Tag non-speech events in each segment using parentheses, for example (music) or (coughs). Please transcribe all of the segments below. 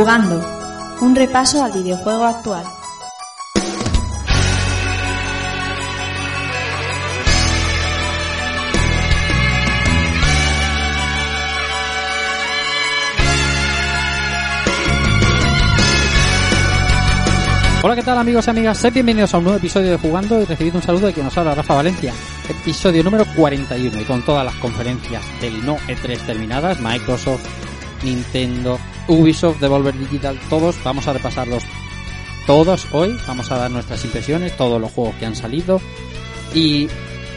Jugando. Un repaso al videojuego actual. Hola, ¿qué tal amigos y amigas? Sed bienvenidos a un nuevo episodio de Jugando y recibid un saludo de quien nos habla Rafa Valencia. Episodio número 41 y con todas las conferencias del no E3 terminadas, Microsoft, Nintendo, Ubisoft, Devolver Digital, todos, vamos a repasarlos todos hoy, vamos a dar nuestras impresiones, todos los juegos que han salido y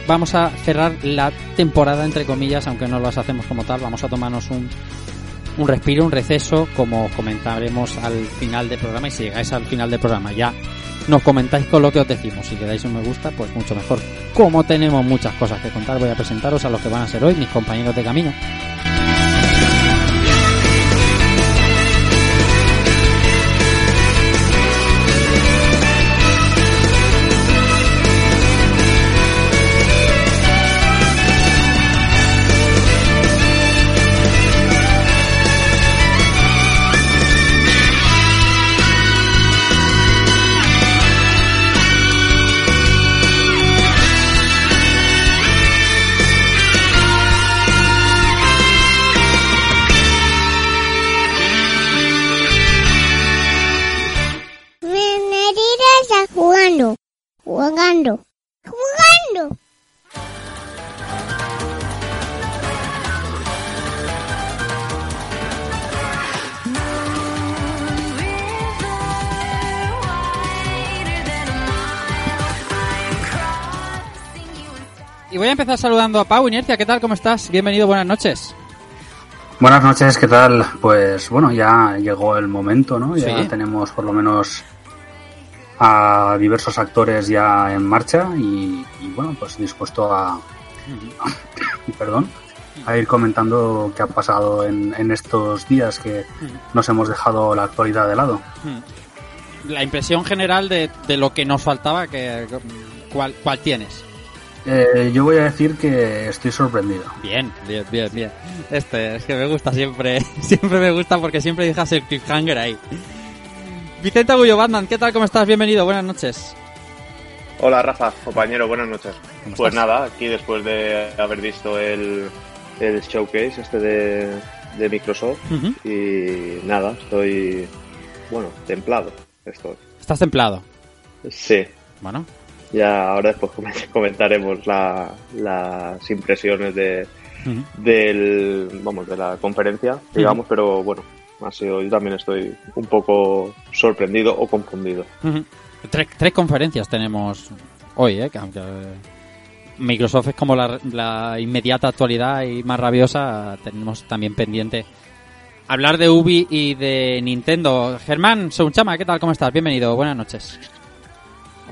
vamos a cerrar la temporada entre comillas, aunque no las hacemos como tal, vamos a tomarnos un un respiro, un receso, como comentaremos al final del programa. Y si llegáis al final del programa ya nos comentáis con lo que os decimos. Si quedáis un me gusta, pues mucho mejor. Como tenemos muchas cosas que contar, voy a presentaros a los que van a ser hoy mis compañeros de camino. Empezar saludando a Pau Inercia. ¿Qué tal? ¿Cómo estás? Bienvenido, buenas noches. Buenas noches, ¿qué tal? Pues bueno, ya llegó el momento, ¿no? Ya Sí. tenemos por lo menos a diversos actores ya en marcha y, y, bueno, pues dispuesto a, (coughs) perdón, a ir comentando qué ha pasado en, en estos días que nos hemos dejado la actualidad de lado. La impresión general de, de lo que nos faltaba, que ¿cuál, cuál tienes? Eh, yo voy a decir que estoy sorprendido. Bien, bien, bien, bien. Este, es que me gusta siempre, (laughs) siempre me gusta porque siempre dejas el cliffhanger ahí. Vicente Agullo Batman, ¿qué tal? ¿Cómo estás? Bienvenido, buenas noches. Hola Rafa, compañero, buenas noches. ¿Cómo Pues estás? nada, aquí después de haber visto el, el showcase este de, de Microsoft y nada, estoy, bueno, templado. Estoy. Estás templado. Sí, Bueno, ya ahora después comen- (laughs) comentaremos la- las impresiones de, del, vamos, de la conferencia, digamos, pero bueno, ha sido, yo también estoy un poco sorprendido o confundido. Tres, tres conferencias tenemos hoy, ¿eh? Que aunque Microsoft es como la, la inmediata actualidad y más rabiosa, tenemos también pendiente hablar de Ubi y de Nintendo. Germán Sounchama, ¿qué tal? ¿Cómo estás? Bienvenido, buenas noches.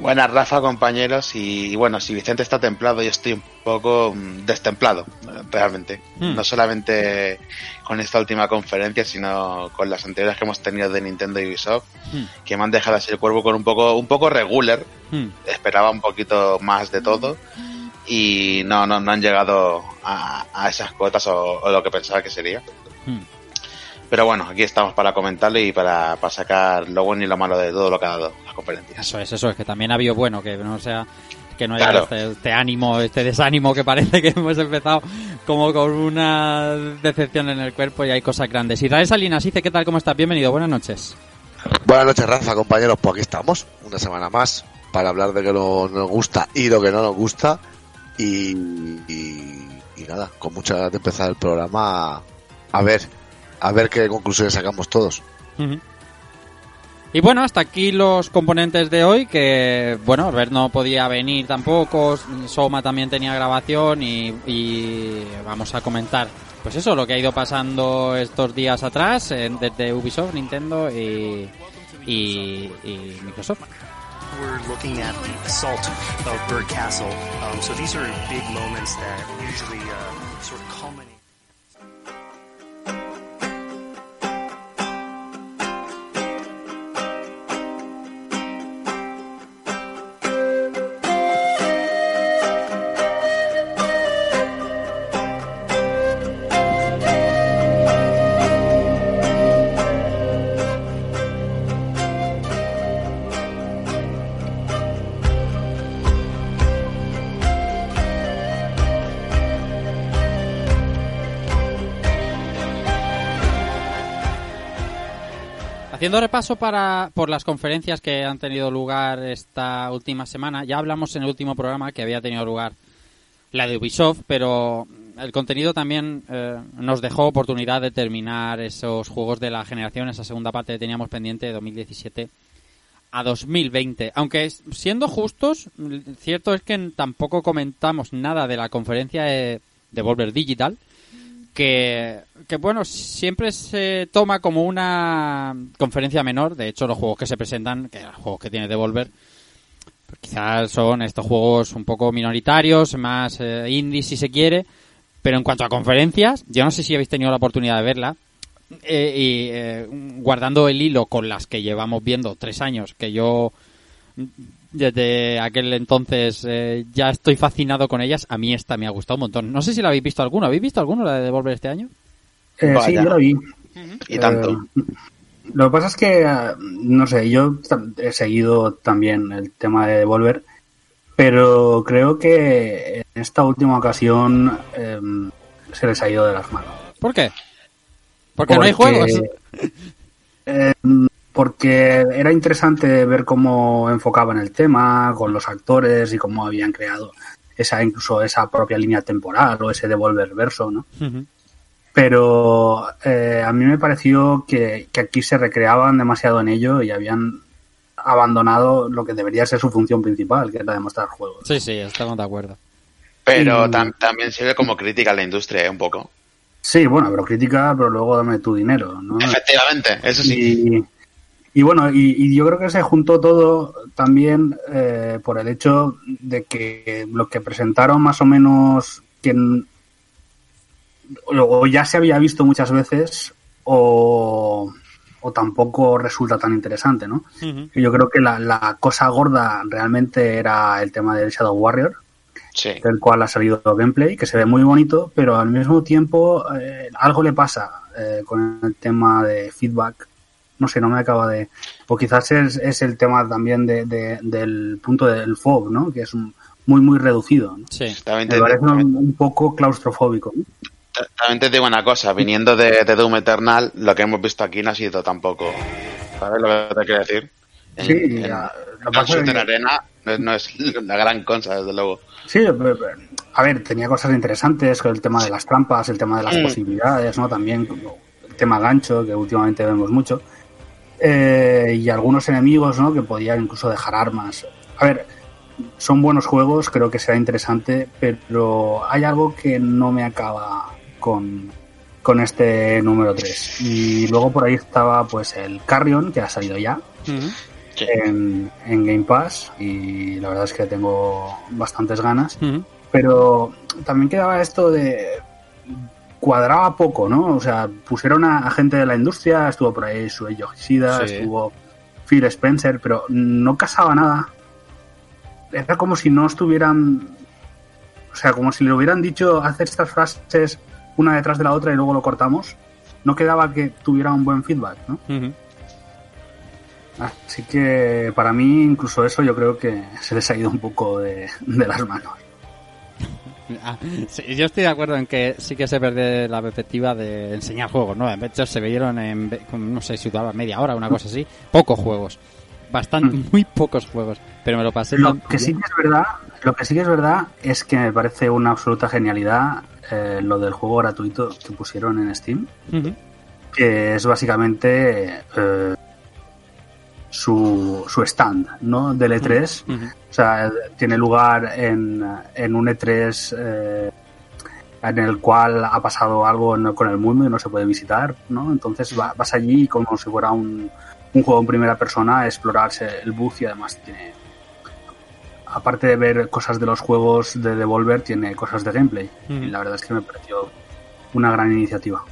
Buenas, Rafa, compañeros. Y, y bueno, si Vicente está templado, yo estoy un poco mm, destemplado, realmente. Hmm. No solamente con esta última conferencia, sino con las anteriores que hemos tenido de Nintendo y Ubisoft, Hmm, que me han dejado así el cuerpo con un poco, un poco regular. hmm. Esperaba un poquito más de todo. Y no, no, no han llegado a, a esas cotas o, o lo que pensaba que sería. Pero bueno, aquí estamos para comentarlo y para, para sacar lo bueno y lo malo de todo lo que ha dado las conferencias. Eso es, eso es, que también ha habido bueno, que no sea que no haya Claro. este, este ánimo, este desánimo que parece que (laughs) hemos empezado como con una decepción en el cuerpo y hay cosas grandes. Israel Salinas dice, ¿qué tal? ¿Cómo estás? Bienvenido, buenas noches. Buenas noches, Rafa, compañeros. Pues aquí estamos, una semana más, para hablar de que no nos gusta y lo que no nos gusta. Y, y, y nada, con muchas ganas de empezar el programa a ver, a ver qué conclusiones sacamos todos. Y bueno, hasta aquí los componentes de hoy, que bueno, Albert no podía venir tampoco, Soma también tenía grabación y, y vamos a comentar, pues eso, lo que ha ido pasando estos días atrás en- desde Ubisoft, Nintendo y, y, y Microsoft. we're looking at the assault of Bird Castle. Um, so these are big moments that usually uh, sort of haciendo repaso para por las conferencias que han tenido lugar esta última semana, ya hablamos en el último programa que había tenido lugar la de Ubisoft, pero el contenido también eh, nos dejó oportunidad de terminar esos juegos de la generación, esa segunda parte que teníamos pendiente de 2017 a 2020. Aunque siendo justos, cierto es que tampoco comentamos nada de la conferencia de, de Volver Digital, que, que bueno, siempre se toma como una conferencia menor. De hecho, los juegos que se presentan, que los juegos que tiene Devolver, pues quizás son estos juegos un poco minoritarios, más eh, indie si se quiere. Pero en cuanto a conferencias, yo no sé si habéis tenido la oportunidad de verla. eh, y eh, guardando el hilo con las que llevamos viendo tres años, que yo desde aquel entonces eh, ya estoy fascinado con ellas, a mí esta me ha gustado un montón. No sé si la habéis visto alguno. ¿Habéis visto alguno la de Devolver este año? Eh, sí, yo lo vi. Y tanto. Eh, lo que pasa es que, eh, no sé, yo he seguido también el tema de Devolver, pero creo que en esta última ocasión eh, se les ha ido de las manos. ¿Por qué? Porque, no hay juegos. eh, porque era interesante ver cómo enfocaban el tema con los actores y cómo habían creado esa incluso esa propia línea temporal o ese Devolver verso, ¿no? Ujú. Pero eh, a mí me pareció que, que aquí se recreaban demasiado en ello y habían abandonado lo que debería ser su función principal, que era demostrar juegos. Sí, sí, estamos de acuerdo. Pero Y- tam- también sirve como crítica a la industria, ¿eh? un poco. Sí, bueno, pero crítica, pero luego dame tu dinero, ¿no? Efectivamente, eso sí. Y, y bueno, y, y yo creo que se juntó todo también eh, por el hecho de que lo que presentaron más o menos que o ya se había visto muchas veces o, o tampoco resulta tan interesante, ¿no? Yo creo que la, la cosa gorda realmente era el tema del Shadow Warrior, Sí. del cual ha salido gameplay, que se ve muy bonito, pero al mismo tiempo eh, algo le pasa eh, con el tema de feedback. No sé, no me acaba de... O quizás es, es el tema también de, de- del punto del FOB, ¿no? Que es un- muy, muy reducido. ¿no? Sí. También Me te, parece un, un poco claustrofóbico. También te digo una cosa, viniendo de, de Doom Eternal, lo que hemos visto aquí no ha sido tampoco... ¿Sabes lo que te quiero decir? En, Sí, en ya, lo pasa que- Arena no es, no es la gran cosa, desde luego. Sí, pero- pero, a ver, tenía cosas interesantes, con el tema de las trampas, el tema de las Mm. posibilidades, ¿no? También el tema gancho, que últimamente vemos mucho. Eh, y algunos enemigos, ¿no? Que podían incluso dejar armas. A ver, son buenos juegos, creo que será interesante, pero hay algo que no me acaba con, con este número 3. Y luego por ahí estaba pues el Carrion, que ha salido ya en, en Game Pass y la verdad es que tengo bastantes ganas. Pero también quedaba esto de cuadraba poco, ¿no? O sea, pusieron a, a gente de la industria, estuvo por ahí Shuei Yoshida, Sí. estuvo Phil Spencer, pero no casaba nada. Era como si no estuvieran, o sea, como si le hubieran dicho hacer estas frases una detrás de la otra y luego lo cortamos. No quedaba que tuviera un buen feedback, ¿no? Ujú. Así que para mí incluso eso yo creo que se les ha ido un poco de, de las manos. Ah, sí, yo estoy de acuerdo en que sí que se pierde la perspectiva de enseñar juegos, ¿no? De hecho, se veieron en, no sé si duraba media hora, una cosa así. Pocos juegos. Bastante, Mm. muy pocos juegos. Pero me lo pasé Lo tan que sí que es verdad, lo que sí que es verdad es que me parece una absoluta genialidad eh, lo del juego gratuito que pusieron en Steam, que es básicamente eh, su, su stand, ¿no? Del E3. Ujú. O sea, tiene lugar en, en un E3 eh, en el cual ha pasado algo en- con el mundo y no se puede visitar, ¿no? Entonces va- vas allí como si fuera un, un juego en primera persona a explorarse el booth y además tiene, aparte de ver cosas de los juegos de Devolver, tiene cosas de gameplay. Y la verdad es que me pareció una gran iniciativa.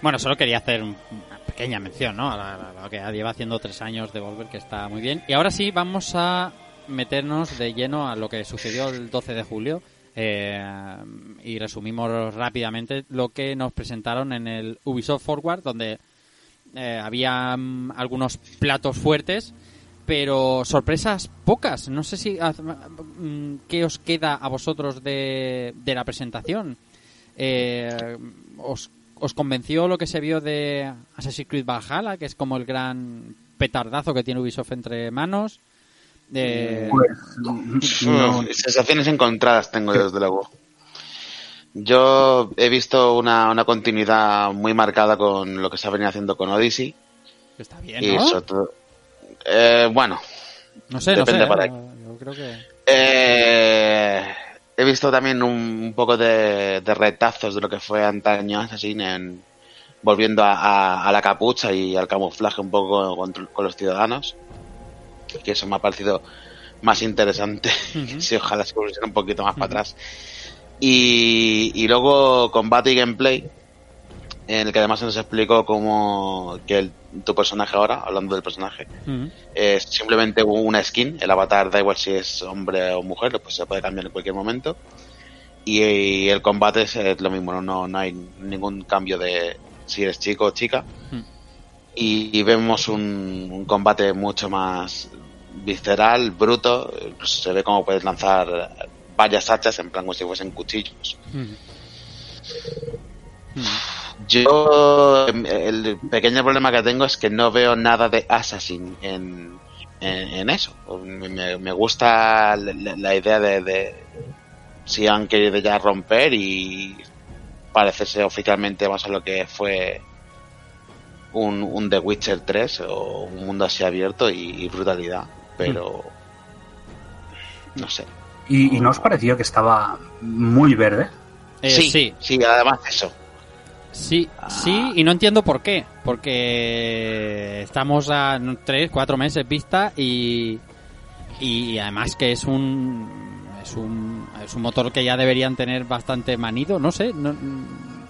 Bueno, solo quería hacer un- una pequeña mención, ¿no? A, lo que lleva haciendo tres años de Volver, que está muy bien. Y ahora sí, vamos a meternos de lleno a lo que sucedió el 12 de julio. eh, y resumimos rápidamente lo que nos presentaron en el Ubisoft Forward, donde eh, había mm, algunos platos fuertes, pero sorpresas pocas. No sé si mm, qué os queda a vosotros de, de la presentación. Eh, os os convenció lo que se vio de Assassin's Creed Valhalla, que es como el gran petardazo que tiene Ubisoft entre manos? De... Pues, no, Sensaciones encontradas tengo desde luego. Yo he visto una, una continuidad muy marcada con lo que se ha venido haciendo con Odyssey. Está bien, Y ¿no? sobre todo- eh, bueno, No sé, no sé. depende para ¿eh? Yo creo que... Eh, he visto también un, un poco de, de retazos de lo que fue antaño Assassin en volviendo a, a- a la capucha y al camuflaje un poco con, con los ciudadanos que eso me ha parecido más interesante (laughs) si ojalá se volviesen un poquito más para atrás y, y luego combate y gameplay en el que además se nos explicó cómo que el- tu personaje ahora hablando del personaje es simplemente una skin. El avatar da igual si es hombre o mujer, pues se puede cambiar en cualquier momento. Y, y el combate es, es lo mismo, ¿no? no, no hay ningún cambio de si eres chico o chica. Y, y vemos un, un combate mucho más visceral, bruto. Se ve cómo puedes lanzar varias hachas en plan como si fuesen cuchillos. Ujú. Yo, em, el pequeño problema que tengo es que no veo nada de Assassin en, en, en eso. Me, gusta la, idea de, de si han querido ya romper y parecerse oficialmente más a lo que fue un, un The Witcher 3 o un mundo así abierto y, y brutalidad. Pero, no sé. ¿Y, y no os pareció que estaba muy verde? Eh, sí, sí, sí, además eso. Sí, sí, y no entiendo por qué. Porque estamos a tres, cuatro meses vista y, y además que es un es un es un motor que ya deberían tener bastante manido, no sé. No,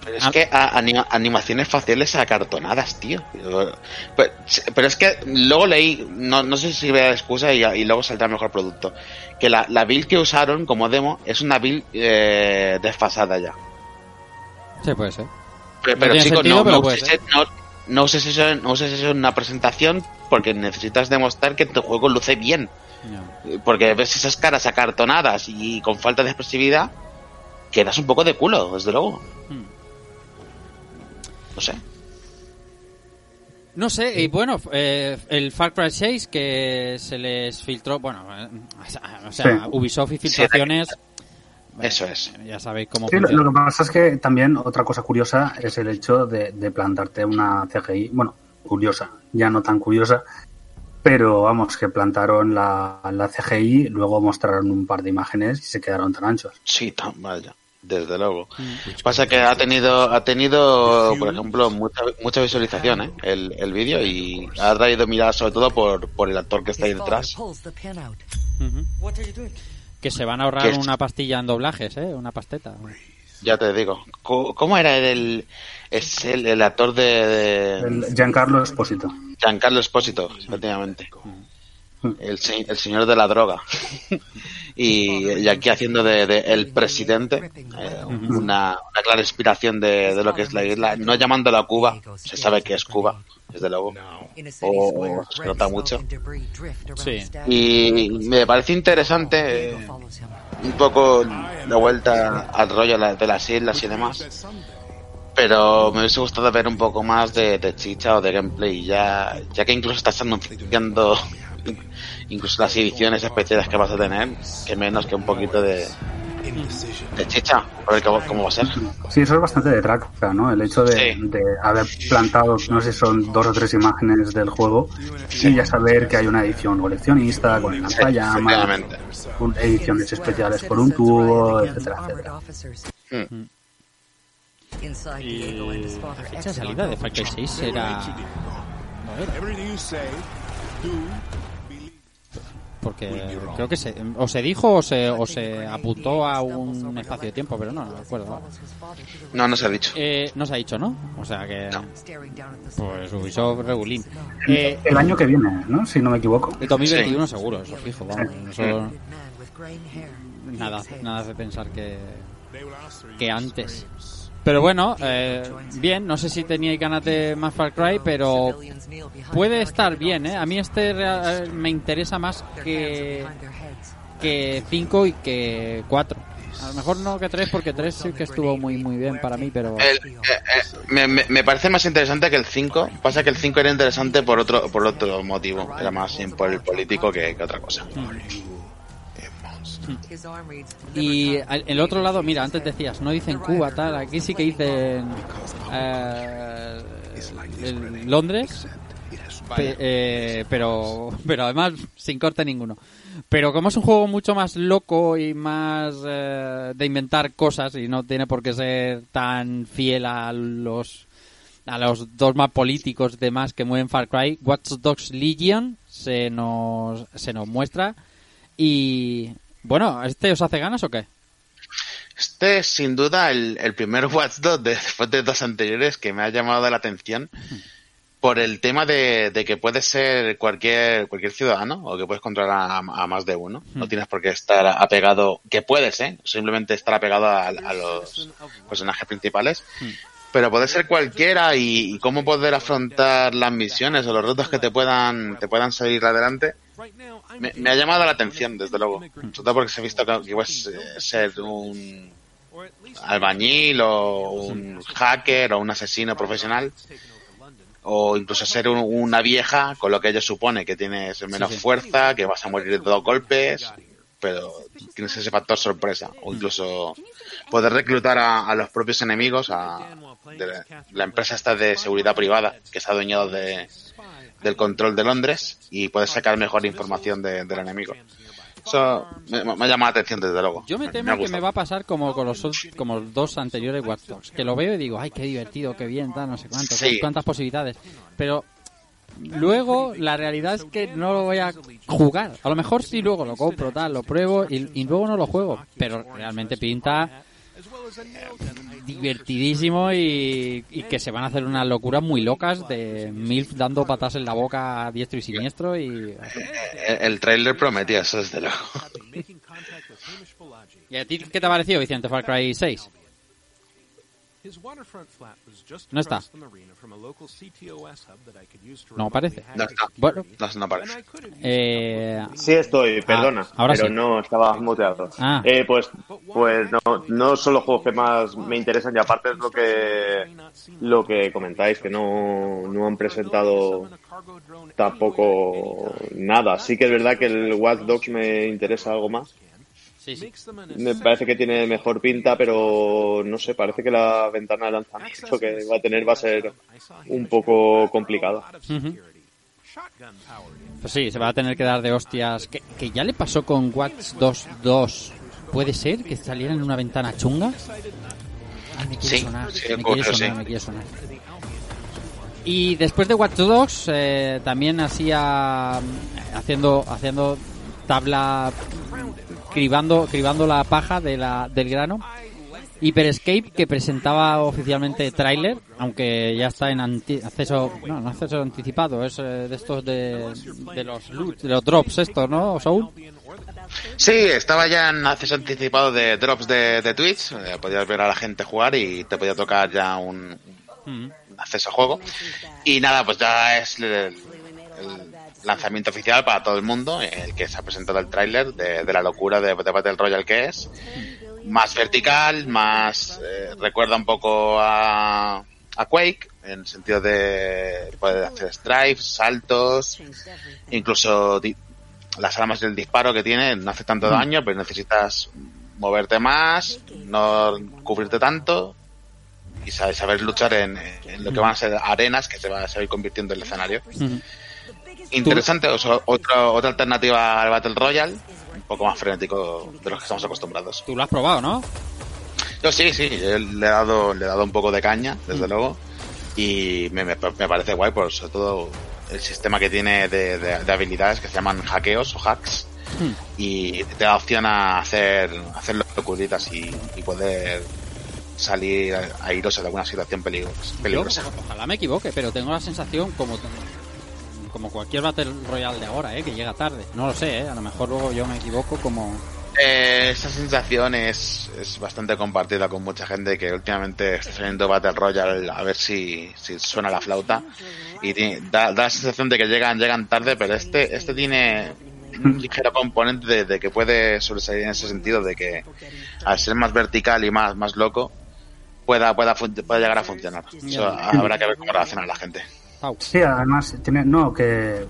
Pero es Ah. que a- anima- animaciones faciales acartonadas, tío. Pero, pero es que luego leí, no, no sé si vea excusa y, y luego saldrá mejor producto, que la, la build que usaron como demo es una build eh, desfasada ya. sí, puede ser. Pero, No pero chicos, sentido, no, pero no uses, no, no uses eso, no uses eso en una presentación porque necesitas demostrar que tu juego luce bien. No. Porque ves esas caras acartonadas y con falta de expresividad, quedas un poco de culo, desde luego. Hmm. No sé. No sé, y bueno, eh, el Far Cry 6 que se les filtró, bueno, eh, o sea, Sí. Ubisoft y filtraciones, Eso es. ya sabéis cómo Sí, lo, funciona. lo que pasa es que también otra cosa curiosa es el hecho de, de plantarte una CGI, bueno, curiosa, ya no tan curiosa, pero vamos, que plantaron la, la CGI, luego mostraron un par de imágenes y se quedaron tan anchos. Sí, tan vaya, desde luego. Mm. Pasa que ha tenido, ha tenido, por ejemplo, mucha, mucha visualización, ¿eh? el, el vídeo y ha traído mirada sobre todo por, por el actor que está ahí detrás. Ujú. Que se van a ahorrar una pastilla en doblajes, ¿eh? Una pasteta. Ya te digo. Co- ¿Cómo era el, es el, el actor de, de El Giancarlo Espósito. Giancarlo Espósito, efectivamente? El, se- el señor de la droga. (laughs) y, y aquí haciendo de, de el presidente, eh, una, una clara inspiración de, de lo que es la isla. No llamándola Cuba, se sabe que es Cuba, desde luego. O, o se nota mucho. Sí. Y me parece interesante eh, un poco la vuelta al rollo de de las islas y demás. Pero me hubiese gustado ver un poco más de, de chicha o de gameplay, ya, ya que incluso estás anunciando incluso las ediciones especiales que vas a tener, que menos que un poquito de, de chicha, a ver cómo, cómo va a ser. Sí, eso es bastante de traca, ¿no? El hecho de, Sí. de haber plantado, no sé si son dos o tres imágenes del juego y ya saber que hay una edición coleccionista con el lanzallamas, Efectivamente. un- ediciones especiales por un tubo, etcétera, etcétera. Mm. Y la fecha de salida de Far Cry 6 era... no era, Porque creo que se, o se dijo o se, o se apuntó a un espacio de tiempo, pero no, no me acuerdo. No, no se ha dicho. Eh, no se ha dicho, ¿no? O sea que... Pues Ubisoft regulín. Eh, El año que viene, ¿no? Si no me equivoco. el 2021 seguro, eso fijo, vamos. Eso, nada, nada hace pensar que, que antes. Pero bueno, eh, bien, no sé si teníais ganas de más Far Cry, pero puede estar bien, ¿eh? A mí este real- me interesa más que, que 5 y que 4. A lo mejor no que 3 porque 3 sí que estuvo muy muy bien para mí, pero... El- eh, eh, me, me- parece más interesante que el 5. Pasa que el 5 era interesante por otro por otro motivo. Era más bien por el político que, que otra cosa. Y el otro lado, mira, antes decías, no dicen Cuba, tal, aquí sí que dicen eh, el- Londres, pe- eh, pero, pero además sin corte ninguno. Pero como es un juego mucho más loco y más eh, de inventar cosas y no tiene por qué ser tan fiel a los a los dogmas políticos demás que mueven Far Cry, Watch Dogs Legion se nos se nos muestra y bueno, ¿este os hace ganas o qué? Este es sin duda el, el primer (laughs) Watch Dogs de- después de dos anteriores que me ha llamado la atención por el tema de, de que puede ser cualquier cualquier ciudadano o que puedes controlar a, a más de uno. No tienes por qué estar apegado, que puedes, ¿eh? Simplemente estar apegado a, a los personajes principales. Pero puede ser cualquiera y, y cómo poder afrontar las misiones o los retos que te puedan te puedan salir adelante. Me, me ha llamado la atención, desde luego. Sobre todo porque se ha visto que, puedes eh, ser un albañil o un hacker o un asesino profesional o incluso ser un- una vieja con lo que ello supone que tienes menos Sí, sí. fuerza que vas a morir de dos golpes pero tienes ese factor sorpresa. O incluso poder reclutar a, a los propios enemigos a de la, la empresa esta de seguridad privada que se ha adueñado de, del control de Londres y puedes sacar mejor información de- del enemigo eso me, me ha llamado la atención desde luego Yo me temo que me va a pasar como con los, como los dos anteriores Watch Dogs, que lo veo y digo, ay, qué divertido, qué bien, tal, no sé cuánto, Sí. cuántas posibilidades. Pero luego la realidad es que no lo voy a jugar. A lo mejor sí luego lo compro, tal, lo pruebo y, y luego no lo juego. Pero realmente pinta divertidísimo y, y que se van a hacer unas locuras muy locas de MILF dando patas en la boca a diestro y siniestro y... el, el trailer prometía eso desde luego ¿Y a ti qué te ha parecido, Vicente, Far Cry 6? No está. No parece. no está Bueno, no, no parece eh, Sí estoy, perdona, Ah, ahora pero sí. no estaba muteado. Ah. Eh, pues, pues no, no son los juegos que más me interesan y aparte es lo que lo que comentáis que no, no han presentado tampoco nada. Sí que es verdad que el Watch Dogs me interesa algo más. Sí, sí. Me parece que tiene mejor pinta, pero no sé, parece que la ventana de lanzamiento que va a tener va a ser un poco complicada. Ujú. Pues sí, se va a tener que dar de hostias. Que, que ya le pasó con Watch 2 2. ¿Puede ser que saliera en una ventana chunga? Ay, me quiere Sí, sonar, sí, me quiere sonar, sí. me quiere sonar. Y después de Watch Dogs eh, también hacía haciendo haciendo tabla cribando cribando la paja de la, del grano Hyper Escape que presentaba oficialmente tráiler aunque ya está en anti- acceso no no acceso anticipado es eh, de estos de, de los loot, de los drops estos no Soul Sí, estaba ya en acceso anticipado de drops de, de Twitch. eh, podías ver a la gente jugar y te podía tocar ya un, un acceso a juego. Y nada, pues ya es el, el lanzamiento oficial para todo el mundo, el que se ha presentado el tráiler de, de la locura de, de Battle Royale que es. Más vertical, más... eh, recuerda un poco a, a Quake, en el sentido de poder hacer stripes, saltos, incluso las armas del disparo que tiene no hace tanto daño, pero necesitas moverte más, no cubrirte tanto y saber, saber luchar en, en lo que van a ser arenas que se va, se va a ir convirtiendo en el escenario. Interesante, o sea, otra, otra alternativa al Battle Royale, un poco más frenético de los que estamos acostumbrados. tú lo has probado ¿no? Yo sí, sí, yo le he dado, le he dado un poco de caña, desde luego, y me, me, me parece guay, por sobre todo el sistema que tiene de, de- de habilidades que se llaman hackeos o hacks, y te da opción a hacer, hacer locuritas y, y poder salir airoso de alguna situación peligros- Yo, peligrosa. ojalá me equivoque, pero tengo la sensación como como cualquier Battle Royale de ahora, ¿eh? que llega tarde. No lo sé, ¿eh? a lo mejor luego yo me equivoco como... Eh, esa sensación es, es bastante compartida con mucha gente que últimamente está saliendo Battle Royale a ver si, si suena la flauta y tiene- da, da la sensación de que llegan llegan tarde pero este este tiene un ligero componente de, de que puede sobresalir en ese sentido, de que al ser más vertical y más, más loco, pueda, pueda, pueda llegar a funcionar. Eso habrá que ver cómo reacciona la gente. Pau. Sí, además, tiene, no, que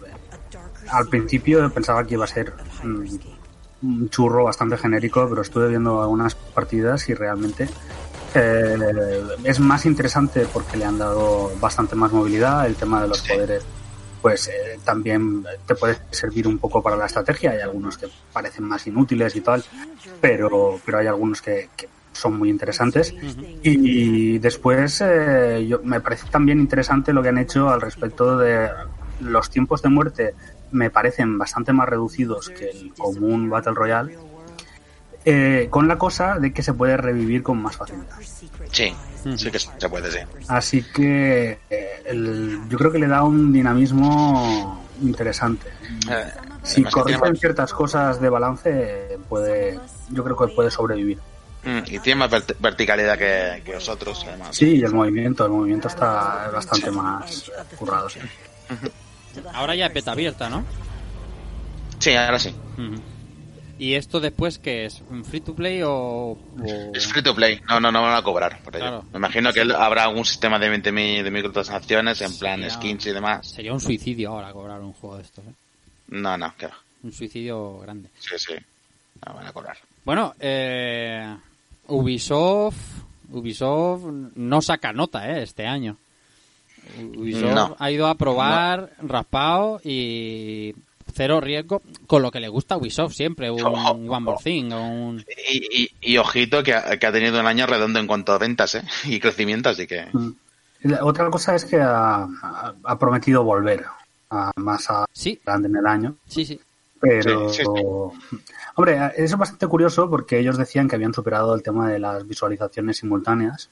al principio pensaba que iba a ser mm, un churro bastante genérico, pero estuve viendo algunas partidas y realmente eh, es más interesante porque le han dado bastante más movilidad, el tema de los poderes pues eh, también te puede servir un poco para la estrategia, hay algunos que parecen más inútiles y tal, pero, pero hay algunos que, que son muy interesantes. Y después eh, yo, me parece también interesante lo que han hecho al respecto de los tiempos de muerte, me parecen bastante más reducidos que el común Battle Royale, eh, con la cosa de que se puede revivir con más facilidad. Sí, sí que se puede, sí. Así que eh, el- yo creo que le da un dinamismo interesante. Eh, Si corrigen ciertas cosas de balance, puede, yo creo que puede sobrevivir. Mm, y tiene más vert- verticalidad que, que vosotros, además. Sí, y el movimiento, el movimiento está bastante más currado. sí. Ahora ya es beta abierta, ¿no? Sí, ahora sí. ¿Y esto después qué es? ¿Un ¿Free to play o...? Es free to play, no, no, no van a cobrar por ello. Claro. Me imagino que habrá algún sistema de, 20 mi- de microtransacciones en plan Sería- skins y demás. Sería un suicidio ahora cobrar un juego de estos, ¿eh? No, no, que va. Un suicidio grande. Sí, sí. No van a cobrar. Bueno, eh, Ubisoft... Ubisoft no saca nota, ¿eh? Este año. Ubisoft No. ha ido a probar, raspado y cero riesgo con lo que le gusta a Ubisoft siempre, un Ojo, One More Thing un... Y, y, y ojito que ha, que ha tenido un año redondo en cuanto a ventas ¿eh? y crecimiento, así que... Mm. La otra cosa es que ha, prometido volver a más Sí, adelante en el año, sí, sí. pero... Sí, sí, Hombre, eso es bastante curioso porque ellos decían que habían superado el tema de las visualizaciones simultáneas.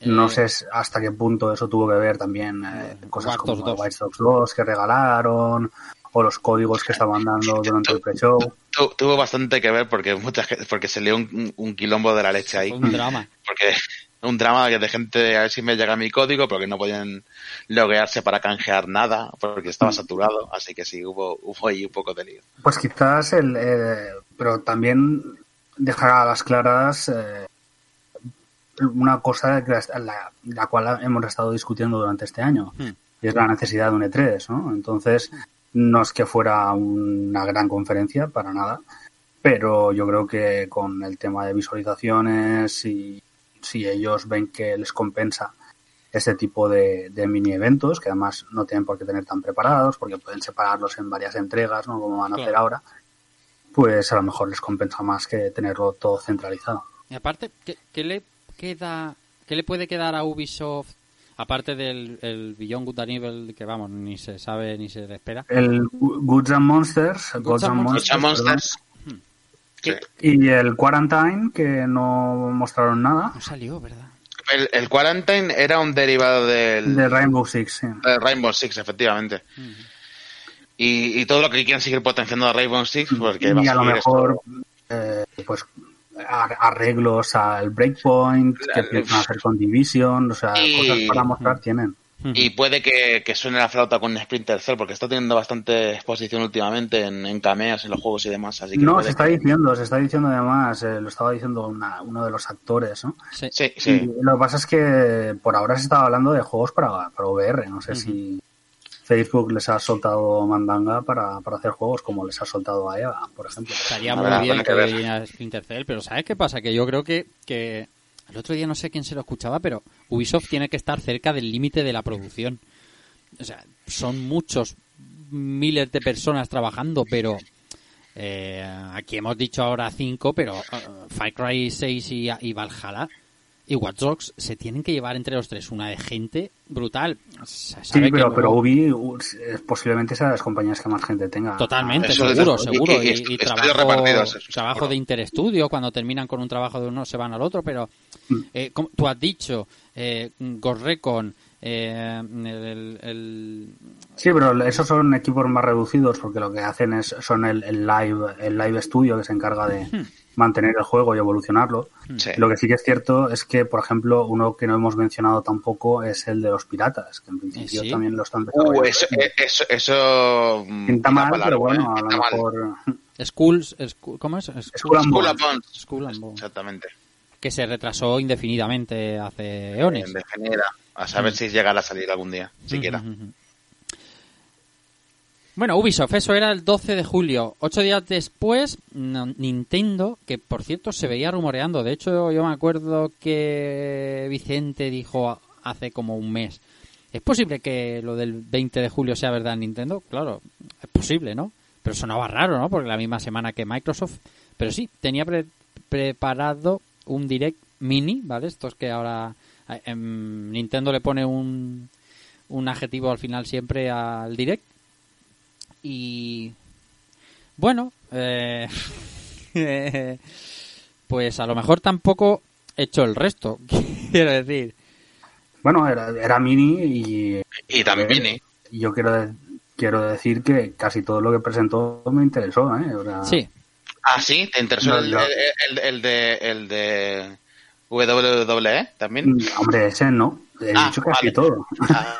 No Eh, sé hasta qué punto eso tuvo que ver también eh, cosas como Dogs 2. White Sox 2 que regalaron o los códigos que estaban dando durante el pre-show. Tu- tuvo bastante que ver porque mucha gente, porque se lió un, un quilombo de la leche ahí. Un drama. (laughs) Porque un drama de gente a ver si me llega mi código porque no podían loguearse para canjear nada porque estaba saturado. Así que sí, hubo, hubo ahí un poco de lío. Pues quizás el... eh, pero también dejar a las claras eh, una cosa que la, la- cual hemos estado discutiendo durante este año. Hmm. y es la necesidad de un E3, ¿no? Entonces, no es que fuera una gran conferencia, para nada, pero yo creo que con el tema de visualizaciones y si ellos ven que les compensa ese tipo de, de mini eventos, que además no tienen por qué tener tan preparados, porque pueden separarlos en varias entregas, ¿no? Como van a hacer ahora, pues a lo mejor les compensa más que tenerlo todo centralizado. Y aparte, ¿qué, qué le queda, qué le puede quedar a Ubisoft aparte del el Beyond Good and Evil que vamos ni se sabe ni se le espera? El Goods and Monsters, Gods and and Monsters, perdón, Monsters. Sí. y el Quarantine, que no mostraron nada, No salió, ¿verdad? El, el Quarantine era un derivado del, de Rainbow Six, sí. de Rainbow Six, efectivamente. Y, y todo lo que quieran seguir potenciando a Rainbow Six, porque y a lo seguir mejor eh, pues ar- arreglos al breakpoint que Claro. piensan hacer con Division o sea Y- cosas para mostrar tienen Y puede que, que suene la flauta con Splinter Cell, porque está teniendo bastante exposición últimamente en, en cameos en los juegos y demás. Así que no se está que- diciendo se está diciendo además eh, lo estaba diciendo una- uno de los actores ¿no? Sí. Sí, sí. lo que pasa es que por ahora se estaba hablando de juegos para, para VR no sé si Facebook les ha soltado mandanga para, para hacer juegos como les ha soltado a EVA por ejemplo Estaría muy bien que que viniera Splinter Cell, pero ¿sabes qué pasa? Que yo creo que, que el otro día no sé quién se lo escuchaba, pero Ubisoft tiene que estar cerca del límite de la producción. O sea, son muchos miles de personas trabajando, pero eh, aquí hemos dicho ahora cinco, pero eh, Far Cry 6 y, y Valhalla y Watch Dogs se tienen que llevar entre los tres una de gente brutal. Se sí que pero, pero Ubi es posiblemente sea de las compañías que más gente tenga Totalmente, Eso seguro, seguro. Y- Y, y y estudios trabajo, eso trabajo seguro. de Interestudio, cuando terminan con un trabajo de uno se van al otro, pero Mm. eh, como tú has dicho, eh, Ghost Recon, eh, el, el- Sí, pero esos son equipos más reducidos porque lo que hacen es son el, el live el live studio que se encarga de mantener el juego y evolucionarlo. Sí. Lo que sí que es cierto es que, por ejemplo, uno que no hemos mencionado tampoco es el de los piratas, que en principio sí? también lo están Uh, desarrollando. eso, eh, eso, eso mm, Pinta mal, para pero bueno, ¿eh? a lo mejor Schools, School- ¿cómo es? School- Skull and School Bones. Skull and Bones. Exactamente. que se retrasó indefinidamente hace eones. En degenera. A saber Mm. si llegará a salir algún día, siquiera. Ujú, ujú. Bueno, Ubisoft, eso era el 12 de julio. Ocho días después, Nintendo, que por cierto se veía rumoreando. De hecho, yo me acuerdo que Vicente dijo hace como un mes. ¿Es posible que lo del 20 de julio sea verdad en Nintendo? Claro, es posible, ¿no? Pero sonaba raro, ¿no? Porque la misma semana que Microsoft. Pero sí, tenía pre- preparado un Direct Mini, ¿vale? Estos que ahora eh, em, Nintendo le pone un, un adjetivo al final siempre al Direct. Y bueno, eh, (laughs) pues a lo mejor tampoco he hecho el resto, (laughs) quiero decir. Bueno, era, era mini y Y también Mini. y yo quiero quiero decir que casi todo lo que presentó me interesó, ¿eh? Sí, Ah, sí, ¿te interesó No, el, el- el de, el de WWE también? Mm, Hombre, ese no. He Ah, dicho casi vale. todo. Ah,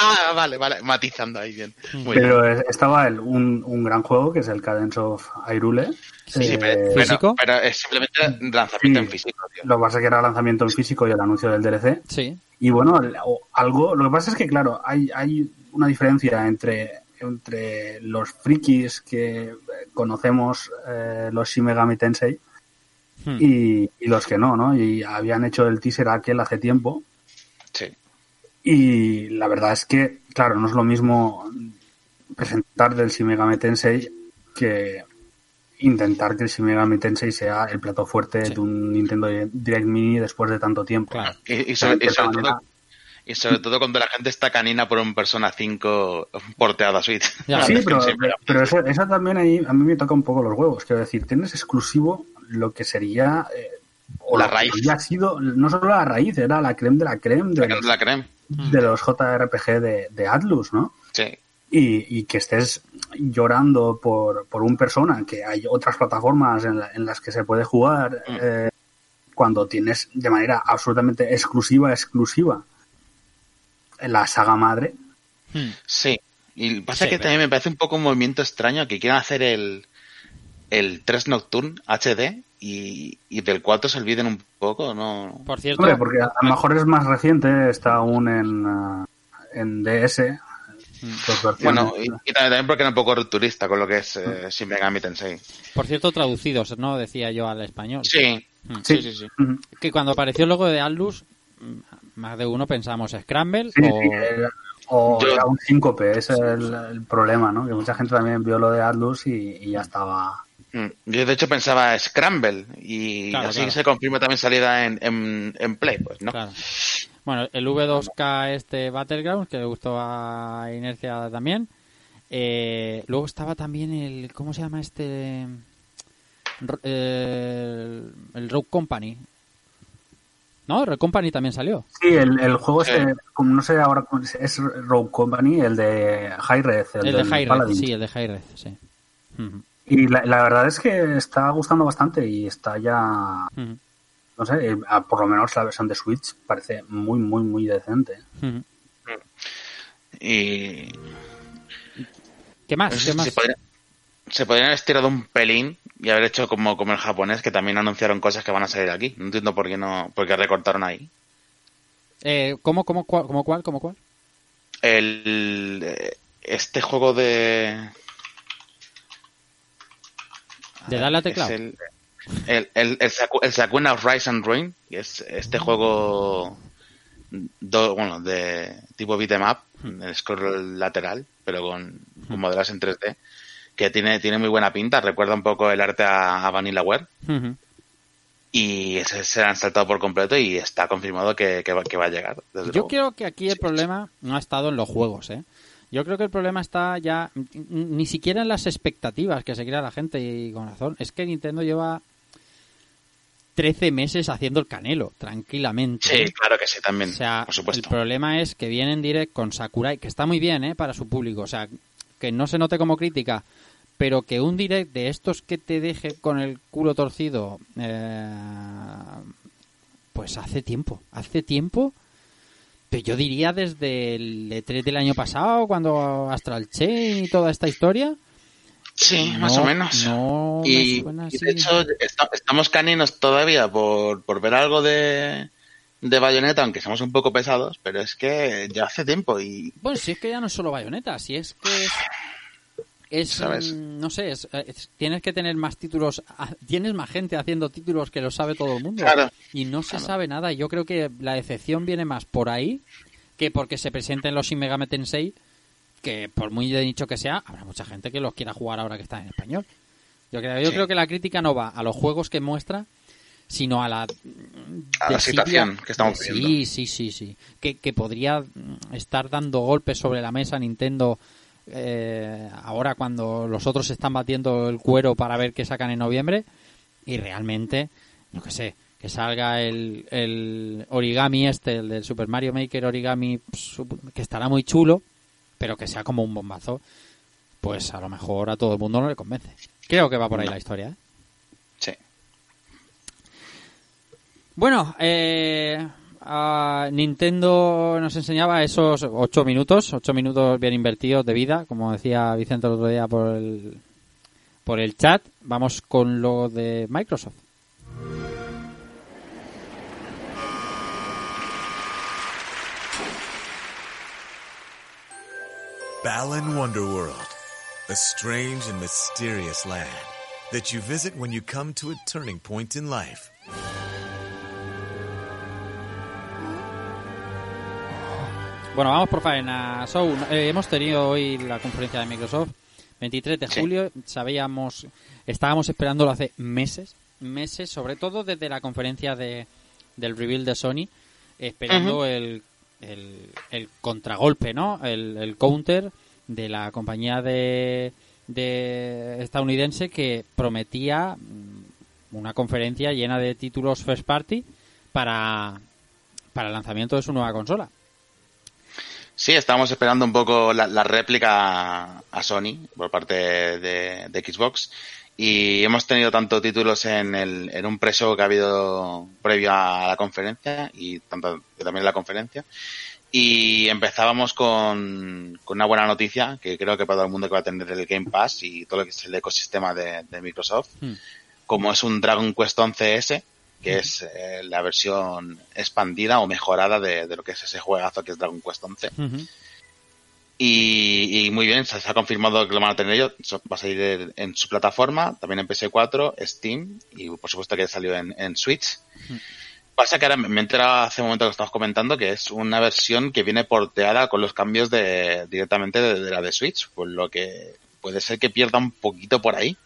ah, vale, vale, matizando ahí bien. Muy bien. Pero es- estaba el, un, un gran juego que es el Cadence of Hyrule. Sí, sí, Eh, pero, ¿Físico? pero, pero es simplemente lanzamiento Sí. en físico, tío. Lo que pasa es que era lanzamiento en físico y el anuncio del DLC. sí. Y bueno, el- o- algo. Lo que pasa es que, claro, hay, hay una diferencia entre, entre los frikis que eh, conocemos, eh, los Shin Megami Tensei, Hmm. y, y los que no, ¿no? Y habían hecho el teaser aquel hace tiempo. Y la verdad es que, claro, no es lo mismo presentar del Shin Megami Tensei que intentar que el Shin Megami Tensei sea el plato fuerte Sí. de un Nintendo Direct Mini después de tanto tiempo. Claro. Y, y sobre, y De sobre manera- todo, y sobre todo cuando la gente está canina por un Persona 5 porteado a Switch. Ya, (laughs) Sí, pero, pero eso, eso también ahí a mí me toca un poco los huevos. Quiero decir, tienes exclusivo lo que sería. eh, o La raíz. había sido, no solo la raíz, era la creme de la creme de, La creme. de los JRPG de, de Atlus, ¿no? Sí. Y, y que estés llorando por, por un persona, que hay otras plataformas en, la- en las que se puede jugar, Mm. eh, cuando tienes de manera absolutamente exclusiva, exclusiva, la saga madre. Hmm. Sí. Y pasa Sí, que pero- también me parece un poco un movimiento extraño que quieran hacer el, el 3 Nocturne HD y, y del 4 se olviden un poco, ¿no? Por cierto, Hombre, porque a lo mejor es más reciente, está aún en, ah, en DS. Bueno, y, y también porque era un poco rupturista con lo que es eh, Shin Megami Tensei. por cierto, traducidos, ¿no? Decía yo al español. Sí, Hmm. sí, sí, sí. Ujú. Que cuando apareció el logo de Atlus, mm, más de uno pensamos Scramble Sí, o... sí, era- o Yo- era un síncope, ese es el, el problema, ¿no? Que mucha gente también vio lo de Atlus y, y ya estaba. Mm. Yo de hecho pensaba Scramble y Claro, así claro. se confirma también salida en, en, en Play, pues, ¿no? Claro. Bueno, el V2K este Battlegrounds, que le gustó a Inercia también. Eh, luego estaba también el... ¿Cómo se llama este? R- El, el Rogue Company. ¿No? Rogue Company también salió. Sí, el, el juego Sí. este, como no sé ahora, es- Rogue Company, el de High Red, el, El, de del High Paladin. sí, el de High Red, sí. Ujú, Y la, la verdad es que está gustando bastante y está ya, no sé, eh, a- por lo menos la versión de Switch parece muy, muy, muy decente. Y ¿Qué más? no sé ¿Qué más? se, podría- se podrían haber estirado un pelín y haber hecho como, como el japonés, que también anunciaron cosas que van a salir aquí. No entiendo por qué no, por qué recortaron ahí. Eh, ¿Cómo, cómo, cuál, cómo cuál, cómo cuál? El, eh, este juego de... ¿De darle a teclado? Es el, el, el, el, el Sakuna Rise and Ruin, que es este juego do- bueno, de tipo beat'em up, el scroll lateral, pero con, con modelos en 3D, que tiene, tiene muy buena pinta, recuerda un poco el arte a, a Vanillaware, Ujú. y ese se han saltado por completo y está confirmado que, que, va, que va a llegar. Yo luego. creo que aquí el problema no ha estado en los juegos, ¿eh? Yo creo que el problema está ya ni siquiera en las expectativas que se crea la gente y con razón. Es que Nintendo lleva 13 meses haciendo el canelo, tranquilamente. Sí, claro que sí, también, O sea, por supuesto. el problema es que viene en direct con Sakurai, que está muy bien, ¿eh? Para su público. O sea, que no se note como crítica, pero que un direct de estos que te deje con el culo torcido, eh, pues hace tiempo. Hace tiempo. Pero yo diría desde el E3 del año pasado, cuando Astral Chain y toda esta historia. Sí, No, más o menos. No, me y, y de hecho esta- estamos caninos todavía por, por ver algo de, de Bayonetta, aunque somos un poco pesados, pero es que ya hace tiempo y Bueno, si es que ya no es solo bayoneta, si es que es. Es, ¿Sabes? mm, no sé, es- es- tienes que tener más títulos. Tienes más gente haciendo títulos que lo sabe todo el mundo. Claro, y no se claro. sabe nada. Yo creo que la decepción viene más por ahí que porque se presenten los Shin Megami Tensei, que por muy de nicho que sea, habrá mucha gente que los quiera jugar ahora que están en español. Yo creo, yo Sí. creo que la crítica no va a los juegos que muestra, sino a la A la desidia- situación que estamos Sí, viviendo. sí, sí, sí. Que, que podría mm, estar dando golpes sobre la mesa Nintendo eh, ahora cuando los otros se están batiendo el cuero para ver qué sacan en noviembre y realmente, no que sé, que salga el, el origami este, el del Super Mario Maker origami, sup- que estará muy chulo, pero que sea como un bombazo, pues a lo mejor a todo el mundo no le convence. Creo que va por ahí No. la historia, ¿eh? sí. Bueno, eh, a Nintendo nos enseñaba esos ocho minutos, ocho minutos bien invertidos de vida, como decía Vicente el otro día por el, por el chat. Vamos con lo de Microsoft. Balan Wonderworld, a strange and mysterious land that you visit when you come to a turning point in life. Bueno, vamos por faena. So, eh, hemos tenido hoy la conferencia de Microsoft, 23 de Sí. julio. Sabíamos, estábamos esperándolo hace meses, meses, sobre todo desde la conferencia de, del reveal de Sony, esperando el, el, el contragolpe, ¿no? El, el counter de la compañía de, de estadounidense que prometía mm, una conferencia llena de títulos first party para, para el lanzamiento de su nueva consola. Sí, estábamos esperando un poco la, la réplica a Sony por parte de, de Xbox y hemos tenido tanto títulos en, el, en un pre-show que ha habido previo a la conferencia y tanto también en la conferencia y empezábamos con, con una buena noticia que creo que para todo el mundo que va a tener el Game Pass y todo lo que es el ecosistema de, de Microsoft Hmm. como es un Dragon Quest 11S que es eh, la versión expandida o mejorada de, de lo que es ese juegazo que es Dragon Quest 11 Ujú. y, y muy bien, se, se ha confirmado que lo van a tener ellos. Va a salir en, su plataforma, también en PS4, Steam y por supuesto que salió en, en Switch. Pasa que ahora me he enterado hace un momento que estamos comentando que es una versión que viene porteada con los cambios de directamente de, de la de Switch, por lo que puede ser que pierda un poquito por ahí.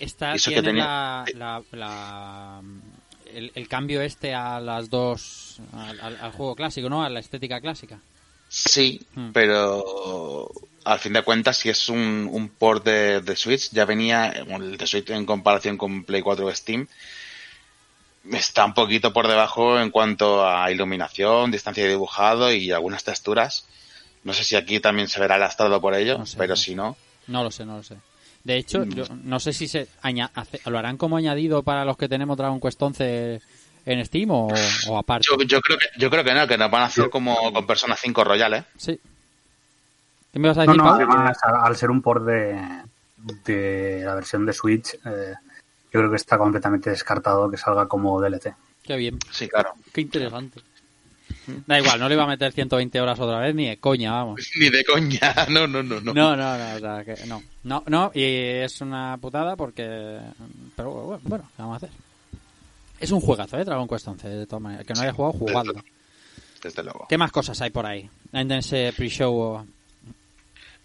Esta Eso que tiene tenía- la, la- la- el, el cambio este a las dos al, al- al juego clásico, ¿no? A la estética clásica. Sí, Hmm. pero al fin de cuentas, si es un, un port de, de Switch, ya venía, el de Switch en comparación con Play 4 o Steam, está un poquito por debajo en cuanto a iluminación, distancia de dibujado y algunas texturas. No sé si aquí también se verá lastrado por ello, No sé, pero no. si no, No lo sé, no lo sé. De hecho, Mm. yo no sé si se hace- lo harán como añadido para los que tenemos Dragon Quest 11 en Steam o, o aparte. yo, yo creo que yo creo que no, que nos van a hacer como con Persona 5 Royal, ¿eh? Sí. ¿Qué me vas a No, decir, no, al, al ser un port de, de la versión de Switch, eh, yo creo que está completamente descartado que salga como DLC. Qué bien, Sí, claro. qué interesante. Da igual, no le iba a meter 120 horas otra vez ni de coña, vamos. (laughs) Ni de coña, (laughs) no, no, no, no. No, no, no, o sea, que no, no, no, y es una putada porque, pero bueno, bueno, ¿qué vamos a hacer? Es un juegazo, ¿eh? Dragon Quest 11, de todas maneras. Que no haya jugado, jugadlo. Desde luego. ¿Qué más cosas hay por ahí? En ese pre-show.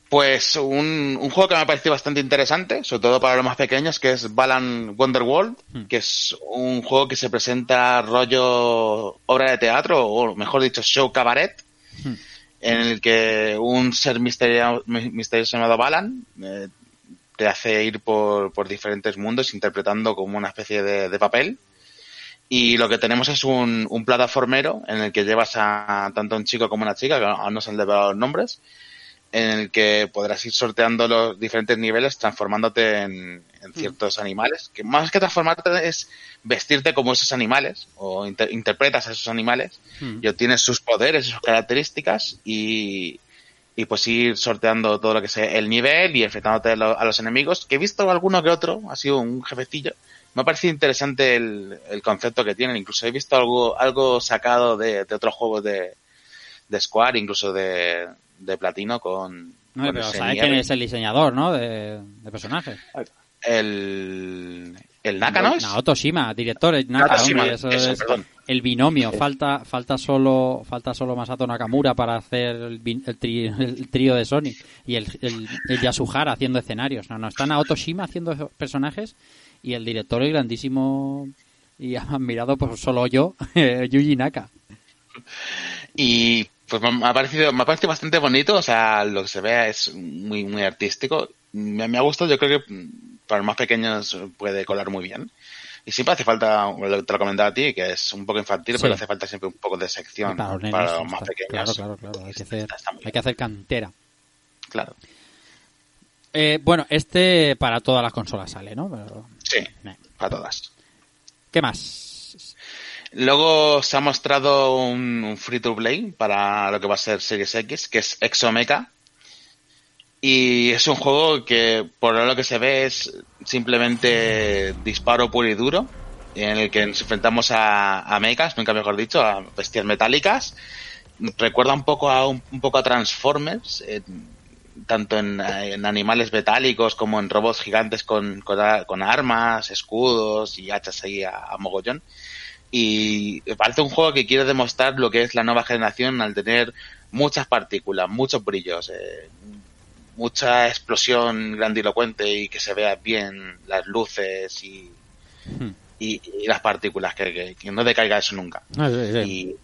Pues un, un juego que me ha parecido bastante interesante, sobre todo para los más pequeños, que es Balan Wonderworld, Hmm. que es un juego que se presenta rollo obra de teatro, o mejor dicho, show cabaret, Hmm. en el que un ser misterio- misterioso llamado Balan eh, te hace ir por, por diferentes mundos interpretando como una especie de, de papel Y lo que tenemos es un, un plataformero en el que llevas a tanto un chico como una chica, que aún no se han develado los nombres, en el que podrás ir sorteando los diferentes niveles transformándote en, en ciertos animales. Que más que transformarte es vestirte como esos animales o inter- interpretas a esos animales Mm. y obtienes sus poderes sus características y, y pues ir sorteando todo lo que sea el nivel y enfrentándote a, lo- a los enemigos. Que he visto alguno que otro, ha sido un jefecillo. Me ha parecido interesante el, el concepto que tienen. Incluso he visto algo, algo sacado de, de otros juegos de, de Square, incluso de, de Platino con, No, con pero sabes quién es el diseñador, ¿no? De, de personajes. El, el Naka, ¿no? es? Naoto Shima, director. es Naka, Naoto Shima, hombre, eso eso, es perdón. el binomio. Falta, falta solo, falta solo Masato Nakamura para hacer el, el, tri- el trío de Sonic y el, el, el Yasuhara haciendo escenarios. No, no, está Naoto Shima haciendo personajes y el director el grandísimo y (laughs) admirado por solo yo, (laughs) Yuji Naka. Y pues me ha parecido, me ha parecido bastante bonito, o sea, lo que se ve es muy, muy artístico. Me, me ha gustado, yo creo que para los más pequeños puede colar muy bien. Y siempre hace falta, te lo comentaba a ti, que es un poco infantil, Sí. pero hace falta siempre un poco de sección para los nenes, para los está- más pequeños. Claro, claro, claro. Hay que hacer, hay que cantera. Claro. Eh, bueno, este para todas las consolas sale, ¿no? Pero, Sí, eh. para todas. ¿Qué más? Luego se ha mostrado un, free to play para lo que va a ser Series X, que es Exomecha. Y es un juego que, por lo que se ve, es simplemente disparo puro y duro, en el que nos enfrentamos a, a mechas, nunca mejor dicho, a bestias metálicas. Recuerda un poco a un, poco a Transformers, tanto en, animales metálicos como en robots gigantes con, con, armas, escudos y hachas ahí a mogollón y parece un juego que quiere demostrar lo que es la nueva generación al tener muchas partículas, muchos brillos, eh, mucha explosión grandilocuente y que se vea bien las luces y, Hmm. y, y las partículas, que, que- que no decaiga eso nunca. Ah, sí, sí.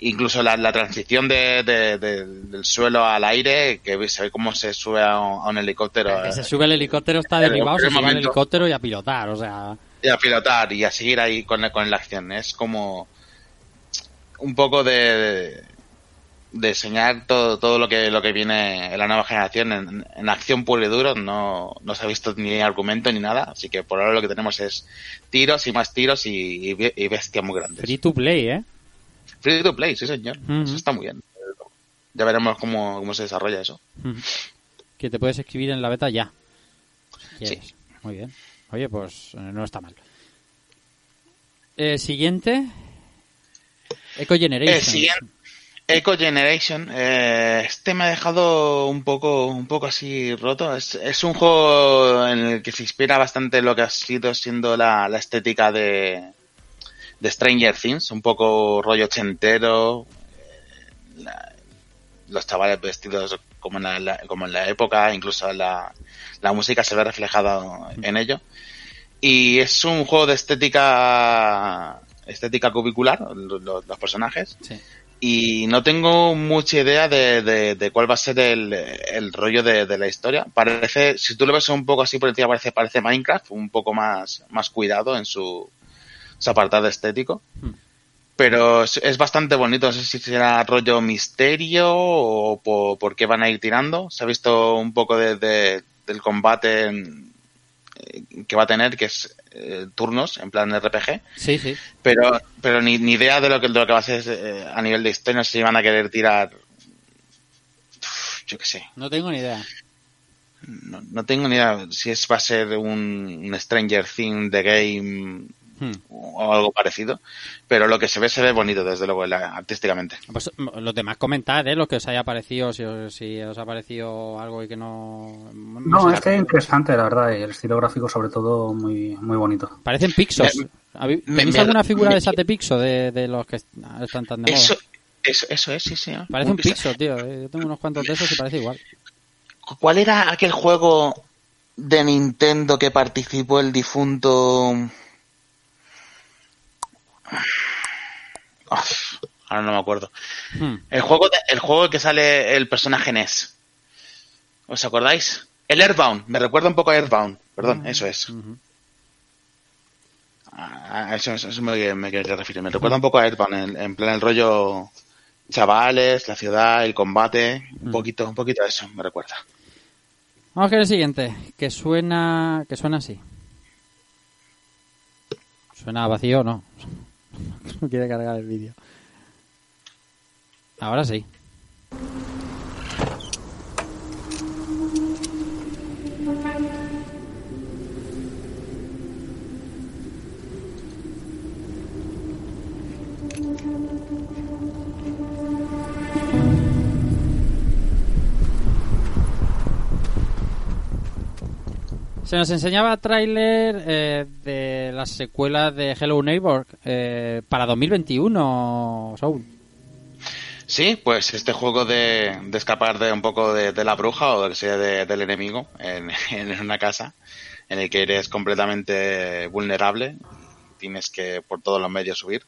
Y incluso la, la transición de, de- de- del suelo al aire, que se ve cómo se sube a un, a un helicóptero. Que se eh, sube el helicóptero, está derribado, se sube el helicóptero y a pilotar, o sea... y a pilotar y a seguir ahí con, la- con la acción. Es como un poco de, de enseñar todo, todo lo que lo que viene en la nueva generación en, en acción puro y duro. No, no se ha visto ni argumento ni nada. Así que por ahora lo que tenemos es tiros y más tiros y, y, be- y bestias muy grandes. Free to play, ¿eh? Free to play, sí señor. Eso está muy bien. Ya veremos cómo, cómo se desarrolla eso. Que te puedes escribir en la beta ya. Si quieres. Muy bien. Oye, pues eh, no está mal. Eh, siguiente. Eco Generation. El siguiente, Eco Generation, eh, este me ha dejado un poco, un poco así roto. Es, un juego en el que se inspira bastante lo que ha sido siendo la, la estética de, de Stranger Things, un poco rollo ochentero, eh, los chavales vestidos como en la, la- como en la época, incluso la, la música se ve reflejada en ello. Y es un juego de estética estética cubicular, lo- lo- los personajes. Sí. Y no tengo mucha idea de, de- de cuál va a ser el, el rollo de, de la historia. Parece, si tú lo ves un poco así por encima, parece, parece Minecraft, un poco más, más cuidado en su, su apartado estético. Hmm. Pero es, es bastante bonito. No sé si será rollo misterio o por, por qué van a ir tirando. Se ha visto un poco de, de- del combate en- eh, que va a tener, que es eh, turnos, en plan RPG. Sí, sí. Pero, pero ni, ni idea de lo que, de lo que va a ser eh, a nivel de historia. No sé si van a querer tirar. Uf, Yo qué sé. No tengo ni idea. No, no tengo ni idea si es va a ser un, un Stranger Things de game Hmm. o algo parecido. Pero lo que se ve, se ve bonito, desde luego, la- artísticamente. Pues m- los demás comentad, ¿eh? Lo que os haya parecido, si os, si os ha parecido algo y que no... No, sé. es que interesante, la verdad, y el estilo gráfico sobre todo muy, muy bonito. Parecen Pixos. Me- ¿Habéis- me- ¿Tenéis me- alguna figura me- de esas de Pixo de, de los que están tan de moda? Eso, eso, eso es, sí, sí. ¿eh? Parece un. Pixo, tío. eh, Yo tengo unos cuantos de esos y parece igual. ¿Cuál era aquel juego de Nintendo que participó el difunto? Uf, ahora no me acuerdo. Hmm. El juego, el juego que sale el personaje NES. ¿Os acordáis? El Airbound. Me recuerda un poco a Airbound. Perdón, eso es. Ujú. a eso, eso me, me quería referir. Me recuerda un poco a Earthbound, en, en plan el rollo chavales, la ciudad, el combate, un poquito, un poquito de eso me recuerda. Vamos con el siguiente, que suena, que suena así. Suena vacío, no. No (laughs) quiere cargar el vídeo. Ahora sí. Se nos enseñaba tráiler eh, de la secuela de Hello Neighbor eh, para 2021, Soul. Sí, pues este juego de, de escapar de un poco de, de la bruja o de que sea de- del enemigo en, (laughs) en una casa en el que eres completamente vulnerable, tienes que por todos los medios subir.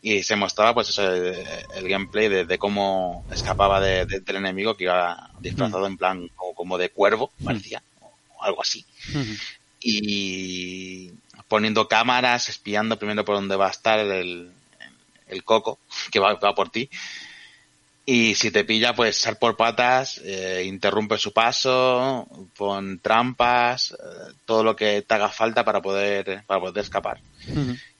Y se mostraba pues eso, el, el gameplay de, de cómo escapaba de- de- del enemigo que iba disfrazado en plan como, como de cuervo, parecía, o algo así y poniendo cámaras, espiando primero por dónde va a estar el, el coco que va, va por ti. Y si te pilla, pues sal por patas, eh, interrumpe su paso, pon trampas, eh, todo lo que te haga falta para poder, para poder escapar.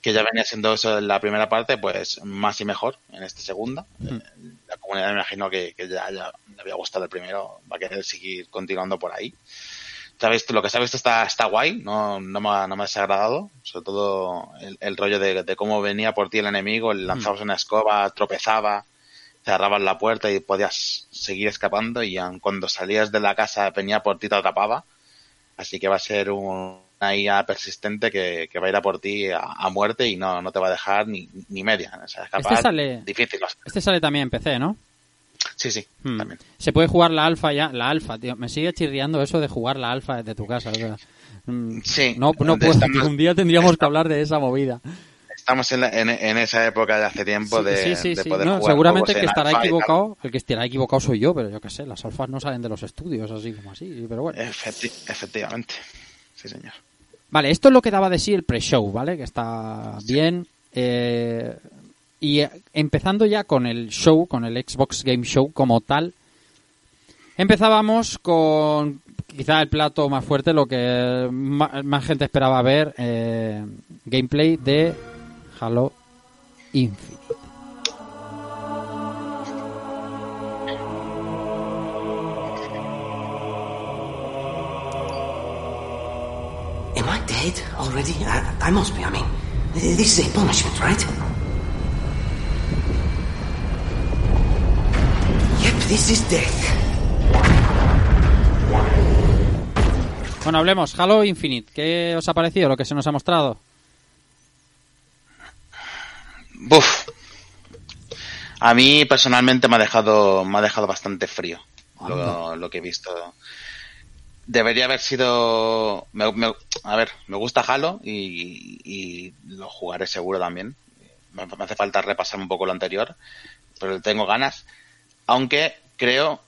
Que ya venía siendo eso en la primera parte, pues más y mejor en esta segunda. Eh, la comunidad me imagino que, que ya, ya le había gustado el primero, va a querer seguir continuando por ahí. ¿Sabes? Lo que sabes está, está guay, no, no, me ha, no me ha desagradado. Sobre todo el, el rollo de, de cómo venía por ti el enemigo, lanzabas una escoba, tropezaba, cerrabas la puerta y podías seguir escapando y aun cuando salías de la casa venía por ti te atrapaba. Así que va a ser un- una IA persistente que, que va a ir a por ti a, a muerte y no, no te va a dejar ni, ni media. O sea, escapar Este sale- difícil. Este sale también en PC, ¿no? Sí, sí, Hmm. también. Se puede jugar la alfa ya, la alfa, tío. Me sigue chirriando eso de jugar la alfa desde tu casa. o sea, mm, Sí, No, no de puedo. estamos- (laughs) Un día tendríamos que hablar de esa movida. Estamos en, la- en, en esa época de hace tiempo de, sí, de sí. poder No, jugar seguramente el que estará equivocado, el que estará equivocado soy yo, pero yo qué sé, las alfas no salen de los estudios así como así, pero bueno. Efecti- efectivamente. Sí, señor. Vale, esto es lo que daba de sí el pre-show, ¿vale? Que está bien. eh, y eh, empezando ya con el show, con el Xbox Game Show como tal, empezábamos con quizá el plato más fuerte, lo que más, gente esperaba ver, eh, gameplay de Halo Infinite. Am I dead already? I, I must be. I mean, this? This is death. Bueno, hablemos, Halo Infinite, ¿qué os ha parecido lo que se nos ha mostrado? Buf. A mí personalmente me ha dejado, me ha dejado bastante frío lo, lo que he visto. Debería haber sido, me- me- a ver, me gusta Halo y, y lo jugaré seguro también. Me, me hace falta repasar un poco lo anterior, pero tengo ganas. Aunque creo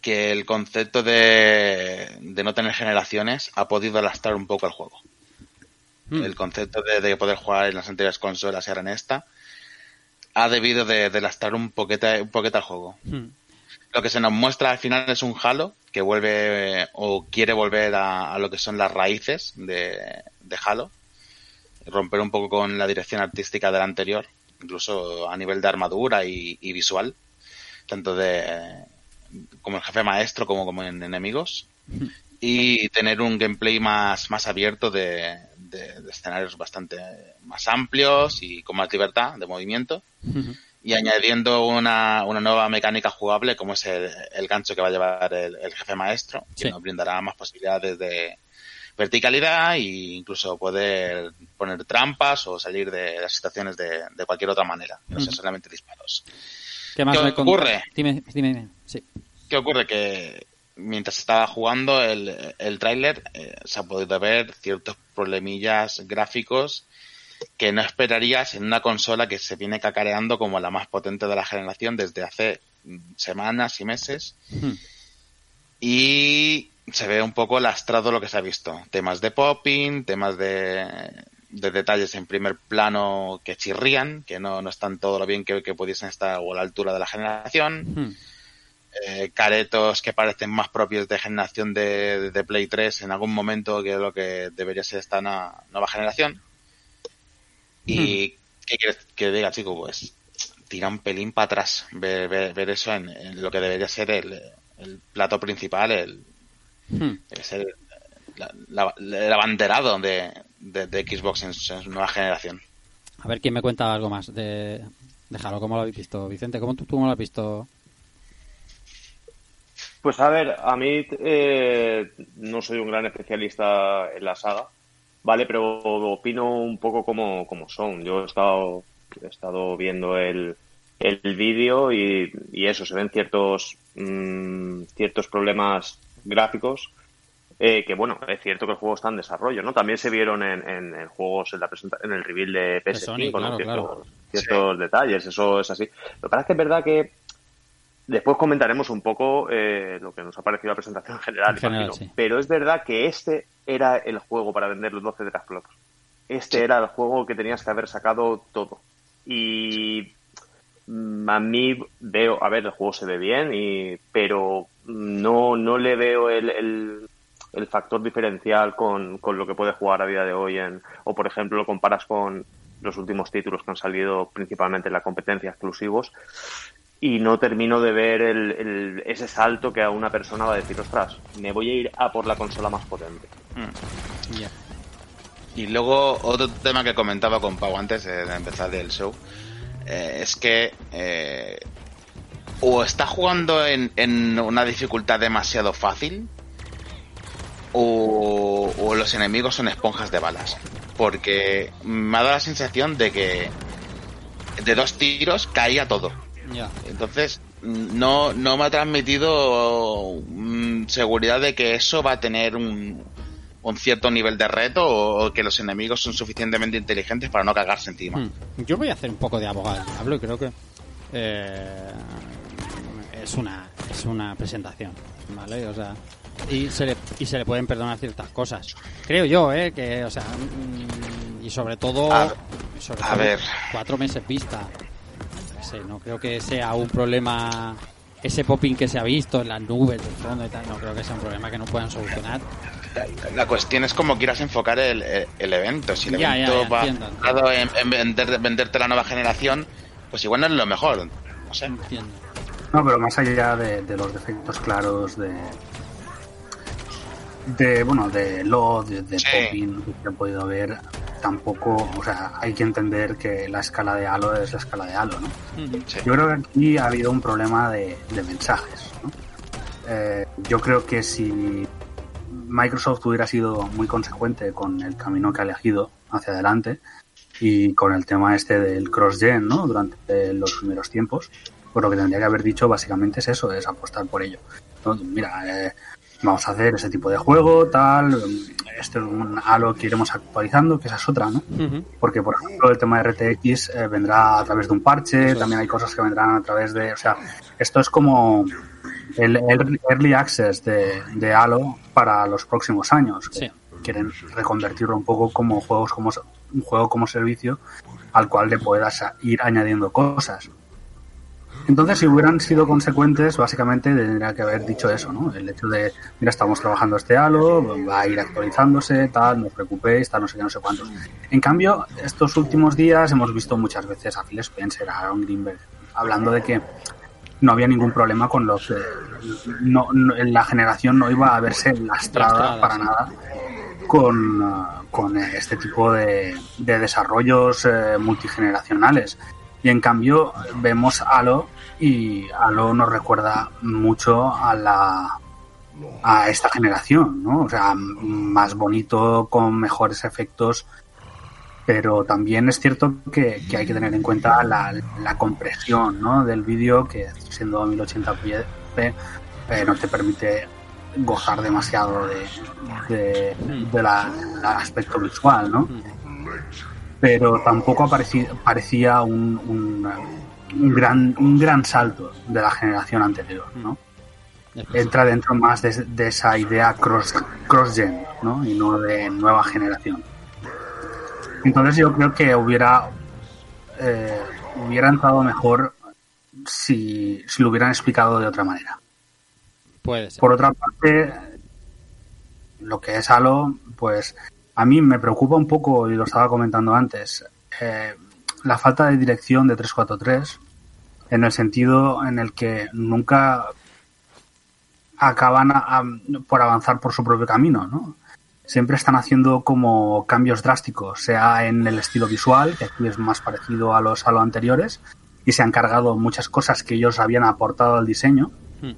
que el concepto de, de no tener generaciones ha podido lastrar un poco el juego. El concepto de, de poder jugar en las anteriores consolas y ahora en esta ha debido de, de lastrar un poquito, un al juego. Lo que se nos muestra al final es un Halo que vuelve o quiere volver a, a lo que son las raíces de, de Halo, romper un poco con la dirección artística del anterior, incluso a nivel de armadura y, y visual, tanto de como el jefe maestro como como en enemigos. Y tener un gameplay más, más abierto de, de- de escenarios bastante más amplios y con más libertad de movimiento. Y añadiendo una, una nueva mecánica jugable como es el, el gancho que va a llevar el, el jefe maestro que nos brindará más posibilidades de verticalidad e incluso poder poner trampas o salir de las situaciones de, de cualquier otra manera, no sea Ujú. solamente disparos. ¿Qué más ¿Qué me con- ocurre? Dime, dime, dime. Sí. ¿Qué ocurre? Que mientras estaba jugando el, el tráiler eh, se ha podido ver ciertos problemillas gráficos que no esperarías en una consola que se viene cacareando como la más potente de la generación desde hace mm, semanas y meses y se ve un poco lastrado lo que se ha visto. Temas de popping, temas de, de detalles en primer plano que chirrían, que no, no están todo lo bien que, que pudiesen estar o a la altura de la generación. Hmm. Eh, caretos que parecen más propios de generación de, de Play 3 en algún momento que lo que debería ser esta nueva generación. Y ¿qué quieres que diga, chico? Pues tira un pelín para atrás ver, ver, ver eso en, en lo que debería ser el, el plato principal, el, Hmm. debe ser la- la- el abanderado de, de, de Xbox en su, en su nueva generación. A ver quién me cuenta algo más de, de Halo. ¿Cómo lo habéis visto, Vicente? ¿Cómo tú, tú cómo lo has visto? Pues a ver, a mí eh, no soy un gran especialista en la saga, ¿vale? Pero opino un poco como, como son. Yo he estado, he estado viendo el, el vídeo y, y eso, se ven ciertos, mm, ciertos problemas gráficos eh, que, bueno, es cierto que el juego está en desarrollo, ¿no? También se vieron en, en, en juegos, en, la presenta- en el reveal de PS5, Sony, ¿no? claro, Ciertos, claro. ciertos detalles, eso es así. Lo que pasa es que es verdad que Después comentaremos un poco eh, lo que nos ha parecido la presentación en general, En general, sí. pero es verdad que este era el juego para vender los 12 de las. Este era el juego que tenías que haber sacado todo. Y mm, a mí veo, a ver, el juego se ve bien, y, pero no, no le veo el, el, el factor diferencial con, con lo que puede jugar a día de hoy. En, o, por ejemplo, lo comparas con los últimos títulos que han salido principalmente en la competencia exclusivos y no termino de ver el, el- ese salto que a una persona va a decir, ostras, me voy a ir a por la consola más potente. Ya. Y luego otro tema que comentaba con Pau antes de de empezar el show eh, es que eh, o está jugando en, en una dificultad demasiado fácil o, o los enemigos son esponjas de balas. Porque me ha dado la sensación de que de dos tiros caía todo. Ya. Entonces, no, no me ha transmitido mm, seguridad de que eso va a tener un, un cierto nivel de reto o, o que los enemigos son suficientemente inteligentes para no cagarse encima. Hmm. Yo voy a hacer un poco de abogado del diablo y creo que eh, es una es una presentación, ¿vale? O sea, y se le y se le pueden perdonar ciertas cosas. Creo yo, ¿eh? Que, o sea, mm, y sobre todo, A- sobre a todo ver. cuatro meses vista. No sé, no creo que sea un problema ese popping que se ha visto en las nubes del fondo y tal, no creo que sea un problema que no puedan solucionar. La cuestión es cómo quieras enfocar el, el- el evento. Si el Ya, evento ya, va entiendo, entiendo. enfocado en, en vender- venderte la nueva generación, pues igual no es lo mejor. No sé. Entiendo. No, pero más allá de, de los defectos claros de. De bueno, de LOD, de, de Sí. popping que ha podido ver, tampoco. O sea, hay que entender que la escala de Halo es la escala de Halo, ¿no? Sí. Yo creo que aquí ha habido un problema de, de mensajes. ¿no? Eh, yo creo que si Microsoft hubiera sido muy consecuente con el camino que ha elegido hacia adelante y con el tema este del cross-gen ¿no? durante los primeros tiempos, pues lo que tendría que haber dicho básicamente es eso, es apostar por ello. ¿no? Mira, eh, vamos a hacer ese tipo de juego, tal, este es un Halo que iremos actualizando, que esa es otra, ¿no? Porque por ejemplo el tema de RTX eh, vendrá a través de un parche, Eso también hay cosas que vendrán a través de, o sea, esto es como el early- early access de, de Halo para los próximos años. Sí. Quieren reconvertirlo un poco como juegos como un juego como servicio al cual le puedas ir añadiendo cosas. Entonces, si hubieran sido consecuentes, básicamente tendría que haber dicho eso, ¿no? El hecho de, mira, estamos trabajando este Halo, va a ir actualizándose, tal, no os preocupéis, tal, no sé qué, no sé cuántos. En cambio, estos últimos días hemos visto muchas veces a Phil Spencer, a Aaron Greenberg, hablando de que no había ningún problema con los... eh, no, no- la generación no iba a verse lastrada para nada con, ah, con este tipo de, de desarrollos eh, multigeneracionales. Y en cambio vemos Halo y Halo nos recuerda mucho a la a esta generación, ¿no? O sea, más bonito, con mejores efectos, pero también es cierto que, que hay que tener en cuenta la, la compresión, ¿no? Del vídeo que siendo 1080p eh, no te permite gozar demasiado de, de, de la, aspecto visual, ¿no? Pero tampoco apareci- parecía un, un, un gran, un gran salto de la generación anterior, ¿no? Entra dentro más de, de esa idea cross, cross-gen, ¿no? Y no de nueva generación. Entonces yo creo que hubiera eh, hubiera entrado mejor si, si lo hubieran explicado de otra manera. Puede ser. Por otra parte, lo que es Halo, pues a mí me preocupa un poco, y lo estaba comentando antes, eh, la falta de dirección de 343, en el sentido en el que nunca acaban a- a- por avanzar por su propio camino, ¿no? Siempre están haciendo como cambios drásticos, sea en el estilo visual, que aquí es más parecido a los Halo anteriores, y se han cargado muchas cosas que ellos habían aportado al diseño. Hmm.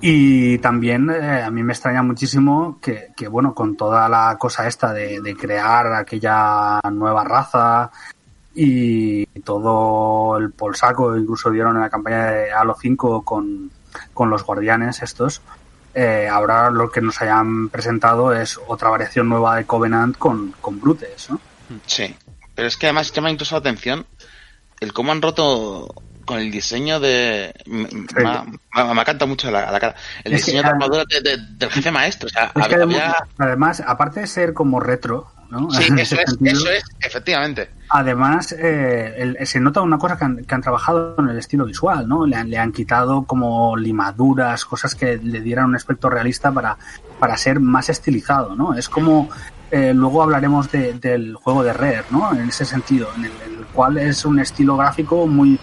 Y también eh, a mí me extraña muchísimo que, que, bueno, con toda la cosa esta de, de crear aquella nueva raza y todo el polsaco, incluso dieron en la campaña de Halo 5 con, con los guardianes estos, eh, ahora lo que nos hayan presentado es otra variación nueva de Covenant con, con Brutes, ¿no? Sí, pero es que además llama incluso la atención el cómo han roto con el diseño de... Me, me ha- me ha cantado mucho la, cara. El Es que, diseño de armadura de- de- del jefe maestro. O sea, Es que había... además, además, aparte de ser como retro, ¿no? (laughs) Sí, eso es, eso es, efectivamente. Además, eh, el- se nota una cosa que han, que han trabajado en el estilo visual, ¿no? Le han, le han quitado como limaduras, cosas que le dieran un aspecto realista para, para ser más estilizado, ¿no? Es como, eh, luego hablaremos de- del juego de Rare, ¿no? En ese sentido, en el, el cual es un estilo gráfico muy,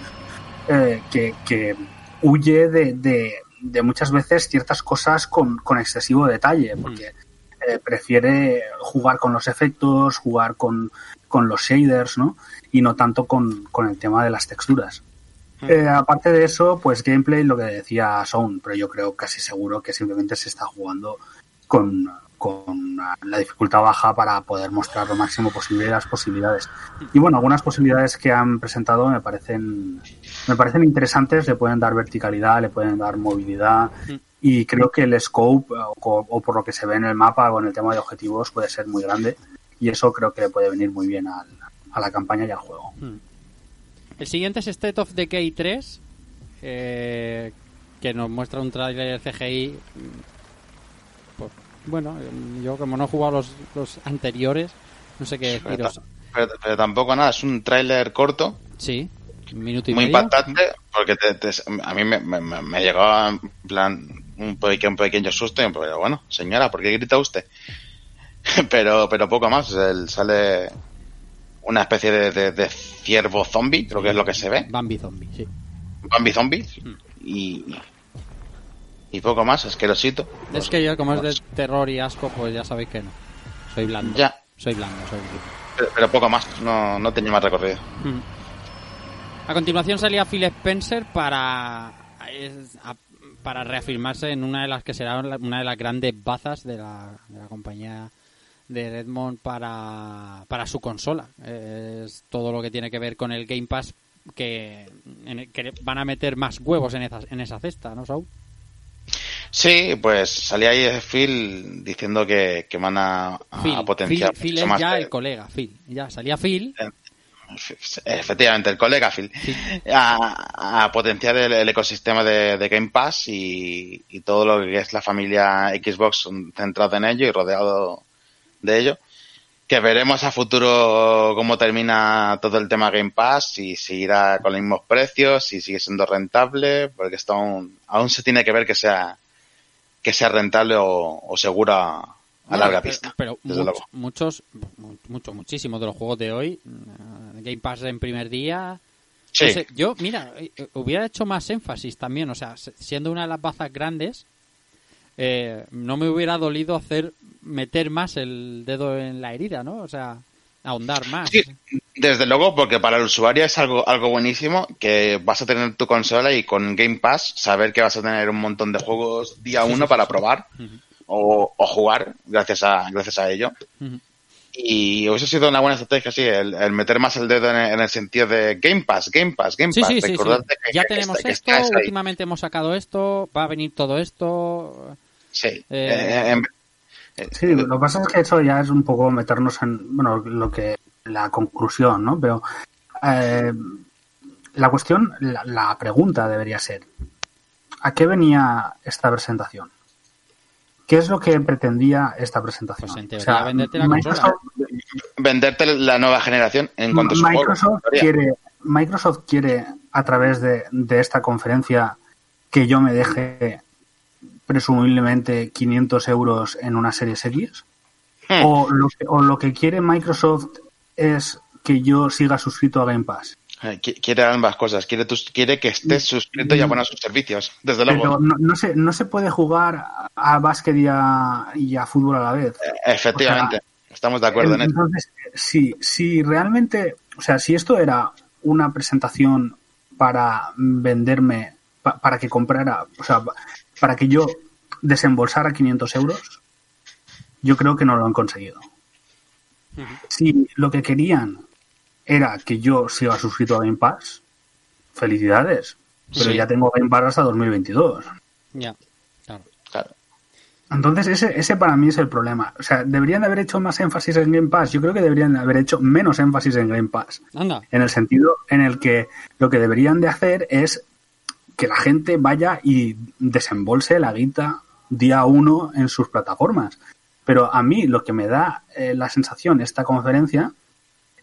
eh, que, que huye de, de, de muchas veces ciertas cosas con, con excesivo detalle, porque eh, prefiere jugar con los efectos, jugar con, con los shaders, ¿no? Y no tanto con, con el tema de las texturas. Eh, aparte de eso, pues gameplay, lo que decía Sound, pero yo creo casi seguro que simplemente se está jugando con, con la dificultad baja para poder mostrar lo máximo posible las posibilidades. Y bueno, algunas posibilidades que han presentado me parecen, me parecen interesantes, le pueden dar verticalidad, le pueden dar movilidad y creo que el scope o, o por lo que se ve en el mapa en el tema de objetivos puede ser muy grande y eso creo que le puede venir muy bien al- a la campaña y al juego. El siguiente es State of Decay 3, eh, que nos muestra un tráiler CGI. Bueno, yo como no he jugado los, los anteriores, no sé qué Pero, deciros. pero- pero tampoco nada, es un tráiler corto, Sí, un minuto y muy medio. impactante, porque te- te- a mí me, me, me- llegó en plan un pequeño, un pequeño susto, y pero bueno, señora, ¿por qué grita usted? (laughs) pero pero poco más, el- sale una especie de, de, de ciervo zombie, creo que es lo que se ve, Bambi Zombie, sí. Bambi zombie, y, y poco más, asquerosito. Es que yo, como es de terror y asco, pues ya sabéis que no. Soy blando. Ya. Soy blando, soy blando. Pero, pero poco más, no, no tenía más recorrido. Mm. A continuación salía Phil Spencer para para reafirmarse en una de las que será una de las grandes bazas de la, de la compañía de Redmond para, para su consola. Es todo lo que tiene que ver con el Game Pass que, que van a meter más huevos en esa, en esa cesta, ¿no, Saúl? Sí, pues salía ahí Phil diciendo que, que van a, a potenciar Phil- es ya el- el colega, Phil. Ya salía Phil. efectivamente, el colega Phil, a, a potenciar el, el ecosistema de, de Game Pass y, y todo lo que es la familia Xbox centrado en ello y rodeado de ello. Que veremos a futuro cómo termina todo el tema Game Pass, si seguirá con los mismos precios, si sigue siendo rentable, porque esto aún, aún se tiene que ver que sea que sea rentable o, o segura a larga pero- pista. Pero desde much- muchos, mu- muchos, muchísimos de los juegos de hoy, eh, Game Pass en primer día. Sí. no sé, yo, mira, eh, hubiera hecho más énfasis también, o sea, se- siendo una de las bazas grandes, eh, no me hubiera dolido hacer meter más el dedo en la herida, ¿no? O sea, ahondar más. Sí, desde luego, porque para el usuario es algo, algo buenísimo que vas a tener tu consola y con Game Pass saber que vas a tener un montón de juegos día uno para probar o, o jugar gracias a, gracias a ello. ujú. Y hubiese sido una buena estrategia, sí, el, el meter más el dedo en el, en el sentido de Game Pass, Game Pass, Game Pass. sí, sí, sí. Recordarte que- Ya que tenemos está- esto, ahí. últimamente hemos sacado esto, va a venir todo esto. Sí. Eh, Eh, en- Sí, lo que pasa es que eso ya es un poco meternos en, bueno, lo que, la conclusión, ¿no? Pero eh, la cuestión, la, la pregunta debería ser, ¿a qué venía esta presentación? ¿qué es lo que pretendía esta presentación? Pues venderte la consola. Venderte la nueva generación en cuanto a su Microsoft juego. quiere, Microsoft quiere, a través de, de esta conferencia, que yo me deje presumiblemente 500 euros en una serie X. Hmm. O, lo que, o lo que quiere Microsoft es que yo siga suscrito a Game Pass. Eh, qui- Quiere ambas cosas. Quiere, tus- quiere que estés suscrito y abona sus servicios. Desde luego. Pero no, no se, no se puede jugar a básquet y a, y a fútbol a la vez. Efectivamente. Estamos de acuerdo en eso. Entonces, si, si realmente, o sea, si esto era una presentación para venderme, pa- para que comprara, o sea, pa- para que yo desembolsara 500 euros, yo creo que no lo han conseguido. Si lo que querían era que yo siga suscrito a Game Pass, felicidades. Pero Sí. ya tengo Game Pass hasta 2022. Ya, claro. Claro. Entonces, ese, ese para mí es el problema. O sea, deberían de haber hecho más énfasis en Game Pass. Yo creo que deberían de haber hecho menos énfasis en Game Pass. Anda. En el sentido en el que lo que deberían de hacer es que la gente vaya y desembolse la guita día uno en sus plataformas. Pero a mí lo que me da eh, la sensación esta conferencia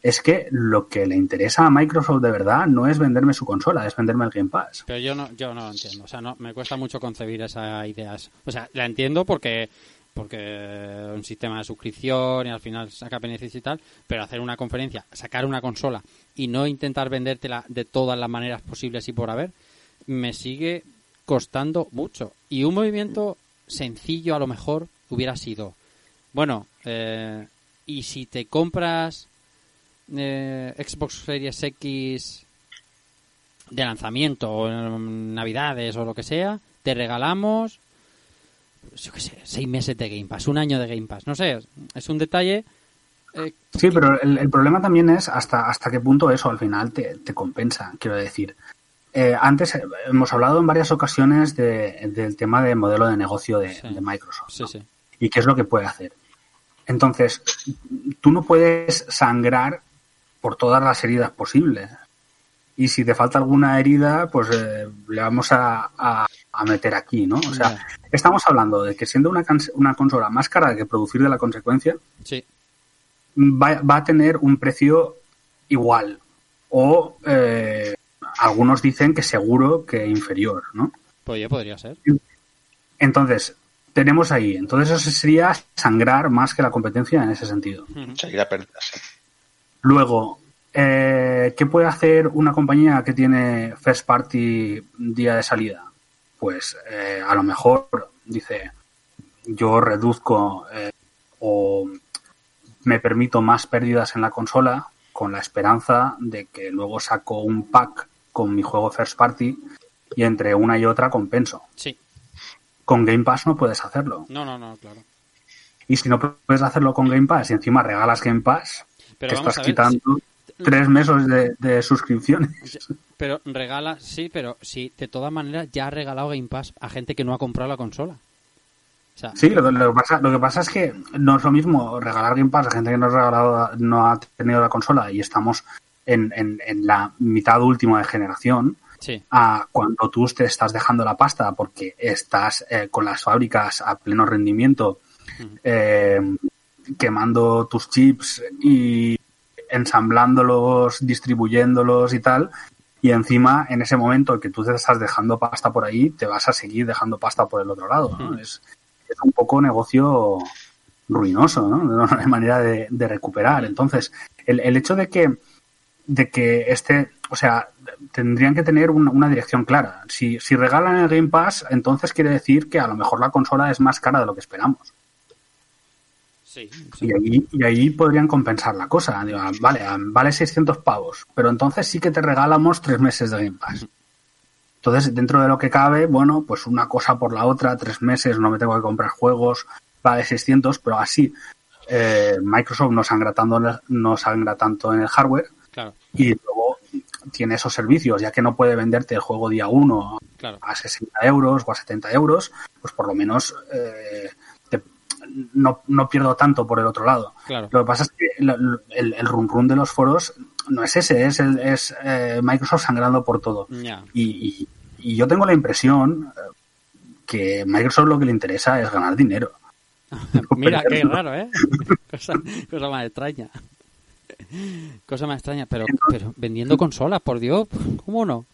es que lo que le interesa a Microsoft de verdad no es venderme su consola, es venderme el Game Pass. Pero yo no, yo no lo entiendo. O sea, no, me cuesta mucho concebir esa idea. O sea, la entiendo porque porque un sistema de suscripción y al final saca beneficios y tal, pero hacer una conferencia, sacar una consola y no intentar vendértela de todas las maneras posibles y por haber, me sigue costando mucho. Y un movimiento sencillo a lo mejor hubiera sido, bueno, eh, y si te compras eh, Xbox Series X de lanzamiento o en Navidades o lo que sea, te regalamos, yo qué sé, seis meses de Game Pass, un año de Game Pass. No sé, es un detalle. eh, Sí, pero el, el problema también es hasta, hasta qué punto eso al final te, te compensa, quiero decir. Eh, antes eh, hemos hablado en varias ocasiones de- del tema de modelo de negocio de, Sí. de Microsoft sí, sí. y qué es lo que puede hacer. Entonces, tú no puedes sangrar por todas las heridas posibles. Y si te falta alguna herida, pues eh, le vamos a, a- a meter aquí, ¿no? O sea, estamos hablando de que siendo una, una consola más cara que producir de la consecuencia, Sí, va, va a tener un precio igual. O eh, algunos dicen que seguro que inferior, ¿no? pues ya podría ser. Entonces, tenemos ahí. Entonces, eso sería sangrar más que la competencia en ese sentido. Seguir a. Luego, eh, ¿qué puede hacer una compañía que tiene first party día de salida? Pues eh, a lo mejor dice, yo reduzco eh, o me permito más pérdidas en la consola con la esperanza de que luego saco un pack con mi juego first party y entre una y otra compenso. Sí, Con Game Pass no puedes hacerlo. no, no, no, claro. Y si no puedes hacerlo con Game Pass y encima regalas Game Pass, Pero te estás ver, quitando tres meses de, de suscripciones. Pero regala, sí, pero sí, de todas maneras ya ha regalado Game Pass a gente que no ha comprado la consola. O sea, Sí, lo, que- lo que pasa, lo que pasa es que no es lo mismo regalar Game Pass a gente que no, ha regalado, no ha tenido la consola y estamos en, en- en la mitad última de generación sí, a cuando tú te estás dejando la pasta porque estás eh, con las fábricas a pleno rendimiento eh, quemando tus chips y ensamblándolos, distribuyéndolos y tal. Y encima, en ese momento que tú te estás dejando pasta por ahí, te vas a seguir dejando pasta por el otro lado. ¿no? Es, es un poco negocio ruinoso, ¿no? (laughs) No hay manera de, de recuperar. Entonces, el, el hecho de que, de que este, o sea, tendrían que tener una, una dirección clara. Si, si regalan el Game Pass, entonces quiere decir que a lo mejor la consola es más cara de lo que esperamos. sí, Y ahí, y ahí podrían compensar la cosa. Digo, vale, vale 600 pavos, pero entonces sí que te regalamos tres meses de Game Pass. Entonces, dentro de lo que cabe, bueno, pues una cosa por la otra, tres meses, no me tengo que comprar juegos, vale 600, pero así eh, Microsoft no sangra, tanto, en el- no sangra tanto en el hardware claro, y luego tiene esos servicios, ya que no puede venderte el juego día uno claro. a 60 euros o a 70 euros, pues por lo menos eh, te- no, no pierdo tanto por el otro lado. Claro. Lo que pasa es que el, el, el run run de los foros no es ese, es, el, es eh, Microsoft sangrando por todo. Y- y yo tengo la impresión, eh, que Microsoft lo que le interesa es ganar dinero. (laughs) Mira, (laughs) qué raro, ¿eh? (laughs) cosa, cosa más extraña. (laughs) Cosa más extraña, pero, pero vendiendo consolas, por Dios, (laughs) ¿cómo no?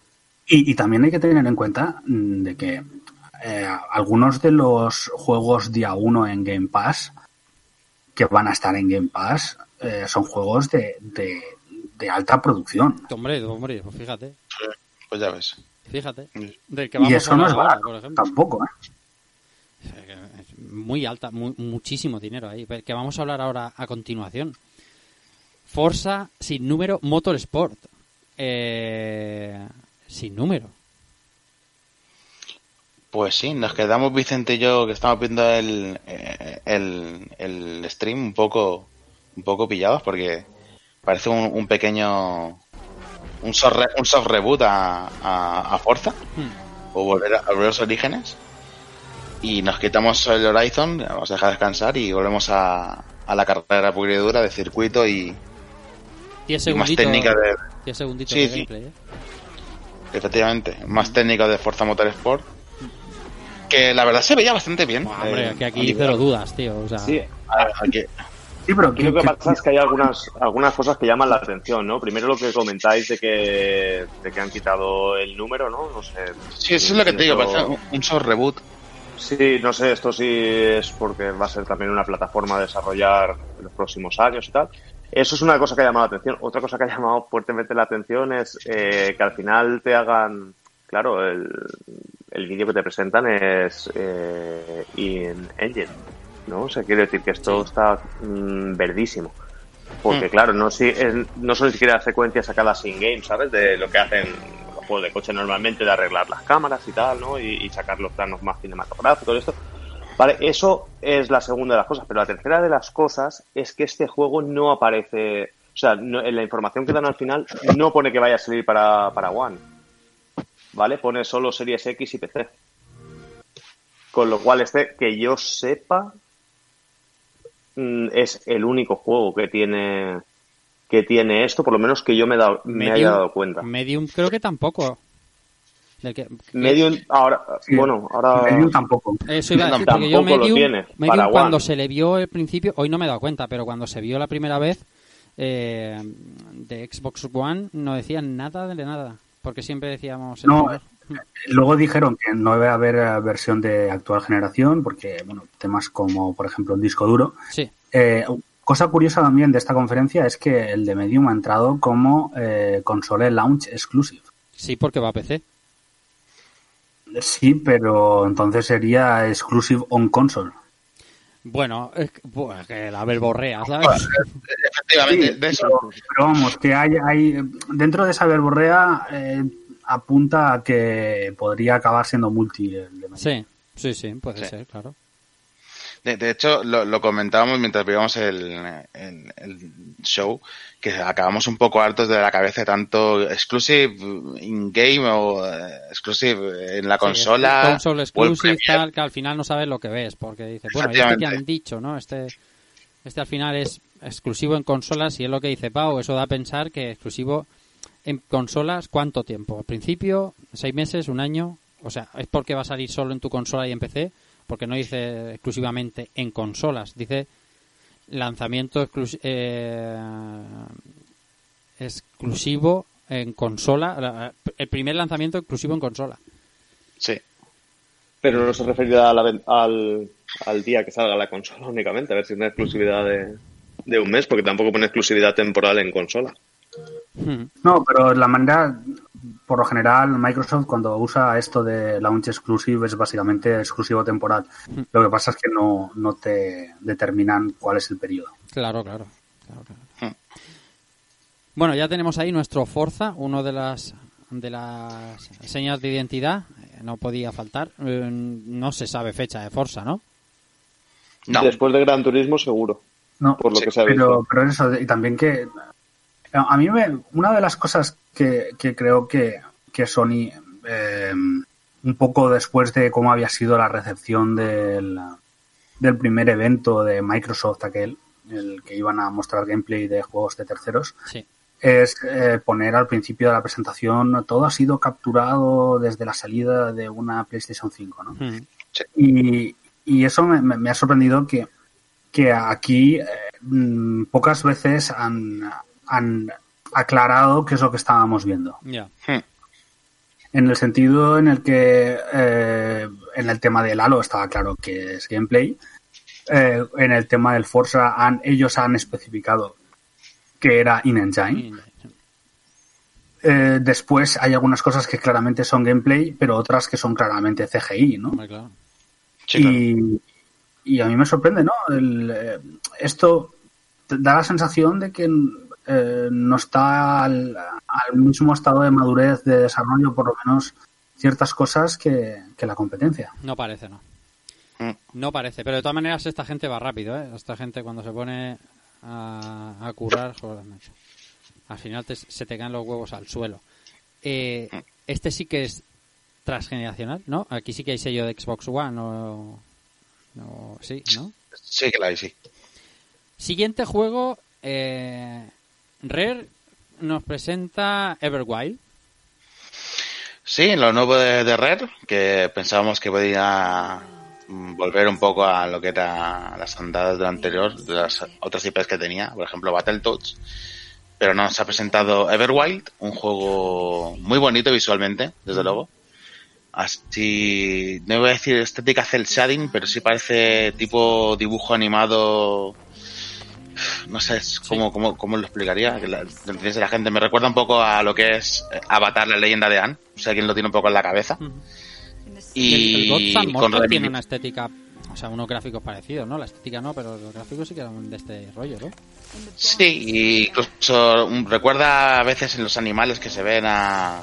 Y, y también hay que tener en cuenta mm, de que eh, algunos de los juegos día 1 en Game Pass que van a estar en Game Pass eh, son juegos de, de, de alta producción. Hombre, hombre, pues fíjate. Pues ya ves. Fíjate. Del que Y eso a no es ahora, barato por ejemplo. tampoco. ¿eh? Muy alta, muy- muchísimo dinero ahí. Que vamos a hablar ahora a continuación. Forza sin número Motorsport. Eh, sin número. Pues sí, nos quedamos Vicente y yo que estamos viendo el, eh, el, el stream un poco un poco pillados porque parece un, un pequeño un soft, re- un soft reboot a, a, a Forza o volver a, a los orígenes y nos quitamos el Horizon, vamos a dejar descansar y volvemos a, a la carrera pura y dura de circuito y, 10 y más segunditos. técnica de 10 segunditos Sí, de sí. gameplay, ¿eh? efectivamente más técnica de Forza Motorsport que la verdad se veía bastante bien Hombre, Eh, que aquí cero dudas, tío. O sea, Sí, aquí- Sí, pero Aquí lo que pasa es que hay algunas, algunas cosas que llaman la atención, ¿no? Primero lo que comentáis de que, de que han quitado el número, ¿no? No sé. Sí, eso es lo que te digo, parece un, un soft reboot. Sí, no sé, esto sí es porque va a ser también una plataforma a desarrollar en los próximos años y tal. Eso es una cosa que ha llamado la atención. Otra cosa que ha llamado fuertemente la atención es eh, que al final te hagan, claro, el, el vídeo que te presentan es eh, in engine, ¿no? O sea, quiere decir que esto está mm, verdísimo. Porque, Mm. claro, no, si, es- no son ni siquiera secuencias sacadas in-game, ¿sabes? De lo que hacen los juegos de coche normalmente, de arreglar las cámaras y tal, ¿no? Y, y sacar los planos más cinematográficos y esto. Vale, eso es la segunda de las cosas. Pero la tercera de las cosas es que este juego no aparece. O sea, no- en la información que dan al final no pone que vaya a salir para, para One. ¿Vale? Pone solo Series X y PC. Con lo cual, este, que yo sepa, mm, es el único juego que tiene que tiene esto, por lo menos que yo me, he dado- me haya dado cuenta. Medium creo que tampoco. Del que- Medium, ahora, Sí. bueno, ahora. Medium tampoco. Eso iba a decir, porque yo Tampoco lo Medium, tiene Medium cuando One. se le vio el principio, hoy no me he dado cuenta, pero cuando se vio la primera vez eh, de Xbox One no decían nada de nada, porque siempre decíamos... No, primer- Luego dijeron que no iba a haber eh, versión de actual generación porque, bueno, temas como, por ejemplo, el disco duro. Sí, Eh, cosa curiosa también de esta conferencia es que el de Medium ha entrado como eh, console launch exclusive. sí, porque va a PC. Sí, pero entonces sería exclusive on console. Bueno, es que, pues, que la verborrea, ¿sabes? Efectivamente, Sí, de eso. pero, pero vamos, que hay, hay dentro de esa verborrea eh, apunta a que podría acabar siendo multi el. Sí, sí, sí, puede Sí. ser, claro. De, de hecho, lo, lo comentábamos mientras veíamos el, el- el show, que acabamos un poco hartos de la cabeza tanto exclusive in-game o eh, exclusive en la consola. Sí, console exclusive, tal, que al final no sabes lo que ves, porque dices, bueno, ¿y este que han dicho, ¿no? Este, este al final es exclusivo en consolas y es lo que dice Pau, eso da a pensar que exclusivo en consolas, ¿cuánto tiempo? ¿Al principio? ¿Seis meses? ¿Un año? O sea, ¿es porque va a salir solo en tu consola y en PC? Porque no dice exclusivamente en consolas, dice lanzamiento exclus- eh, exclusivo en consola, la- el primer lanzamiento exclusivo en consola. Sí. Pero no se referirá a la al, al día que salga la consola únicamente, a ver si tiene exclusividad de, de un mes, porque tampoco pone exclusividad temporal en consola. Hmm. No, pero la manera, por lo general, Microsoft cuando usa esto de launch exclusive es básicamente exclusivo temporal. Lo que pasa es que no, no te determinan cuál es el periodo. Claro, claro. claro, claro. Hmm. Bueno, ya tenemos ahí nuestro Forza, uno de las de las señas de identidad. eh, No podía faltar. Eh, no se sabe fecha de Forza, ¿no? No. Después de Gran Turismo, seguro. No, Por lo Sí, que se ha pero, pero eso, y también que a mí me, una de las cosas que, que creo que, que Sony, eh, un poco después de cómo había sido la recepción del, del primer evento de Microsoft aquel, el que iban a mostrar gameplay de juegos de terceros, Sí. es eh, poner al principio de la presentación todo ha sido capturado desde la salida de una PlayStation 5, ¿no? Hmm. Y, y eso me, me- me ha sorprendido que, que aquí eh, mm, pocas veces han, han aclarado qué es lo que estábamos viendo. Ya. En el sentido en el que eh, en el tema del Halo estaba claro que es gameplay. Eh, en el tema del Forza han, ellos han especificado que era in-engine. Eh, después hay algunas cosas que claramente son gameplay, pero otras que son claramente CGI, ¿no? Claro. y, y a mí me sorprende, ¿no? El, eh, esto da la sensación de que eh, no está al, al mismo estado de madurez de desarrollo, por lo menos ciertas cosas que, que la competencia. No parece, no. Mm. No parece, pero de todas maneras esta gente va rápido, ¿eh? Esta gente cuando se pone a, a currar, joder, macho. Al final te- se te caen los huevos al suelo. Eh, este sí que es transgeneracional, ¿no? Aquí sí que hay sello de Xbox One o... o- sí, ¿no? Sí, que la hay, sí. Siguiente juego, eh, Rare nos presenta Everwild. Sí, lo nuevo de, de Rare, que pensábamos que podía mm, volver un poco a lo que era las andadas de lo anterior, de las otras IPs que tenía, por ejemplo Battletoads. Pero nos ha presentado Everwild, un juego muy bonito visualmente, desde luego. Así, no voy a decir estética cel shading, pero sí parece tipo dibujo animado. No sé cómo, cómo, cómo lo explicaría. Que la, de gente me recuerda un poco a lo que es Avatar, la leyenda de Anne. O sea, quien lo tiene un poco en la cabeza. el, el Y Fan con tiene una estética, o sea, unos gráficos parecidos, ¿no? La estética no, pero los gráficos sí que eran de este rollo, ¿no? Sí, y incluso recuerda a veces en los animales que se ven a,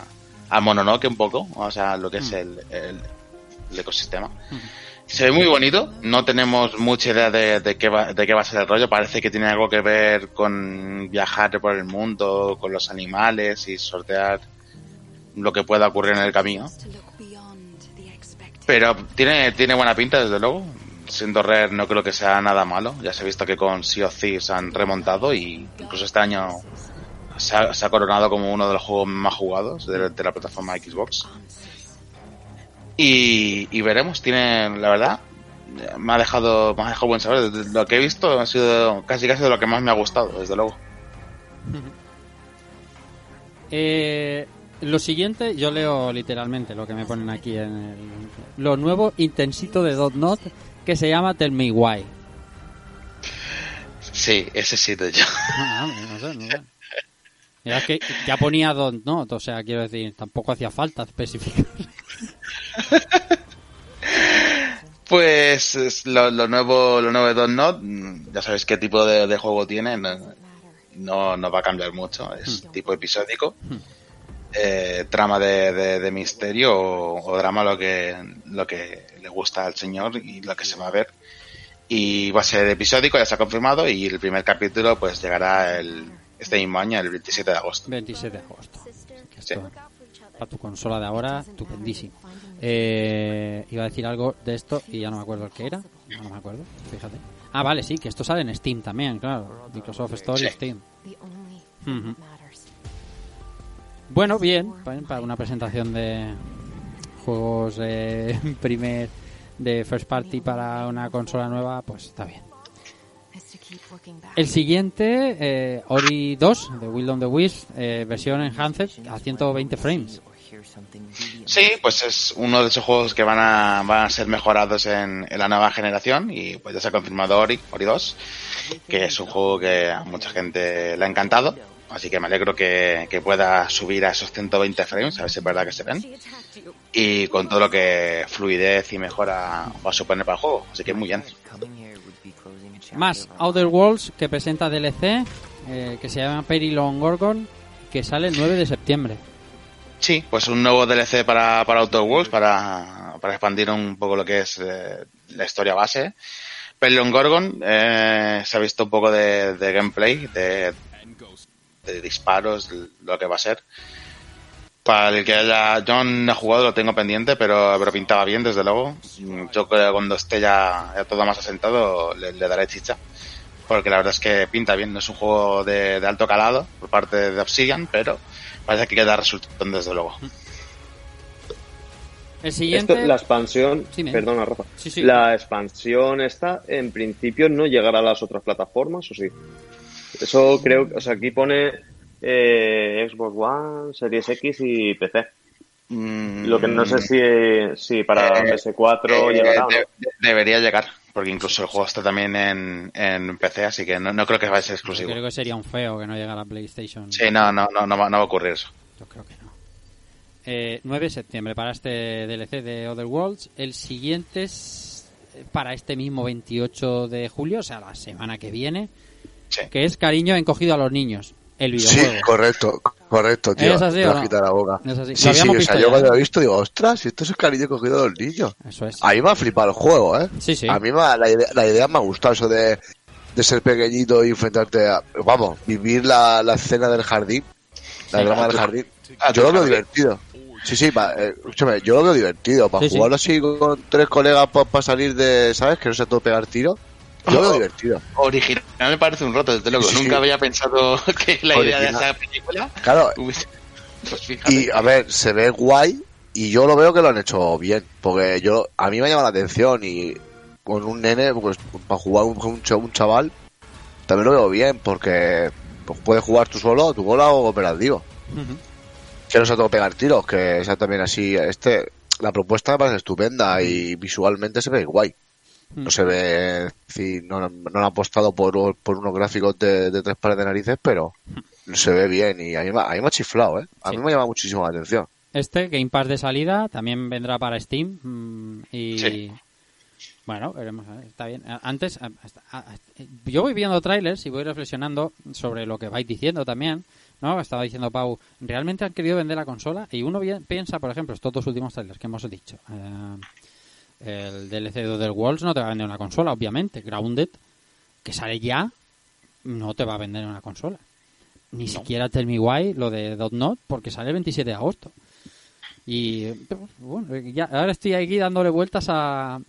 a Mononoke un poco, o sea, lo que es el, el- el ecosistema. Se ve muy bonito, no tenemos mucha idea de, de qué va, de qué va a ser el rollo, parece que tiene algo que ver con viajar por el mundo, con los animales y sortear lo que pueda ocurrir en el camino. Pero tiene, tiene buena pinta, desde luego. Siendo Rare no creo que sea nada malo. Ya se ha visto que con Sea of Thieves han remontado y incluso este año se ha, se ha coronado como uno de los juegos más jugados de, de la plataforma Xbox. Y, y veremos, tiene, la verdad, me ha dejado, me ha dejado buen saber. De Lo que he visto ha sido casi casi de lo que más me ha gustado, desde luego. (laughs) Eh, lo siguiente, yo leo literalmente lo que me ponen aquí en el, lo nuevo intensito de Dot Not que se llama Tell Me Why. Sí, ese sí de yo. Ah, no sé, no sé. Es que ya ponía Dot Not, o sea, quiero decir, tampoco hacía falta especificar. Pues es lo, lo nuevo, lo nuevo de Don't Not, ya sabéis qué tipo de, de juego tiene, no, no, no va a cambiar mucho, es tipo episódico, eh, trama de, de, de misterio o, o drama lo que, lo que le gusta al señor y lo que se va a ver. Y va a ser episódico, ya se ha confirmado, y el primer capítulo pues llegará el, este mismo año, el 27 de agosto. 27 de agosto. Que esto, para tu consola de ahora, estupendísimo. Eh, iba a decir algo de esto y ya no me acuerdo el que era. No, no me acuerdo, fíjate. Ah, vale, sí, que esto sale en Steam también, claro. Microsoft Store y Sí. Steam. Bueno, bien, pa- para una presentación de juegos de (laughs) primer de first party para una consola nueva, pues está bien. El siguiente, eh, Ori 2 de Will on the Wisp, eh, versión enhanced a 120 frames. Sí, pues es uno de esos juegos que van a, van a ser mejorados en, en la nueva generación y pues ya se ha confirmado Ori, Ori 2, que es un juego que a mucha gente le ha encantado, así que me alegro que, que pueda subir a esos 120 frames, a ver si es verdad que se ven, y con todo lo que fluidez y mejora va a suponer para el juego, así que muy bien. Más Outer Worlds que presenta DLC eh, que se llama Perilon Gorgon que sale el 9 de septiembre. Sí, pues un nuevo DLC para, para Outer Worlds, para, para expandir un poco lo que es eh, la historia base. Pelion Gorgon, eh, se ha visto un poco de, de gameplay, de, de disparos, lo que va a ser. Para el que haya, yo no he jugado, lo tengo pendiente, pero, pero pintaba bien, desde luego. Yo creo que cuando esté ya, ya todo más asentado, le, le daré chicha. Porque la verdad es que pinta bien, no es un juego de, de alto calado por parte de Obsidian, pero parece que queda resultando desde luego. El siguiente. Esto, la expansión, Sí, perdona Rafa, Sí, sí. la expansión esta en principio no llegará a las otras plataformas, ¿o sí? Eso creo, o sea, aquí pone eh, Xbox One, Series X y PC. Lo que no sé si, si para Mm. Eh, PS4 Eh, llegará. ¿no? de- de- debería llegar, porque incluso el juego está también en, en PC, así que no, no creo que vaya a ser exclusivo. Creo que sería un feo que no llegara a PlayStation. Sí, no, no, no, no, va, no va a ocurrir eso. Yo creo que no. Eh, 9 de septiembre para este DLC de Other Worlds. El siguiente es eh, para este mismo 28 de julio, o sea, la semana que viene. Que es Cariño encogido a los niños. El videojuego. Sí, correcto, correcto, tío. ¿Es así Me o vas no? la boca. ¿Es así? Sí, sí, o sea, ya, yo cuando lo he visto digo, ostras, esto es el cariño cogido de los niños. Eso es. A mí me ha flipado el juego, ¿eh? Sí, sí. A mí me ha- la, idea, la idea me ha gustado, eso de, de ser pequeñito y enfrentarte a... Vamos, vivir la, la escena del jardín, la Sí, broma a del tu- jardín. a tu Yo lo veo divertido. Sí, sí, pa- eh, escúchame, yo lo veo divertido. Para Sí, sí. jugarlo así con tres colegas para salir de, ¿sabes? Que no se todo pegar tiro. Yo lo veo divertido. Original me parece un roto, desde luego. Sí, sí. Nunca había pensado (laughs) que la idea de esa película Claro, (laughs) Pues fíjate. Y a ver, se ve guay y yo lo veo que lo han hecho bien, porque yo a mí me llama la atención y con un nene, pues para jugar un, un ch- un chaval, también lo veo bien, porque pues, puedes jugar tú solo, tu bola o cooperativo. Que no se todo pegar tiros, que sea también así, este, la propuesta me parece estupenda y visualmente se ve guay. No se ve, sí, no, no han apostado por, por unos gráficos de, de tres pares de narices, pero se ve bien y a mí, me- a mí me ha chiflado, ¿eh? A mí me llama muchísimo la atención. Este, Game Pass de salida, también vendrá para Steam. mm, y Sí. bueno, veremos. a ver, Está bien. Antes, hasta- yo voy viendo trailers y voy reflexionando sobre lo que vais diciendo también. ¿no? Estaba diciendo Pau, realmente han querido vender la consola y uno piensa, por ejemplo, estos dos últimos trailers que hemos dicho. eh, el DLC de Other Worlds no te va a vender una consola, obviamente. Grounded, que sale ya, no te va a vender una consola. Ni siquiera Tell Me Why, lo de Dot Not, porque sale el 27 de agosto. Y bueno, ya, ahora estoy aquí dándole vueltas a,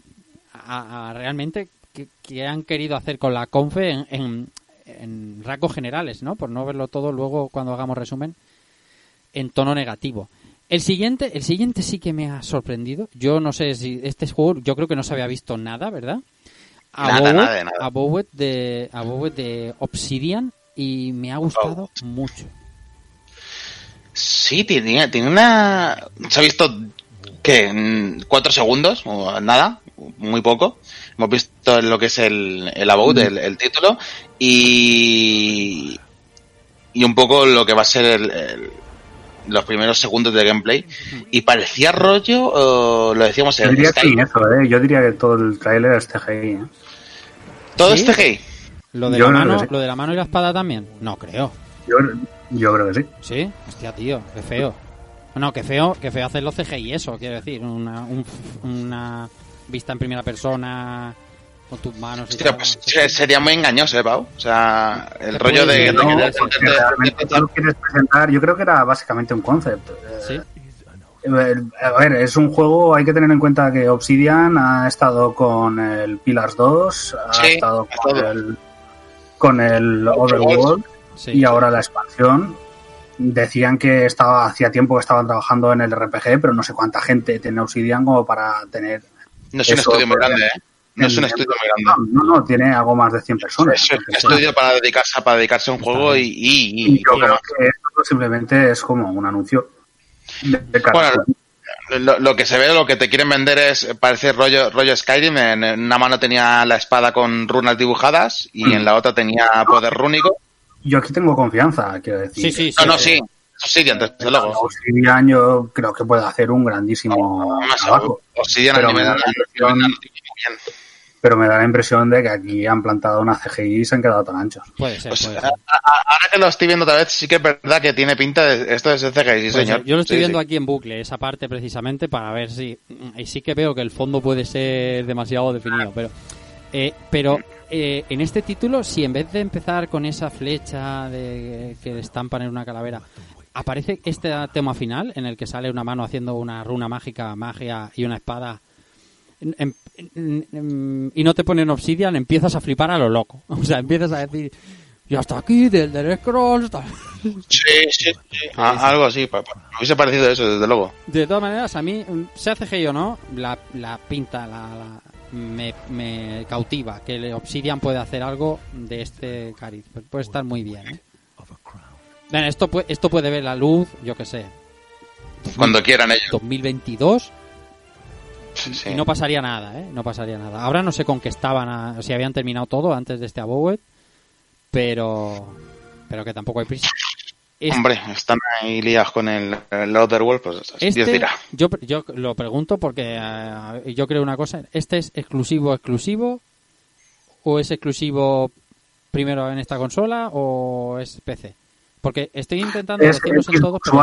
a, a realmente qué, qué han querido hacer con la confe en, en, en rasgos generales, ¿no? Por no verlo todo luego cuando hagamos resumen en tono negativo. El siguiente, el siguiente sí que me ha sorprendido. Yo no sé si este juego, yo creo que no se había visto nada, ¿verdad? Nada, Abowed- nada de nada. Abowed de, Obsidian y me ha gustado mucho. Sí, tiene, tiene una... Se ha visto que cuatro segundos o nada, muy poco. Hemos visto lo que es el, el about, el, el título, y, y un poco lo que va a ser el- el- los primeros segundos de gameplay. Y parecía rollo, o lo decíamos Yo en diría que eso, ¿eh? Yo diría que todo el tráiler es CGI, ¿eh? todo ¿Sí? este gay. Lo de, Yo la mano, sí. lo de la mano y la espada también. No creo. Yo, yo creo que sí. ¿Sí? Hostia, tío, qué feo. No, qué feo, qué feo hacer los CGI eso, quiero decir, una, un- una vista en primera persona con tus manos y Hostia, tal. pues se- sería muy engañoso, ¿eh, Pau? O sea, el rollo de... de- No, de- de- porque de- realmente tú lo quieres presentar, yo creo que era básicamente un concept. Eh, eh, A ver, es un juego, hay que tener en cuenta que Obsidian ha estado con el Pillars 2, ha Sí, estado con el, con el Overworld Sí. y ahora la expansión. Decían que estaba hacía tiempo que estaban trabajando en el RPG, pero no sé cuánta gente tiene Obsidian como para tener. No es un estudio muy pues, grande, ¿eh? No es un estudio muy grande. No, no, tiene algo más de 100 personas. Es un estudio para dedicarse, para dedicarse a un juego y... y- y- Y yo creo que esto simplemente es como un anuncio. de- de. Bueno, lo, lo que se ve, lo que te quieren vender es, parece rollo, rollo Skyrim. En, en una mano tenía la espada con runas dibujadas y Mm. en la otra tenía poder rúnico. Yo aquí tengo confianza, quiero decir. No, no, sí. Obsidian, desde luego. Obsidian yo creo que puede hacer un grandísimo trabajo. Obsidian Pero al me, nivel da de- la impresión, pero me da la impresión de que aquí han plantado una CGI y se han quedado tan anchos. Puede ser, Pues, puede ser. a- ahora que lo estoy viendo otra vez, sí que es verdad que tiene pinta de esto es de CGI, sí, señor. ser. Yo lo estoy Sí, viendo sí. aquí en bucle, esa parte precisamente, para ver si... Y sí que veo que el fondo puede ser demasiado definido, pero... eh, pero eh, en este título, si en vez de empezar con esa flecha de que estampan en una calavera, aparece este tema final en el que sale una mano haciendo una runa mágica, magia y una espada en- en- en- en- y no te ponen obsidian, empiezas a flipar a lo loco. (laughs) O sea, empiezas a decir, y hasta aquí del del Scrolls. tal. Sí, sí, sí. Algo así. pa- pa- Me hubiese parecido eso, desde luego. De todas maneras, a mí, sea CGI o no, la, la pinta la, la- me, me cautiva. Que el Obsidian puede hacer algo de este cariz. Pues Puede estar muy bien. ¿eh? Ven, esto, puede, esto puede ver la luz, yo que sé, Cuando quieran ellos. 2022 Sí, sí. y no pasaría nada, ¿eh? No pasaría nada. Ahora no sé con qué estaban, a- si habían terminado todo antes de este Abowed, pero pero que tampoco hay prisa. Este- Hombre, están ahí liados con el, el Outer World, pues Dios Este, dirá. yo, yo lo pregunto porque eh, yo creo una cosa. ¿Este es exclusivo exclusivo? ¿O es exclusivo primero en esta consola o es PC? Porque estoy intentando Es decirlos en todos, pero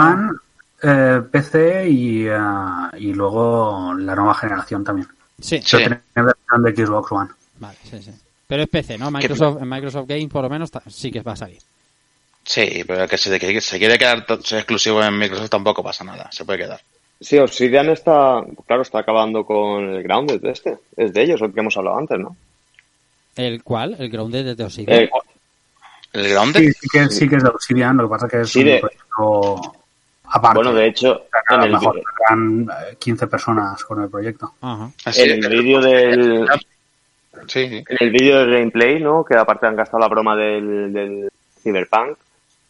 eh, PC y, ah, y luego la nueva generación también. Sí, Sí. Tiene versión de Xbox One. vale, sí, sí. Pero es PC, ¿no? Microsoft, en Microsoft Game por lo menos sí que va a salir. Sí, pero que se, que se quiere quedar ser exclusivo en Microsoft tampoco pasa nada. Se puede quedar. Sí, Obsidian está, claro, está acabando con el Grounded este. Es de ellos, el que hemos hablado antes, ¿no? ¿El cual? ¿El Grounded desde Obsidian? Eh, ¿El Grounded? Sí, sí que, sí que es de Obsidian, lo que pasa es que es Sí, un de- proyecto aparte. bueno, de hecho, a en lo el, mejor eran eh, 15 personas con el proyecto. Ajá. Así en el vídeo del, Sí, sí. en el vídeo del gameplay, ¿no? Que aparte han gastado la broma del, del Cyberpunk.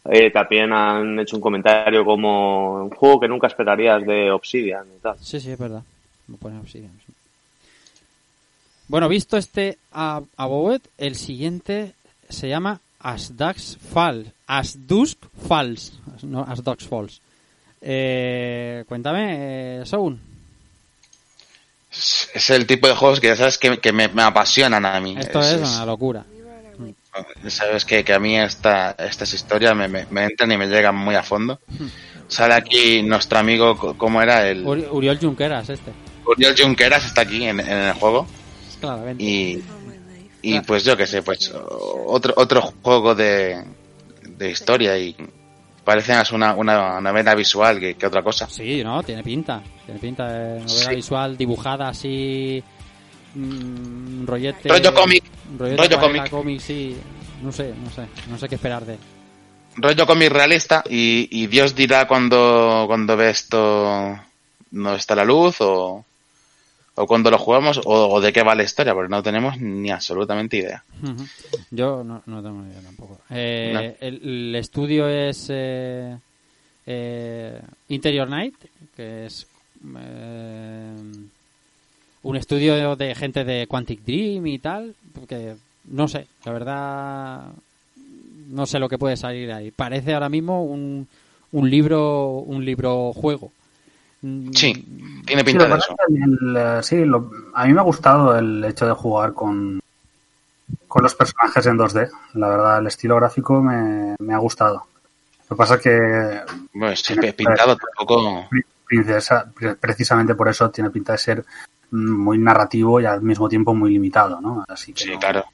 eh, también han hecho un comentario como un juego que nunca esperarías de Obsidian y tal. Sí, sí, es verdad. Me pone Obsidian. sí. Bueno, visto este a el siguiente se llama As Dusk Falls. As Dusk Falls. No, As Dusk Falls. Eh, cuéntame, eh, Soun. Es el tipo de juegos que ya sabes que, que me, me apasionan a mí. Esto es, una locura. Ya Sabes que, que a mí esta, estas historias me, me, me entran y me llegan muy a fondo. Sale aquí nuestro amigo, ¿cómo era? El Uri- Uriol Junqueras, este. Uriel Junqueras está aquí en, en el juego. Claramente. Y, y pues yo qué sé, pues otro, otro juego de, de historia y parece más una, una novela visual que, que otra cosa. Sí, ¿no? Tiene pinta. Tiene pinta de novela Sí. visual dibujada así. mm, rollete. Rollo cómic. Rollo acuarela, cómic. sí. No sé, no sé. No sé qué esperar de él. rollo cómic realista y, y Dios dirá cuando, cuando ve esto no está la luz o, o cuando lo jugamos o, o de qué va la historia, porque no tenemos ni absolutamente idea. Yo no, no tengo ni idea tampoco. Eh, No. el, el estudio es eh, eh, Interior Night, que es eh, un estudio de gente de Quantic Dream y tal, porque no sé, la verdad no sé lo que puede salir ahí. Parece ahora mismo un, un libro un libro juego. Mm, Sí, tiene Sí, pinta lo de que eso. es el, eh, sí, lo- a mí me ha gustado el hecho de jugar con, con los personajes en 2D. La verdad, el estilo gráfico me, me ha gustado. Lo que pasa es que Bueno, sí, pintado tampoco. Pri- Princesa, pre- precisamente por eso tiene pinta de ser mm, muy narrativo y al mismo tiempo muy limitado, ¿no? Así que Sí, no, claro.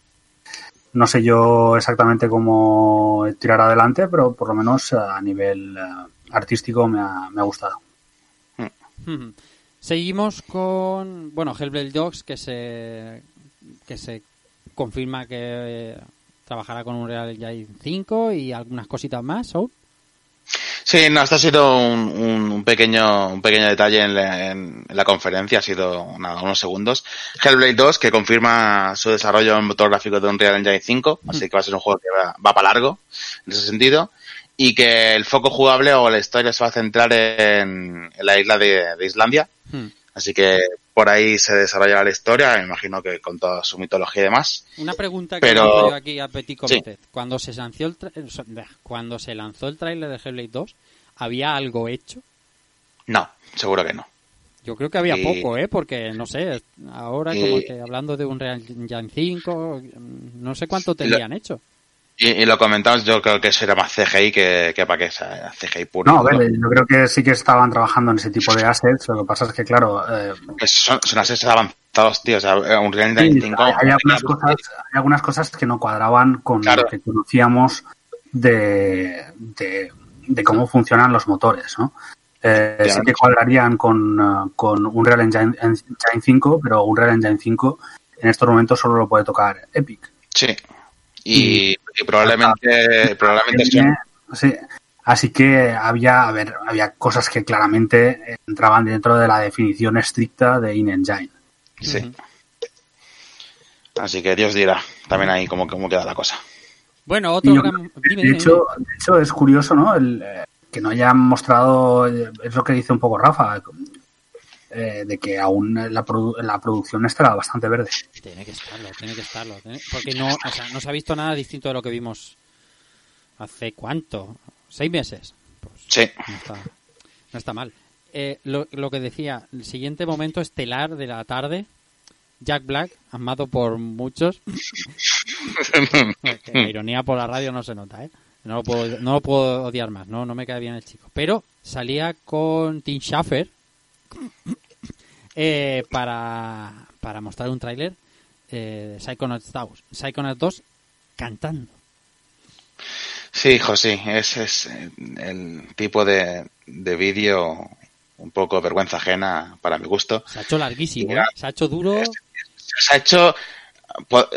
no sé yo exactamente cómo tirar adelante, pero por lo menos eh, a nivel eh, artístico me ha, me ha gustado. Seguimos con bueno Hellblade Dogs que se que se confirma que eh, trabajará con un Real Engine 5 y algunas cositas más. Saúl. Sí, no, esto ha sido un, un- un pequeño un pequeño detalle en la, en la conferencia, ha sido nada, unos segundos. Hellblade 2, que confirma su desarrollo en motor gráfico de Unreal Engine 5, así que va a ser un juego que va, va para largo, en ese sentido, y que el foco jugable o la historia se va a centrar en, en la isla de, de Islandia, Hmm. así que por ahí se desarrollará la historia, me imagino que con toda su mitología y demás. Una pregunta que Pero- aquí a Petit Sí. Comité. Cuando se lanzó el tra- eh, cuando se lanzó el tráiler de Hellblade 2, ¿había algo hecho? No, seguro que no. Yo creo que había Y- poco, ¿eh? Porque, no sé, ahora Y- como que hablando de un Real Engine 5, no sé cuánto tendrían hecho. Y, y lo comentamos, yo creo que será más CGI que, que para que sea CGI puro. No, ver, yo creo que sí que estaban trabajando en ese tipo de assets. Lo que pasa es que, claro, eh, son, son assets avanzados, tío. O sea, un Real Sí, Engine 5. hay, hay algunas cosas, hay algunas cosas que no cuadraban con Claro. lo que conocíamos de, de, de cómo funcionan los motores, ¿no? Eh, sí que cuadrarían con, eh, con un Real Engine, Engine 5, pero un Real Engine 5 en estos momentos solo lo puede tocar Epic. Sí. Y, y Probablemente, probablemente sí. Sí. Así que había, a ver, había cosas que claramente entraban dentro de la definición estricta de in-engine. Sí. Así que Dios dirá también ahí cómo, cómo queda la cosa. Bueno, otro yo- de, hecho, de hecho, es curioso, ¿no? El, eh, que no hayan mostrado, eh, es lo que dice un poco Rafa, eh, de que aún la, produ- la producción estará bastante verde. Tiene que estarlo, tiene que estarlo. tiene- Porque no, o sea, no se ha visto nada distinto de lo que vimos hace cuánto, seis meses. Pues Sí. no está, no está mal. Eh, lo, lo que decía, el siguiente momento estelar de la tarde, Jack Black, amado por muchos. La ironía por la radio no se nota, ¿eh? No lo puedo, no lo puedo odiar más, no, no me cae bien el chico. Pero salía con Tim Schafer eh, para, para mostrar un tráiler eh, de Psychonauts 2, Psychonauts 2 cantando. Sí, hijo, sí. Ese es eh, el tipo de, de vídeo un poco vergüenza ajena para mi gusto. Se ha hecho larguísimo, ¿eh? Se ha hecho duro. Se ha hecho... po-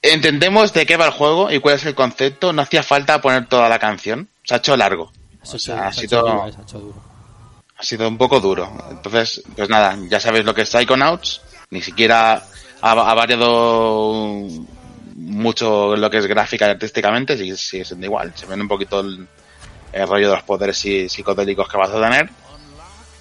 Entendemos de qué va el juego y cuál es el concepto. No hacía falta poner toda la canción. Se ha hecho largo. Se ha O hecho, sea, se ha ha hecho sido, duro, eh, se ha hecho duro. Ha sido un poco duro. Entonces, pues nada, ya sabéis lo que es Psychonauts. Ni siquiera ha, ha variado mucho lo que es gráfica y artísticamente. Sigue, sigue siendo igual. Se ven un poquito el, el rollo de los poderes psi- psicodélicos que vas a tener.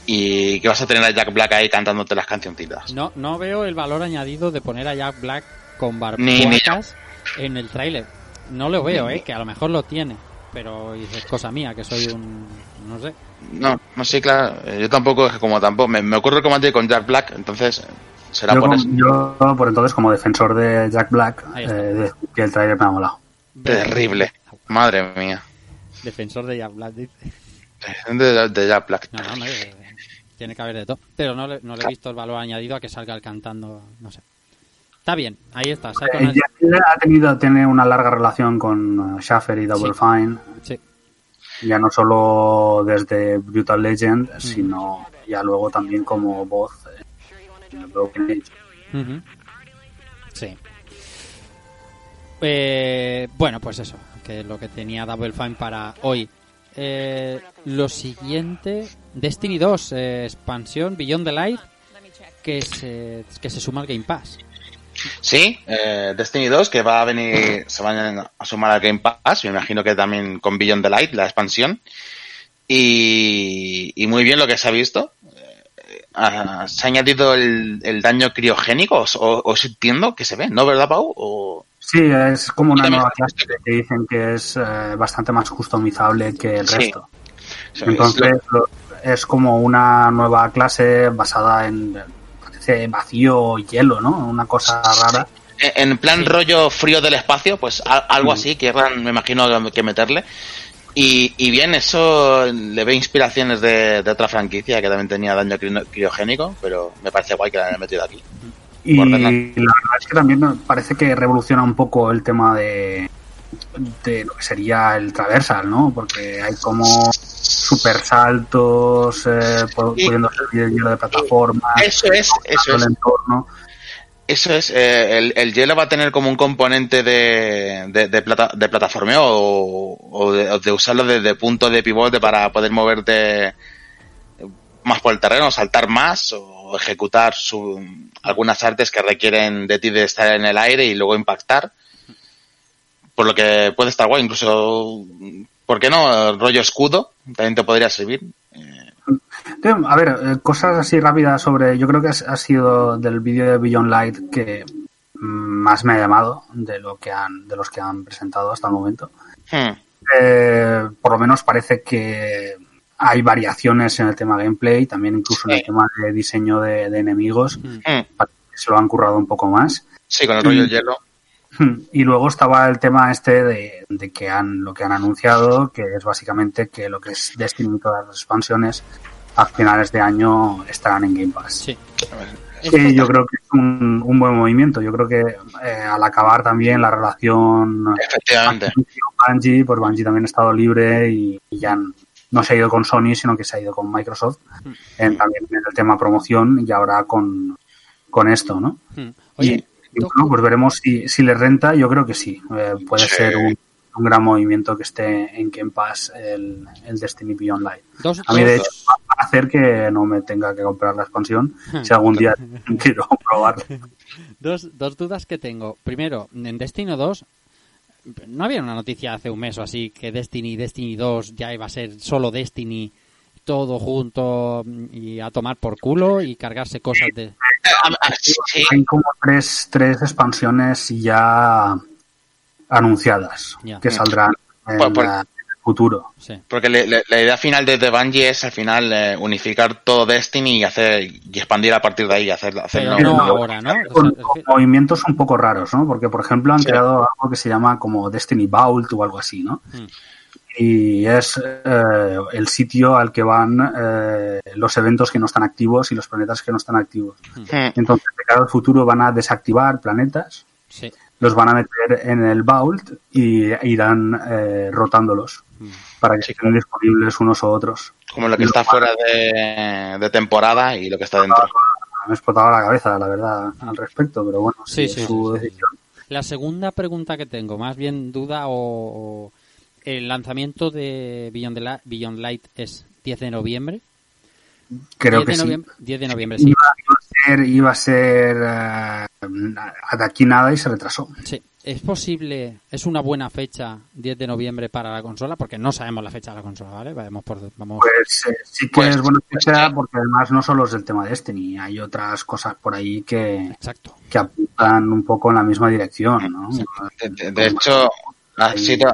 Y que vas a tener a Jack Black ahí cantándote las cancioncitas. No, no veo el valor añadido de poner a Jack Black con barbuacas en el tráiler. No lo veo, ¿eh? Que a lo mejor lo tiene. Pero es cosa mía, que soy un... No sé. No, no sé, claro. eh, Yo tampoco, es que como tampoco. Me, me ocurre como antes con Jack Black, entonces será Yo, por como- eso. yo, por entonces, como defensor de Jack Black, eh, que el trailer me ha molado. Terrible. Madre mía. Defensor de Jack Black, dice. De, de Jack Black. No, no, no, tiene que haber de todo. Pero no le, no le he visto el valor añadido a que salga el cantando, no sé. Está bien, ahí está. Eh, ha tenido tiene una larga relación con eh, Schaffer y Double Sí. Fine. Sí. Ya no solo desde Brutal Legend, sino ya luego también como voz en Broken Age. Sí. Eh, bueno, pues eso, que es lo que tenía Double Fine para hoy. Eh, lo siguiente, Destiny 2, eh, expansión Beyond the Light, que se, que se suma al Game Pass. Sí, eh, Destiny 2, que va a venir, se van a sumar al Game Pass, me imagino que también con Beyond the Light, la expansión. Y, y muy bien lo que se ha visto. Eh, ah, se ha añadido el, el daño criogénico, os, o- os entiendo que se ve, ¿no, verdad, Pau? O- Sí, es como una nueva clase que dicen que es eh, bastante más customizable que el Sí. resto. Sí, Entonces lo- es como una nueva clase basada en parece vacío hielo, ¿no? Una cosa rara. En plan rollo frío del espacio, pues a- algo así, querrán, me imagino, que meterle. Y, y bien, eso le ve inspiraciones de, de otra franquicia que también tenía daño cri- criogénico, pero me parece guay que la hayan metido aquí. Y la verdad es que también me parece que revoluciona un poco el tema de, de lo que sería el traversal, ¿no? Porque hay como super saltos, eh, pudiendo salir el hielo de plataforma, Eso es, eso el es. entorno. Eso es, eh, el, el hielo va a tener como un componente de, de, de, plata, de plataformeo o, o de, o de usarlo de, de punto de pivote para poder moverte más por el terreno, saltar más o ejecutar su, algunas artes que requieren de ti de estar en el aire y luego impactar. Por lo que puede estar guay, incluso, ¿por qué no? El rollo escudo también te podría servir. Sí, A ver, eh, cosas así rápidas sobre. Yo creo que ha sido del vídeo de Beyond Light que más me ha llamado de lo que han, de los que han presentado hasta el momento. Hmm. Eh, por lo menos parece que hay variaciones en el tema gameplay, también incluso en el Sí. tema de diseño de, de enemigos, Hmm. se lo han currado un poco más. Sí, con el rollo Mm. hielo. Y luego estaba el tema este de, de que han lo que han anunciado, que es básicamente que lo que es Destiny y todas las expansiones a finales de año estarán en Game Pass. Sí. Que yo creo que es un, un buen movimiento. Yo creo que eh, al acabar también la relación Efectivamente. Bungie, pues Bungie también ha estado libre y, y ya no se ha ido con Sony, sino que se ha ido con Microsoft, en, también en el tema promoción y ahora con, con esto, ¿no? Hmm. Oye, y bueno, pues veremos si, si le renta, yo creo que sí. Eh, puede Sí. ser un, un gran movimiento que esté en Game Pass el, el Destiny Beyond Light. Dos- a mí, de hecho, va a hacer que no me tenga que comprar la expansión (laughs) si algún día (laughs) quiero probarla. Dos, dos dudas que tengo. Primero, en Destiny 2, ¿no había una noticia hace un mes o así que Destiny Destiny 2 ya iba a ser solo Destiny, todo junto y a tomar por culo y cargarse cosas de... Hay como tres, tres expansiones ya anunciadas que saldrán en, Por- por- la- en el futuro. Porque le- le- la idea final de, de Bungie es al final eh, unificar todo Destiny y hacer y expandir a partir de ahí, hacer, hacerlo Con, con movimientos un poco raros, ¿no? Porque, por ejemplo, han creado algo que se llama como Destiny Vault o algo así, ¿no? Y es eh, el sitio al que van eh, los eventos que no están activos y los planetas que no están activos. Entonces, de cara al futuro van a desactivar planetas, Sí. los van a meter en el Vault y irán eh, rotándolos para que estén disponibles unos u otros. como lo que está fuera de, de temporada y lo que está dentro. Me ha explotado la cabeza, la verdad, al respecto, pero bueno, Sí, sí, sí, es su sí, sí. decisión. La segunda pregunta que tengo, más bien duda o... el lanzamiento de Beyond, the La- Beyond Light es 10 de noviembre. Creo 10 que de sí. noviembre, 10 de noviembre, sí. Iba, iba a ser, iba a ser eh, de aquí nada y se retrasó. Sí. ¿Es posible, es una buena fecha 10 de noviembre para la consola? Porque no sabemos la fecha de la consola, ¿vale? Vamos por... Vamos... Pues eh, sí que es buena fecha porque además no solo es el tema de Destiny, hay otras cosas por ahí que, que apuntan un poco en la misma dirección, ¿no? De, de hecho, ha sido,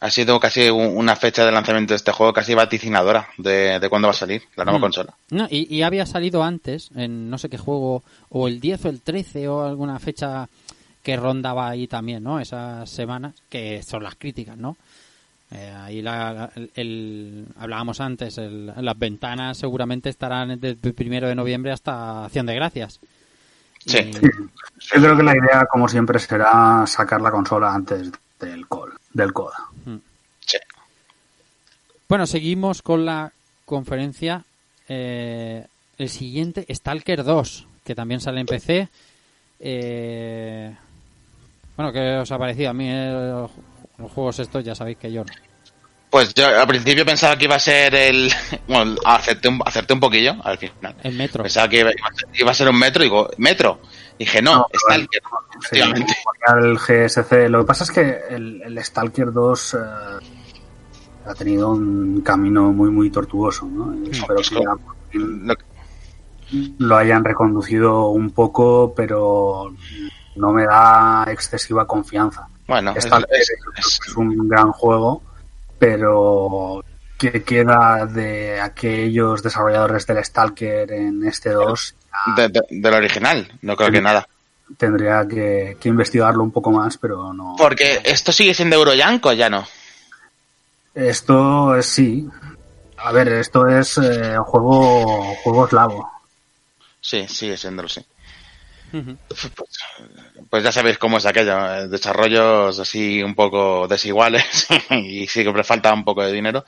ha sido casi un- una fecha de lanzamiento de este juego casi vaticinadora de, de cuándo va a salir la nueva Mm. consola. No, y, y había salido antes, en no sé qué juego, o el 10 o el 13 o alguna fecha que rondaba ahí también, ¿no? Esas semanas, que son las críticas, ¿no? Eh, ahí la, la- el, el- hablábamos antes, el- las ventanas seguramente estarán desde el primero de noviembre hasta Acción de Gracias. Sí. Y- Yo creo que la idea, como siempre, será sacar la consola antes del call, del COD. Bueno, seguimos con la conferencia. Eh, el siguiente, Stalker 2, que también sale en PC. Eh, bueno, ¿qué os ha parecido? A mí eh, los juegos estos ya sabéis que yo no. Pues yo al principio pensaba que iba a ser el... (laughs) Bueno, acerté un, acerté un poquillo al final. El metro. Pensaba que iba, iba a ser- iba a ser un metro y digo, ¿metro? Dije, no, Stalker. Sí, el GSC. Lo que pasa es que el, el Stalker 2 eh, ha tenido un camino muy, muy tortuoso, ¿no? Y espero que ya lo hayan reconducido un poco, pero no me da excesiva confianza. Bueno, es- Stalker es- es, es un gran juego, pero ¿qué queda de aquellos desarrolladores del Stalker en este 2? de- de- del original, no creo que nada. Tendría que, que investigarlo un poco más, pero no. Porque esto sigue siendo Euroyanko, ya no. Esto es sí. A ver, esto es eh, juego, juego eslavo. Sí, sigue siéndolo, sí. Pues ya sabéis cómo es aquello, eh, desarrollos así un poco desiguales (laughs) y siempre falta un poco de dinero.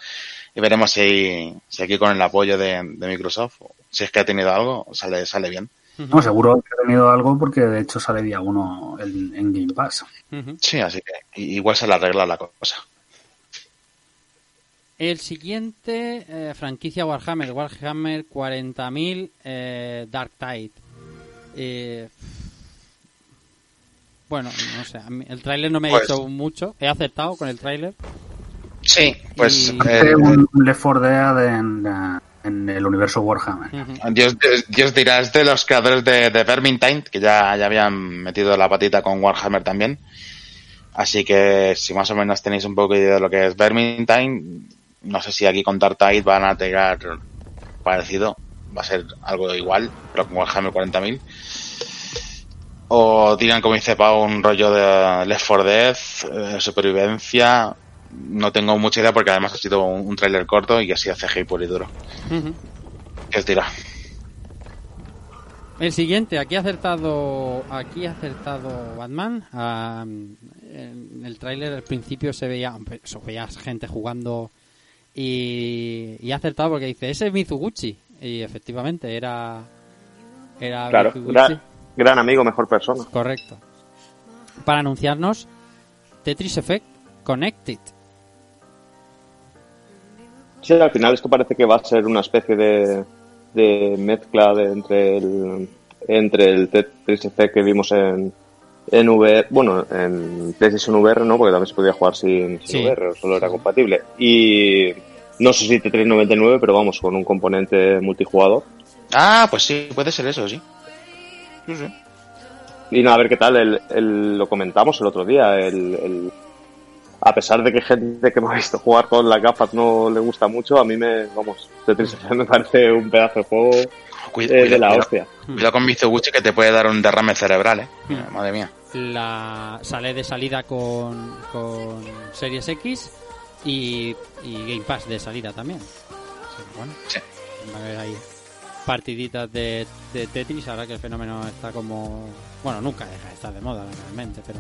Y veremos si, si aquí con el apoyo de, de Microsoft, si es que ha tenido algo, sale, sale bien. No, seguro que ha tenido algo porque de hecho sale día uno en, en Game Pass. Sí, así que igual se le arregla la cosa. El siguiente, eh, franquicia Warhammer, Warhammer 40.000 eh, Dark Tide. Eh, bueno, no sé, a mí el tráiler no me ha Pues- hecho mucho. He acertado con el tráiler. Sí, pues Y- Hace eh, un Left 4 Dead en, en el universo Warhammer. Dios, Dios- Dios dirá, es de los creadores de, de Vermintide, que ya, ya habían metido la patita con Warhammer también. Así que si más o menos tenéis un poco de idea de lo que es Vermintide, no sé si aquí con Dark Tide van a pegar parecido, va a ser algo igual, pero con Warhammer 40.000. O digan, como dice Pau, un rollo de Left 4 Dead, eh, supervivencia. No tengo mucha idea porque además ha sido un, un tráiler corto y así hace CGI puro y duro. ¿Qué os dirá? El siguiente, aquí ha acertado, aquí ha acertado Batman. Ah, en el tráiler al principio se veía, se veía gente jugando y, y ha acertado porque dice ese es Mizuguchi y efectivamente era era Claro, Mizuguchi. gran, gran amigo, mejor persona. Correcto. Para anunciarnos Tetris Effect Connected. Sí, al final esto parece que va a ser una especie de, de mezcla de entre el entre el Tetris Effect que vimos en, en VR, bueno, en PlayStation VR, ¿no? Porque también se podía jugar sin, sin Sí. VR, solo era compatible. Y no sé si Tetris 99, pero vamos, con un componente multijugador. Ah, pues sí, puede ser eso, sí. Sí, sí. Y nada, a ver qué tal, el, el- lo comentamos el otro día, el, el- a pesar de que gente que me ha visto jugar con las gafas no le gusta mucho, a mí me, vamos, Tetris (laughs) me parece un pedazo de juego Cuida- eh, de cuida- la cuida- hostia. Cuidado con Mizuguchi que te puede dar un derrame cerebral, eh. Hmm. Madre mía. La sale de salida con, con Series X y, y Game Pass de salida también. Bueno, Sí. va a haber ahí partiditas de, de Tetris ahora que el fenómeno está como... Bueno, nunca deja de estar de moda realmente, pero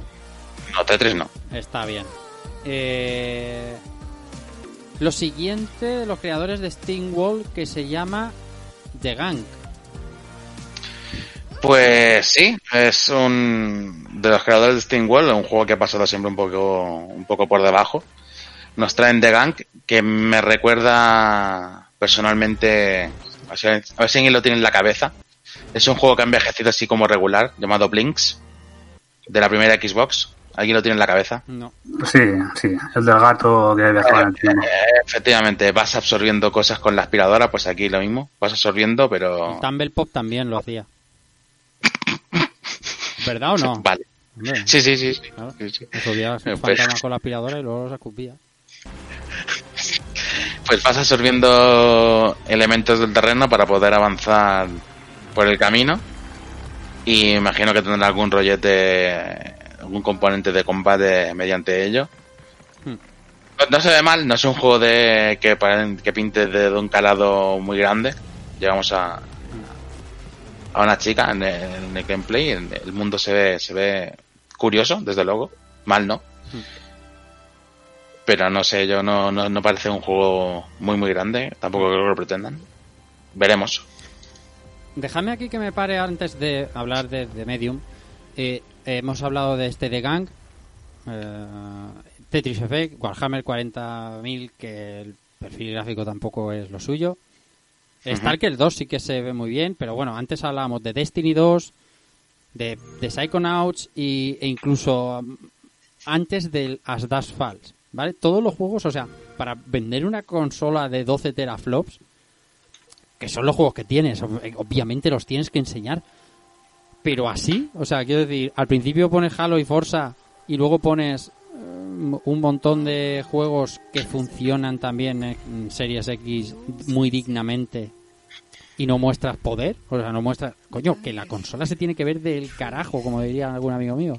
No, Tetris no. está bien. Eh, lo siguiente, los creadores de Steam Wall que se llama The Gang. Pues sí, es un de los creadores de Steam World, un juego que ha pasado siempre un poco, un poco por debajo. Nos traen The Gang, que me recuerda personalmente, a ver si alguien lo tiene en la cabeza. Es un juego que ha envejecido así como regular, llamado Blinks, de la primera Xbox. ¿Alguien lo tiene en la cabeza? No. Sí, sí, el del gato que viajaba en el tiempo. Eh, efectivamente, vas absorbiendo cosas con la aspiradora, pues aquí lo mismo. Vas absorbiendo, pero... Tumble Pop también lo hacía. (laughs) ¿Verdad o no? Vale. Hombre, Sí, sí, sí. claro. Sí, sí. Subía Eh, pues- fantasmas con la aspiradora y luego los escupía. (laughs) Pues vas absorbiendo elementos del terreno para poder avanzar por el camino. Y imagino que tendrá algún rollete, algún componente de combate mediante ello. Hmm. No- se ve mal, no es un juego de que, que pinte de, de un calado muy grande. Llegamos a, a una chica en el, en el gameplay. en- El mundo se ve, se ve curioso, desde luego. Mal no. Pero no sé, yo no, no, no parece un juego muy muy grande. Tampoco creo que lo pretendan. Veremos. Déjame aquí que me pare antes de hablar de, de Medium. Eh, hemos hablado de este de Gang, eh, Tetris Effect, Warhammer 40.000, que el perfil gráfico tampoco es lo suyo. Stalker 2 sí que se ve muy bien, pero bueno, antes hablábamos de Destiny 2, de, de Psychonauts y, e incluso um, antes del As Dust Falls, ¿vale? Todos los juegos, o sea, para vender una consola de 12 teraflops, que son los juegos que tienes, eh, obviamente los tienes que enseñar, pero así, o sea, quiero decir, al principio pones Halo y Forza y luego pones eh, un montón de juegos que funcionan también en Series X muy dignamente y no muestras poder, o sea, no muestras, coño, que la consola se tiene que ver del carajo, como diría algún amigo mío.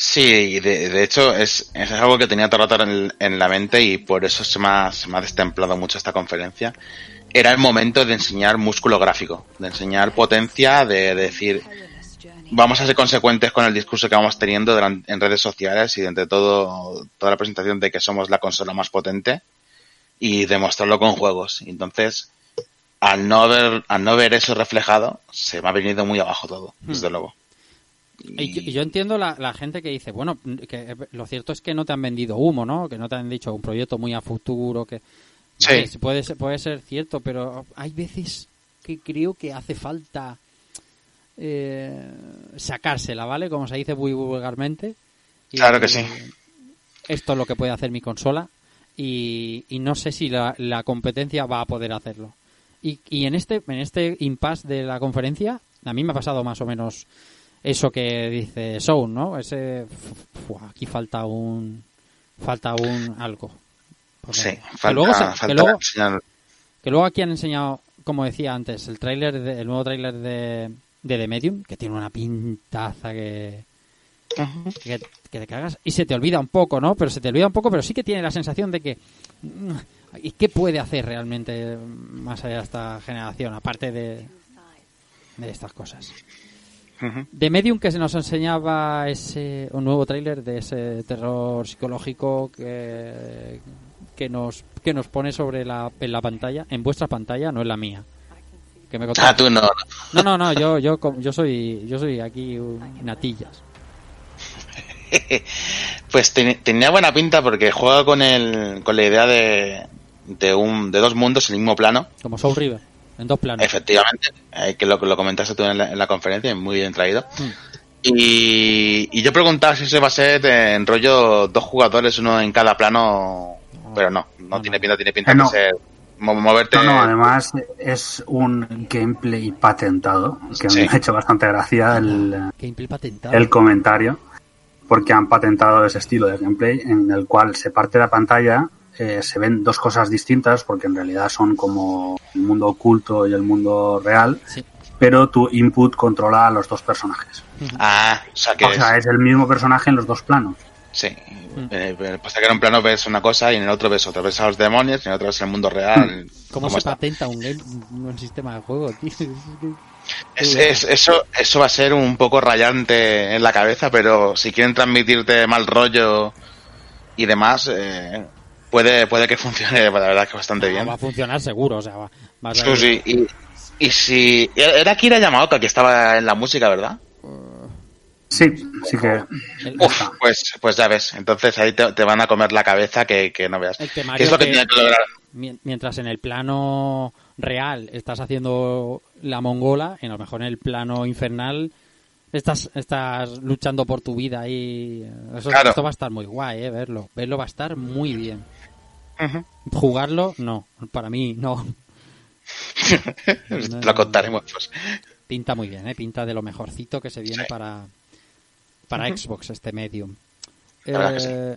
Sí, de, de hecho es, es algo que tenía todo en, en la mente y por eso se me, ha, destemplado mucho esta conferencia. Era el momento de enseñar músculo gráfico, de enseñar potencia, de decir, vamos a ser consecuentes con el discurso que vamos teniendo en redes sociales y entre todo, toda la presentación de que somos la consola más potente y demostrarlo con juegos. Y Entonces, al no ver, al no ver eso reflejado, se me ha venido muy abajo todo, desde luego. Y yo, y yo entiendo la, la gente que dice, bueno, que lo cierto es que no te han vendido humo, ¿no? Que no te han dicho un proyecto muy a futuro, que... Sí. Vale, puede, ser, puede ser cierto, pero hay veces que creo que hace falta eh, sacársela, ¿vale? Como se dice muy vulgarmente. Y Claro que sí. Esto es lo que puede hacer mi consola y, y no sé si la, la competencia va a poder hacerlo. Y, y en este en este impasse de la conferencia, a mí me ha pasado más o menos eso que dice Sound, ¿no? Ese, aquí falta un falta un algo. Porque- Sí, que falta, luego que luego- que luego aquí han enseñado, como decía antes, el tráiler, el nuevo tráiler de, de The Medium, que tiene una pintaza que, que, que te cagas. Y se te olvida un poco, ¿no? Pero se te olvida un poco, pero sí que tiene la sensación de que... mm, ¿Y qué puede hacer realmente más allá de esta generación, aparte de, de estas cosas? Ujú. The Medium que se nos enseñaba ese un nuevo tráiler de ese terror psicológico que, que nos que nos pone sobre la en la pantalla, en vuestra pantalla, no en la mía. Que me Ah, tú no. No, no, no, yo yo yo soy yo soy aquí un natillas. (laughs) pues ten- tenía buena pinta porque juega con el con la idea de, de un de dos mundos en el mismo plano. Como Soul River, en dos planos. Efectivamente, eh, que lo, lo comentaste tú en la, en la conferencia, muy bien traído. Mm. Y, y yo preguntaba si ese va a ser en rollo dos jugadores, uno en cada plano, pero no, no, tiene pinta, tiene pinta Eh, no. de ser mo- moverte. No, no, además es un gameplay patentado, que Sí. me ha hecho bastante gracia el, el comentario, porque han patentado ese estilo de gameplay en el cual se parte la pantalla, eh, se ven dos cosas distintas, porque en realidad son como el mundo oculto y el mundo real, Sí. pero tu input controla a los dos personajes. Ah, o sea que O sea, es- es el mismo personaje en los dos planos. Sí. Eh, eh, pasa que en un plano ves una cosa y en el otro ves otra, ves a los demonios y en el otro ves el mundo real. ¿Cómo, ¿Cómo se está? patenta un, game, un sistema de juego, tío? (laughs) Es- es- eso, eso va a ser un poco rayante en la cabeza, pero si quieren transmitirte mal rollo y demás, eh, puede, puede que funcione, (laughs) la verdad que bastante bien. Va a funcionar seguro, o sea, va, va a Sí, sí, y, y si... Era Kira Yamaoka que estaba en la música, ¿verdad? Sí, sí que... Uf, pues, pues ya ves, entonces ahí te, te van a comer la cabeza que, que no veas. ¿Qué es lo que que- tiene que lograr? Mien- Mientras en el plano real estás haciendo la mongola, en lo mejor en el plano infernal estás, estás luchando por tu vida y eso, Claro. esto va a estar muy guay, eh, verlo. Verlo va a estar muy bien. Jugarlo, no. Para mí, no. (laughs) Te lo contaremos. Pues. Pinta muy bien, eh. Pinta de lo mejorcito que se viene Sí. para, para. Xbox, este medium. Sí. Eh,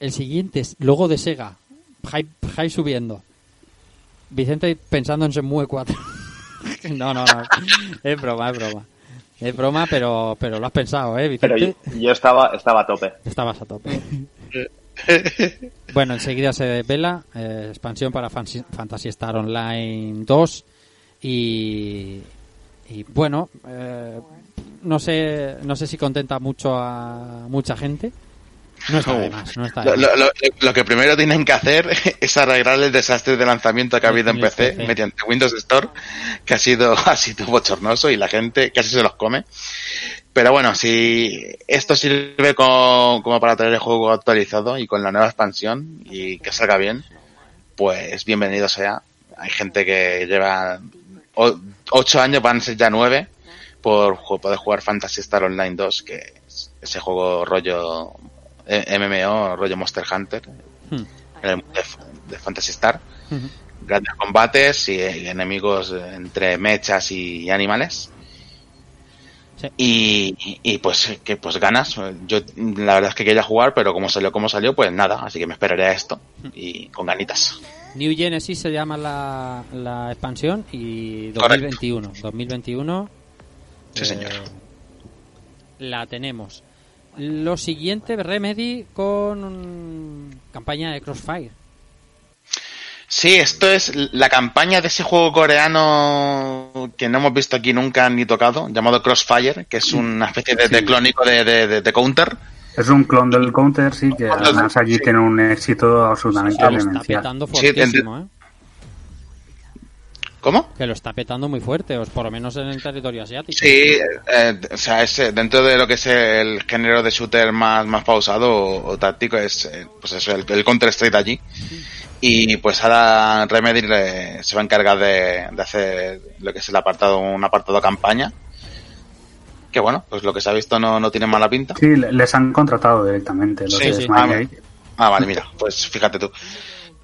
El siguiente es logo de Sega. Hype, hype subiendo. Vicente pensando en Shenmue 4. (laughs) no, no, no. Es broma, es broma. Es broma, pero, pero lo has pensado, ¿eh, Pero Vicente? yo, yo estaba, estaba a tope. Estabas a tope. (laughs) Bueno, enseguida se desvela eh, expansión para Fantasy Star Online 2 y, y bueno, eh, no sé no sé si contenta mucho a mucha gente. No está de más, no está de Lo, más. lo- lo- lo que primero tienen que hacer (laughs) es arreglar el desastre de lanzamiento que ha habido en PC, PC. mediante Windows Store, que ha sido, (laughs) ha sido bochornoso y la gente casi se los come. Pero bueno, si esto sirve co- como para traer el juego actualizado y con la nueva expansión y que salga bien, pues bienvenido sea. Hay gente que lleva o- ocho años, van a ser ya nueve, por ju- poder jugar Fantasy Star Online 2, que es ese juego rollo eh, MMO, rollo Monster Hunter, Hmm. en el mundo de, de Fantasy Star. Grandes combates y, y enemigos eh, entre mechas y animales. Sí. Y, y, pues que pues ganas. Yo la verdad es que quería jugar, pero como salió como salió, pues nada, así que me esperaré a esto y con ganitas. New Genesis se llama la, la expansión y Correcto. 2021. 2021 Sí, eh, señor. la tenemos. Lo siguiente, Remedy con mm, campaña de Crossfire. Sí, esto es la campaña de ese juego coreano que no hemos visto aquí nunca ni tocado, llamado Crossfire, que es una especie de, de clónico de, de- de- de Counter. Es un clon del Counter, sí, que además allí tiene un éxito absolutamente Lo está demencial. petando Sí, fuertísimo, ¿eh? ¿Cómo? Que lo está petando muy fuerte, o por lo menos en el territorio asiático. Sí, eh, o sea, es, eh, dentro de lo que es el género de shooter más, más pausado o, o táctico, es eh, pues eso, el, el Counter Strike allí. Y pues ahora Remedy le- se va a encargar de, de hacer lo que es el apartado, un apartado campaña. Que bueno, pues lo que se ha visto no, no tiene mala pinta. Sí, le- les han contratado directamente los Sí, de sí. Smilegate. Ah, vale, mira, pues fíjate tú.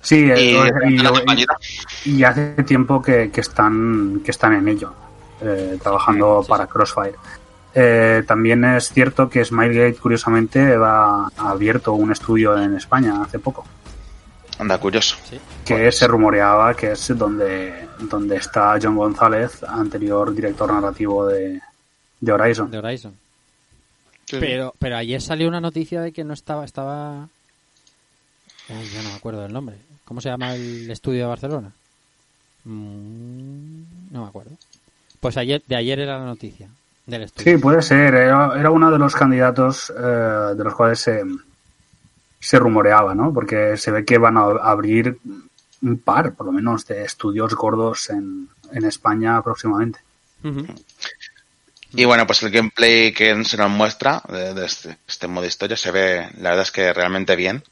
Sí, eh, Y- y hace tiempo que, que están que están en ello, eh, trabajando para Crossfire. Eh, también es cierto que Smilegate, curiosamente, va, ha abierto un estudio en España hace poco, Anda, curioso. que se rumoreaba que es donde, donde está John González, anterior director narrativo de, de Horizon. De Horizon. Pero, pero ayer salió una noticia de que no estaba, estaba... Ay, yo no me acuerdo del nombre. ¿Cómo se llama el estudio de Barcelona? Mm, no me acuerdo. Pues ayer, de ayer era la noticia del estudio. Sí, puede ser. Era, era uno de los candidatos eh, de los cuales se, se rumoreaba, ¿no? Porque se ve que van a abrir un par, por lo menos, de estudios gordos en, en España próximamente. Ujú. Y bueno, pues el gameplay que se nos muestra de, de este, este modo historia se ve, la verdad es que realmente bien.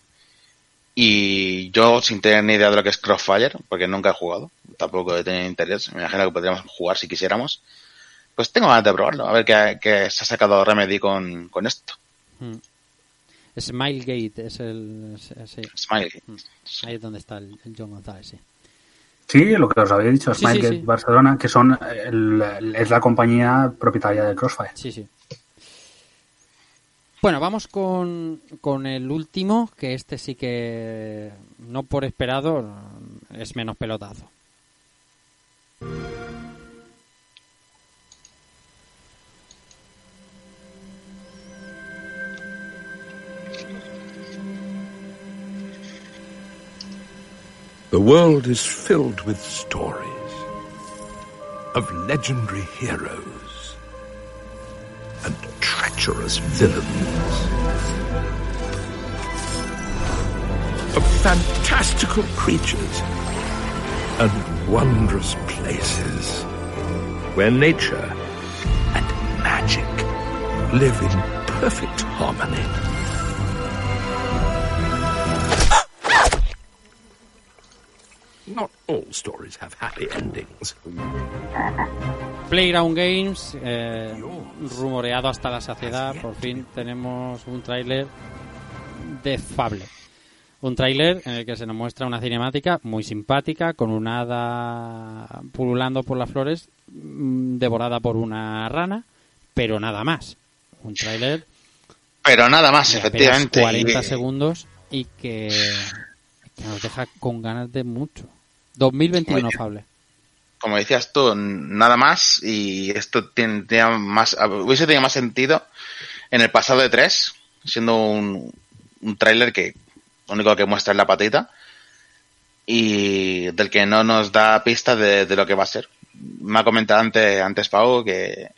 Y yo, sin tener ni idea de lo que es Crossfire, porque nunca he jugado, tampoco he tenido interés, me imagino que podríamos jugar si quisiéramos, pues tengo ganas de probarlo, a ver qué, qué se ha sacado Remedy con, con esto. Mm. Smilegate es el... sí. Smilegate. Mm. Ahí es donde está el, el John González, sí. Sí, lo que os había dicho, Sí, Smilegate sí, sí. Barcelona, que son el- el- es la compañía propietaria de Crossfire. Sí, sí. Bueno, vamos con, con el último, que este sí que, no por esperado, es menos pelotazo. The world is filled with stories of legendary heroes and treacherous villains, of fantastical creatures and wondrous places where nature and magic live in perfect harmony. All stories have happy endings. Playground Games, eh, rumoreado hasta la saciedad, por fin tenemos un tráiler de Fable. Un tráiler en el que se nos muestra una cinemática muy simpática, con una hada pululando por las flores, mm, devorada por una rana, pero nada más. Un tráiler Pero nada más, efectivamente. 40 y- segundos y que, que nos deja con ganas de mucho. 2021 Oye. Fable. como decías tú, nada más y esto tenía más, hubiese tenido más sentido en el pasado de 3, siendo un, un tráiler que lo único que muestra es la patita y del que no nos da pista de, de lo que va a ser. Me ha comentado antes, antes Pau que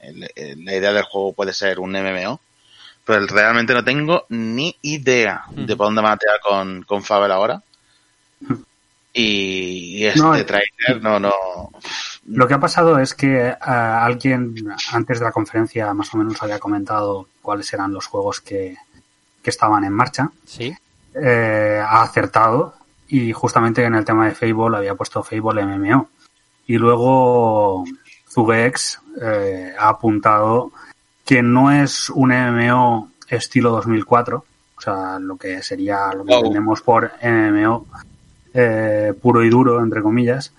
la idea del juego puede ser un MMO, pero realmente no tengo ni idea de por dónde van a tirar con, con Fable ahora. Y, y este No, tráiler no, no, Lo que ha pasado es que eh, alguien antes de la conferencia más o menos había comentado cuáles eran los juegos que, que estaban en marcha. Sí. Eh, ha acertado y justamente en el tema de Fable había puesto Fable MMO. Y luego Zugex eh, ha apuntado que no es un MMO estilo 2004, o sea, lo que sería lo que Wow. entendemos por MMO eh, puro y duro, entre comillas,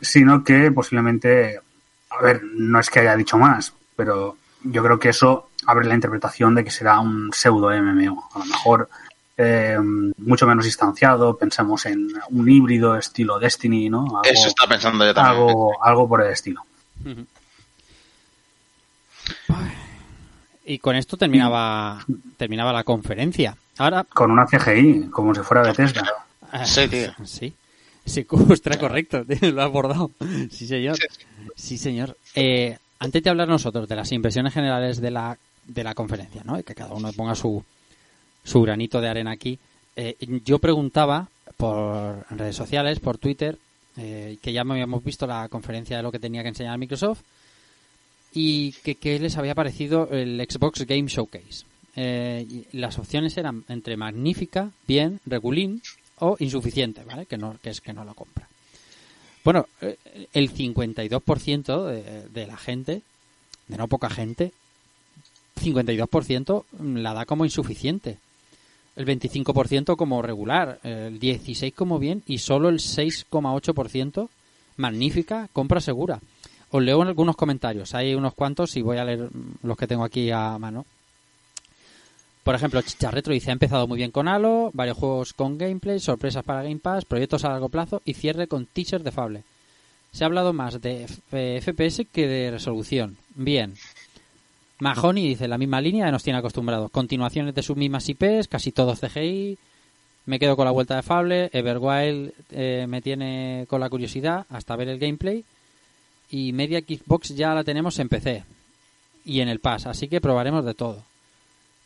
sino que posiblemente, a ver, no es que haya dicho más, pero yo creo que eso abre la interpretación de que será un pseudo MMO. A lo mejor eh, mucho menos distanciado, pensemos en un híbrido estilo Destiny, ¿no? Algo, Eso está pensando yo también. algo, algo por el estilo. Y con esto terminaba terminaba la conferencia. Ahora Con una CGI, como si fuera Bethesda. Sí, tío. (laughs) Sí. (laughs) Ostras, correcto, (laughs) lo has abordado. Sí, señor. Sí, señor. Eh, antes de hablar nosotros de las impresiones generales de la, de la conferencia, ¿no? Y que cada uno ponga su, su granito de arena aquí. eh, yo preguntaba por redes sociales, por Twitter, eh, que ya me habíamos visto la conferencia de lo que tenía que enseñar Microsoft y que qué les había parecido el Xbox Game Showcase. Eh, las opciones eran entre magnífica, bien, regulín o insuficiente, ¿vale? Que no, que es que no lo compra. Bueno, eh, el 52% de, de la gente, de no poca gente, 52% la da como insuficiente. El 25% como regular, el 16% como bien y solo el 6,8% magnífica, compra segura. Os leo en algunos comentarios, hay unos cuantos y voy a leer los que tengo aquí a mano. Por ejemplo, Chicharretro dice, ha empezado muy bien con Halo, varios juegos con gameplay, sorpresas para Game Pass, proyectos a largo plazo y cierre con teaser de Fable. Se ha hablado más de FPS que de resolución. Bien. Mahoney dice, la misma línea nos tiene acostumbrados. Continuaciones de sus mismas IPs, casi todos CGI. Me quedo con la vuelta de Fable. Everwild eh, me tiene con la curiosidad hasta ver el gameplay. Y media Xbox ya la tenemos en PC y en el Pass, así que probaremos de todo.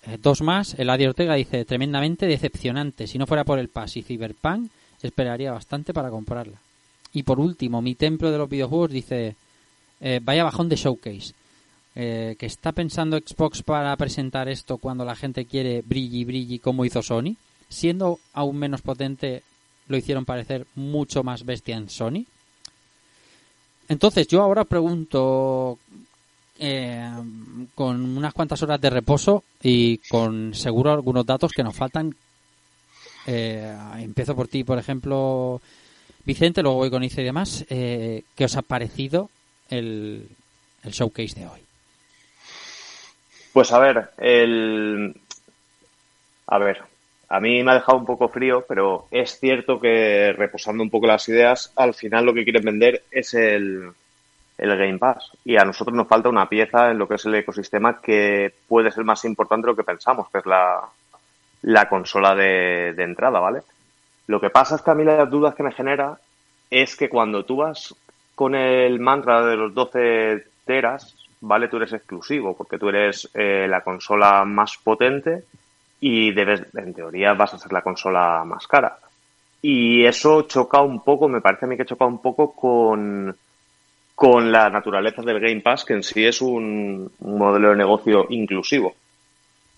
Eh, dos más, Eladio Ortega dice, tremendamente decepcionante. Si no fuera por el Pass y Cyberpunk, esperaría bastante para comprarla. Y por último, mi templo de los videojuegos dice, eh, vaya bajón de showcase. eh, que está pensando Xbox para presentar esto cuando la gente quiere brilli brilli como hizo Sony, siendo aún menos potente, lo hicieron parecer mucho más bestia en Sony. Entonces yo ahora pregunto eh, con unas cuantas horas de reposo y con seguro algunos datos que nos faltan. Eh, empiezo por ti, por ejemplo, Vicente, luego voy con Ice y demás. Eh, ¿Qué os ha parecido el, el showcase de hoy? Pues a ver, el... A ver, a mí me ha dejado un poco frío, pero es cierto que reposando un poco las ideas, al final lo que quieren vender es el, el Game Pass. Y a nosotros nos falta una pieza en lo que es el ecosistema que puede ser más importante de lo que pensamos, que es la, la consola de, de entrada, ¿vale? Lo que pasa es que a mí las dudas que me genera es que cuando tú vas con el mantra de los 12 teras, ¿vale? Tú eres exclusivo, porque tú eres eh, la consola más potente y debes, en teoría, vas a ser la consola más cara. Y eso choca un poco, me parece a mí que choca un poco con, con la naturaleza del Game Pass, que en sí es un, modelo de negocio inclusivo.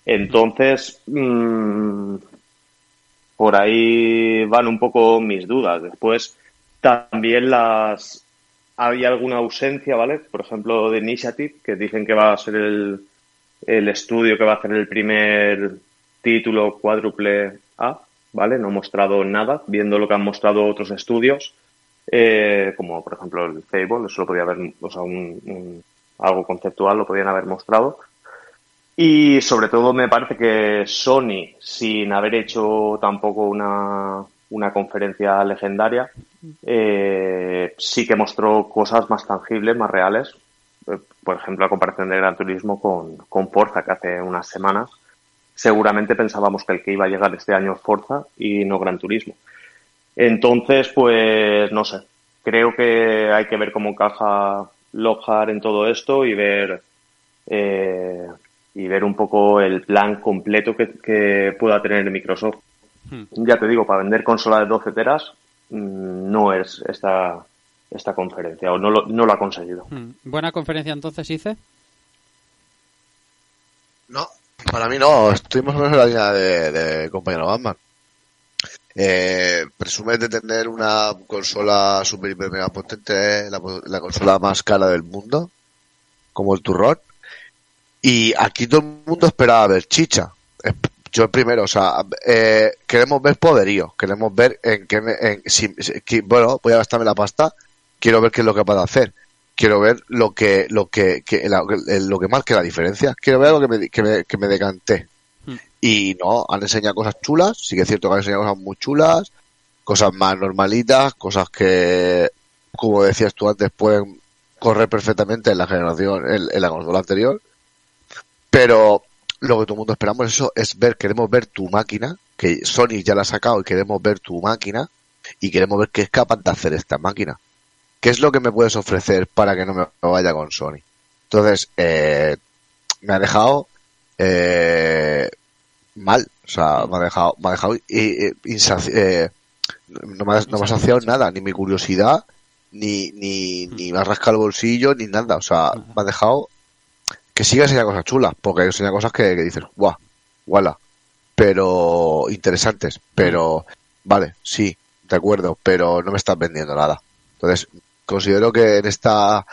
Entonces, mmm, por ahí van un poco mis dudas. Después, también las hay alguna ausencia, ¿vale? Por ejemplo, de Initiative, que dicen que va a ser el, el estudio que va a hacer el primer título cuádruple A, ¿vale? No ha mostrado nada, viendo lo que han mostrado otros estudios, eh, como por ejemplo el Fable, eso lo podía haber, o sea, un, un, algo conceptual lo podían haber mostrado. Y sobre todo me parece que Sony, sin haber hecho tampoco una, una conferencia legendaria, eh, sí que mostró cosas más tangibles, más reales. Eh, por ejemplo, la comparación de Gran Turismo con, con Forza, que hace unas semanas seguramente pensábamos que el que iba a llegar este año es Forza y no Gran Turismo. Entonces, pues no sé. Creo que hay que ver cómo encaja Lockhart en todo esto y ver eh, y ver un poco el plan completo que, que pueda tener Microsoft. Hmm. Ya te digo, para vender consola de 12 teras mm, no es esta esta conferencia o no lo, no lo ha conseguido. Hmm. Buena conferencia entonces, hice. No, para mí no, estuvimos en la línea de, de compañero Batman. Eh, presume de tener una consola super hiper mega potente, la, la, consola más cara del mundo, como el turrón. Y aquí todo el mundo esperaba ver chicha. Yo primero, o sea, eh, queremos ver poderío, queremos ver en qué, en, si, si, bueno, voy a gastarme la pasta, quiero ver qué es lo que puedo hacer quiero ver lo que lo que, que la, lo que marque la diferencia quiero ver lo que me, que me, que me decanté y no han enseñado cosas chulas sí que es cierto que han enseñado cosas muy chulas cosas más normalitas cosas que como decías tú antes pueden correr perfectamente en la generación en, la consola anterior pero lo que todo el mundo esperamos es eso es ver queremos ver tu máquina que Sony ya la ha sacado y queremos ver tu máquina y queremos ver qué es capaz de hacer esta máquina ¿qué es lo que me puedes ofrecer para que no me vaya con Sony? Entonces, eh, me ha dejado eh, mal, o sea, me ha dejado, me ha dejado eh, eh, no, me ha, no me ha saciado nada, ni mi curiosidad, ni, ni, ni me ha rascado el bolsillo, ni nada, o sea, me ha dejado que siga enseñando cosas chulas, porque enseña cosas que, que dices, guau, guala, pero interesantes, pero, vale, sí, de acuerdo, pero no me estás vendiendo nada. Entonces, considero que en esta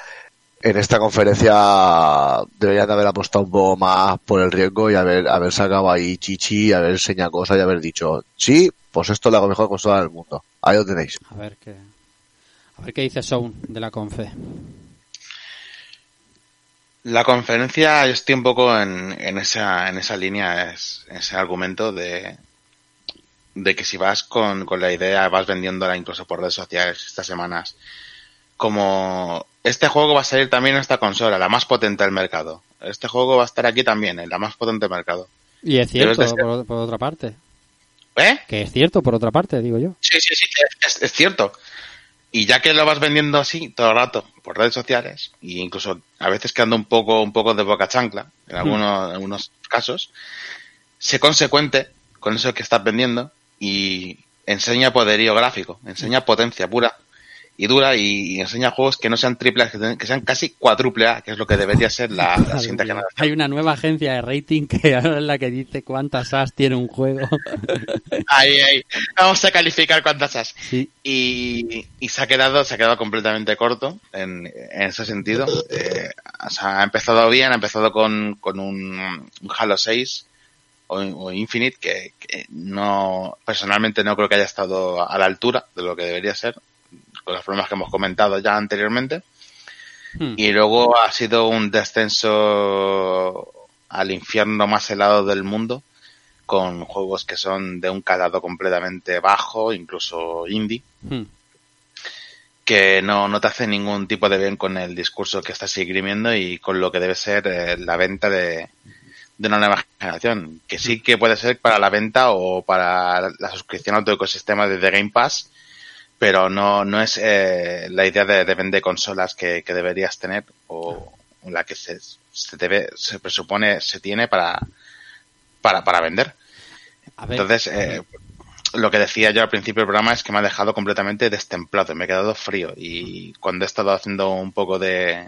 en esta conferencia deberían de haber apostado un poco más por el riesgo y haber, haber sacado ahí chichi, haber enseñado cosas y haber dicho, sí, pues esto es la mejor consola del mundo. Ahí lo tenéis. A ver qué, a ver qué dice Sound de la confe. La conferencia, yo estoy un poco en, en esa, en esa línea, es, ese argumento de, de que si vas con, con la idea, vas vendiéndola incluso por redes sociales estas semanas, como este juego va a salir también en esta consola, la más potente del mercado. Este juego va a estar aquí también, en la más potente del mercado. Y es cierto, por, por, otra parte. ¿Eh? Que es cierto, por otra parte, digo yo. Sí, sí, sí, es, es cierto. Y ya que lo vas vendiendo así todo el rato por redes sociales, e incluso a veces quedando un poco, un poco de boca chancla, en algunos, en algunos casos, sé consecuente con eso que estás vendiendo y enseña poderío gráfico, enseña potencia pura y dura y, y enseña juegos que no sean triple A, que, sean casi cuádruple A, que es lo que debería ser la, la siguiente generación. Hay una nueva agencia de rating que (laughs) ahora es la que dice cuántas as tiene un juego. (laughs) Ahí, ahí. Vamos a calificar cuántas as. Sí. Y, y se ha quedado, se ha quedado completamente corto en, en ese sentido. Eh, o sea, ha empezado bien, ha empezado con, con un, un Halo 6 o, o Infinite que, que no, personalmente no creo que haya estado a la altura de lo que debería ser, con los problemas que hemos comentado ya anteriormente. Hmm. Y luego ha sido un descenso al infierno más helado del mundo, con juegos que son de un calado completamente bajo, incluso indie, Hmm. que no, no te hace ningún tipo de bien con el discurso que estás esgrimiendo y con lo que debe ser eh, la venta de, de una nueva generación. Que sí que puede ser para la venta o para la suscripción a tu ecosistema de The Game Pass, pero no, no es eh, la idea de, de vender consolas que, que deberías tener o la que se, se debe, se presupone, se tiene para, para, para vender. A ver. Entonces, eh, lo que decía yo al principio del programa es que me ha dejado completamente destemplado, me he quedado frío y cuando he estado haciendo un poco de,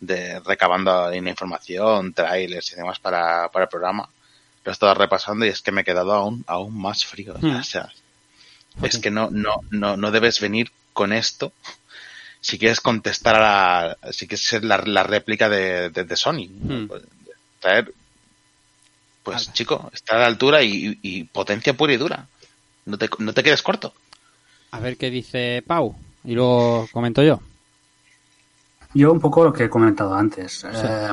de recabando información, trailers y demás para, para el programa, lo he estado repasando y es que me he quedado aún, aún más frío. Hmm. O sea, es que no, no, no, no debes venir con esto si quieres contestar a la, si quieres ser la, la réplica de, de, de Sony. Hmm. Pues, traer, pues chico, está a la altura y, y potencia pura y dura. No te, no te quedes corto. A ver qué dice Pau. Y luego comento yo. Yo un poco lo que he comentado antes. Eh,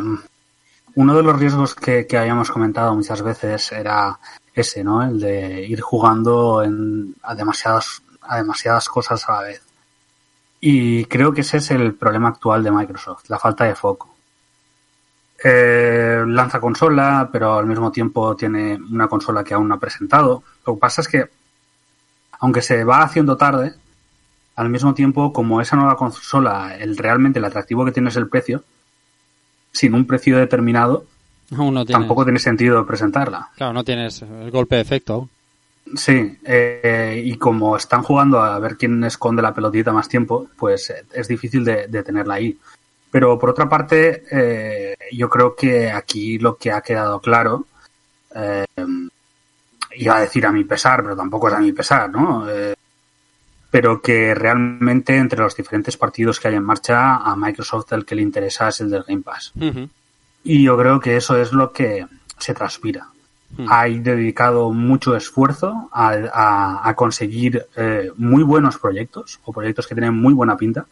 uno de los riesgos que, que habíamos comentado muchas veces era ese, ¿no? El de ir jugando en, a, demasiadas, a demasiadas cosas a la vez. Y creo que ese es el problema actual de Microsoft, la falta de foco. Eh, lanza consola, pero al mismo tiempo tiene una consola que aún no ha presentado. Lo que pasa es que, aunque se va haciendo tarde, al mismo tiempo, como esa nueva consola, el realmente el atractivo que tiene es el precio, sin un precio determinado, Aún no tienes, tampoco tiene sentido presentarla. Claro, no tienes el golpe de efecto aún. Sí, eh, y como están jugando a ver quién esconde la pelotita más tiempo, pues eh, es difícil de, de tenerla ahí. Pero por otra parte, eh, yo creo que aquí lo que ha quedado claro, eh, iba a decir a mi pesar, pero tampoco es a mi pesar, ¿no? Pero que realmente entre los diferentes partidos que hay en marcha, a Microsoft el que le interesa es el del Game Pass. Y yo creo que eso es lo que se transpira. Hmm. Hay dedicado mucho esfuerzo a, a- a conseguir eh, muy buenos proyectos o proyectos que tienen muy buena pinta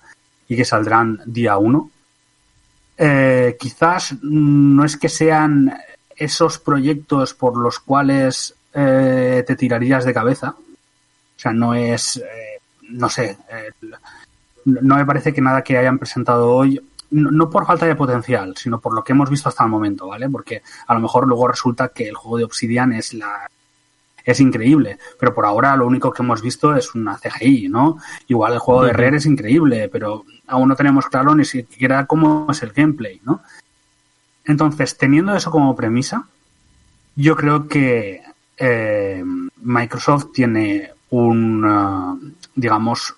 y que saldrán día uno. Eh, quizás mm, no es que sean esos proyectos por los cuales eh, te tirarías de cabeza. O sea, no es, eh, no sé, eh, no me parece que nada que hayan presentado hoy, no, no por falta de potencial, sino por lo que hemos visto hasta el momento, ¿vale? Porque a lo mejor luego resulta que el juego de Obsidian es la es increíble, pero por ahora lo único que hemos visto es una CGI, ¿no? Igual el juego de. Rare es increíble, pero aún no tenemos claro ni siquiera cómo es el gameplay, ¿no? Entonces, teniendo eso como premisa, yo creo que eh, Microsoft tiene un, uh, digamos,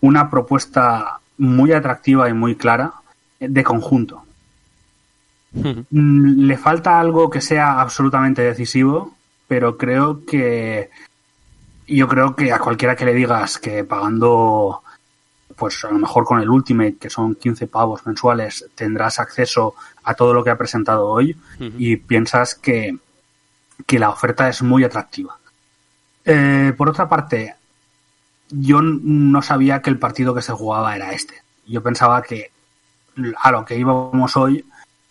una propuesta muy atractiva y muy clara de conjunto. Ujú. Mm, Le falta algo que sea absolutamente decisivo, pero creo que yo creo que a cualquiera que le digas que pagando pues a lo mejor con el Ultimate, que son 15 pavos mensuales, tendrás acceso a todo lo que ha presentado hoy y piensas que, que la oferta es muy atractiva. Eh, por otra parte, yo no sabía que el partido que se jugaba era este. Yo pensaba que a lo que íbamos hoy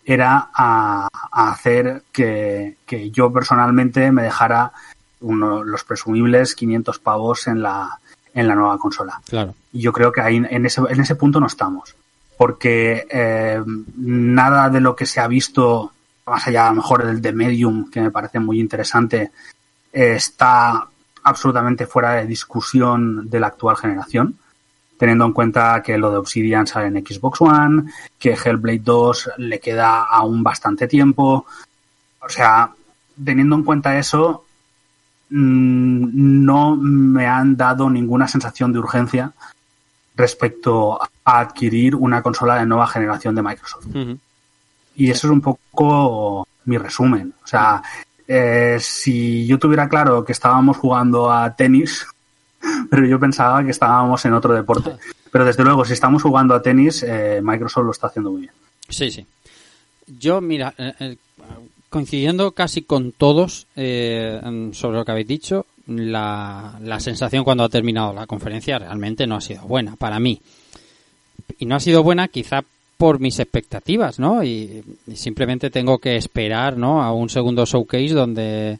era a, a hacer que, que yo personalmente me dejara uno, los presumibles 500 pavos en la, en la nueva consola. Claro. Y yo creo que ahí en ese, en ese punto no estamos. Porque eh, nada de lo que se ha visto, más allá a lo mejor del de Medium, que me parece muy interesante, eh, está absolutamente fuera de discusión de la actual generación. Teniendo en cuenta que lo de Obsidian sale en Xbox One, que Hellblade 2 le queda aún bastante tiempo. O sea, teniendo en cuenta eso, mm, no me han dado ninguna sensación de urgencia respecto a adquirir una consola de nueva generación de Microsoft. Y eso es un poco mi resumen. O sea, eh, si yo tuviera claro que estábamos jugando a tenis, pero yo pensaba que estábamos en otro deporte. Pero desde luego, si estamos jugando a tenis, eh, Microsoft lo está haciendo muy bien. Sí, sí. Yo, mira, eh, eh, coincidiendo casi con todos eh, sobre lo que habéis dicho, la, la sensación cuando ha terminado la conferencia realmente no ha sido buena para mí. Y no ha sido buena quizá por mis expectativas, ¿no? Y, y simplemente tengo que esperar, ¿no? A un segundo showcase donde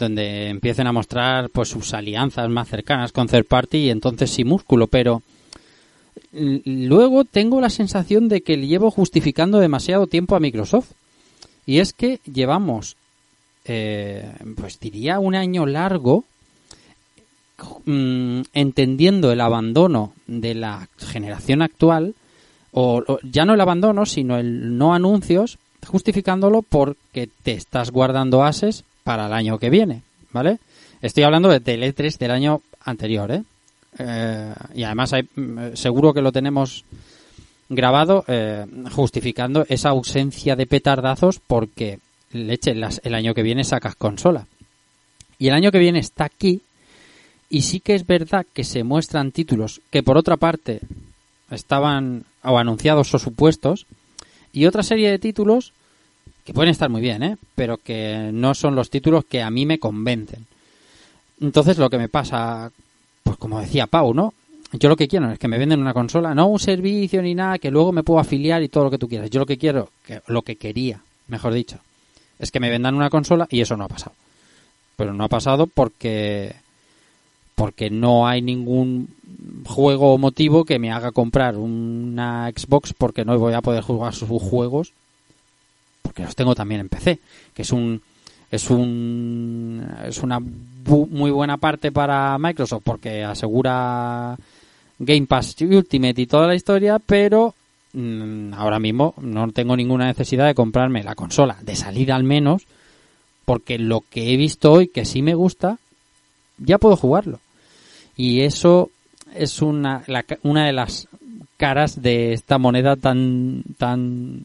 donde empiecen a mostrar pues sus alianzas más cercanas con third party y entonces sí músculo, pero luego tengo la sensación de que le llevo justificando demasiado tiempo a Microsoft. Y es que llevamos, eh, pues diría un año largo, mm, entendiendo el abandono de la generación actual, o, o ya no el abandono, sino el no anuncios, justificándolo porque te estás guardando ases para el año que viene, ¿vale? Estoy hablando de del E3 del año anterior, ¿eh? Eh, y además hay, mm, seguro que lo tenemos grabado eh, justificando esa ausencia de petardazos porque leche las- el año que viene sacas consola y el año que viene está aquí y sí que es verdad que se muestran títulos que por otra parte estaban o anunciados o supuestos y otra serie de títulos que pueden estar muy bien, ¿eh? pero que no son los títulos que a mí me convencen. Entonces lo que me pasa, pues como decía Pau, ¿no? Yo lo que quiero es que me venden una consola, no un servicio ni nada, que luego me puedo afiliar y todo lo que tú quieras. Yo lo que quiero, que, lo que quería, mejor dicho, es que me vendan una consola y eso no ha pasado. Pero no ha pasado porque porque no hay ningún juego o motivo que me haga comprar una Xbox porque no voy a poder jugar sus juegos porque los tengo también en PC, que es un es un es una bu- muy buena parte para Microsoft porque asegura Game Pass Ultimate y toda la historia, pero mm, ahora mismo no tengo ninguna necesidad de comprarme la consola de salida al menos porque lo que he visto hoy que sí me gusta ya puedo jugarlo. Y eso es una la una de las caras de esta moneda tan tan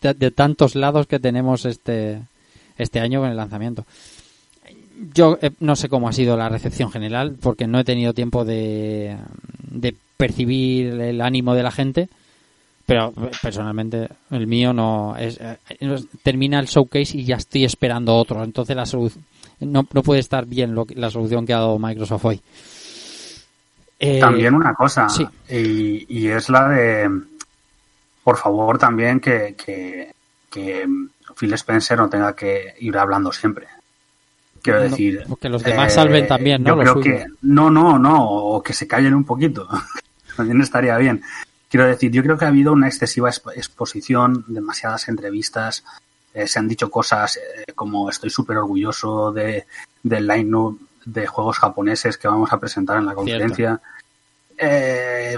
de, tantos lados que tenemos este este año con el lanzamiento. Yo eh, no sé cómo ha sido la recepción general porque no he tenido tiempo de, de percibir el ánimo de la gente, pero eh, personalmente el mío no es eh, termina el showcase y ya estoy esperando otro, entonces la solu- no, no puede estar bien lo que- la solución que ha dado Microsoft hoy. Eh, También una cosa, sí. y, y es la de, por favor, también que, que, que Phil Spencer no tenga que ir hablando siempre. Quiero No, decir. eh, porque los demás salven también, ¿no? Yo creo que. No, no, no, o que se callen un poquito. (laughs) también estaría bien. Quiero decir, yo creo que ha habido una excesiva expo- exposición, demasiadas entrevistas, eh, se han dicho cosas eh, como estoy súper orgulloso de, del line de juegos japoneses que vamos a presentar en la conferencia. Eh,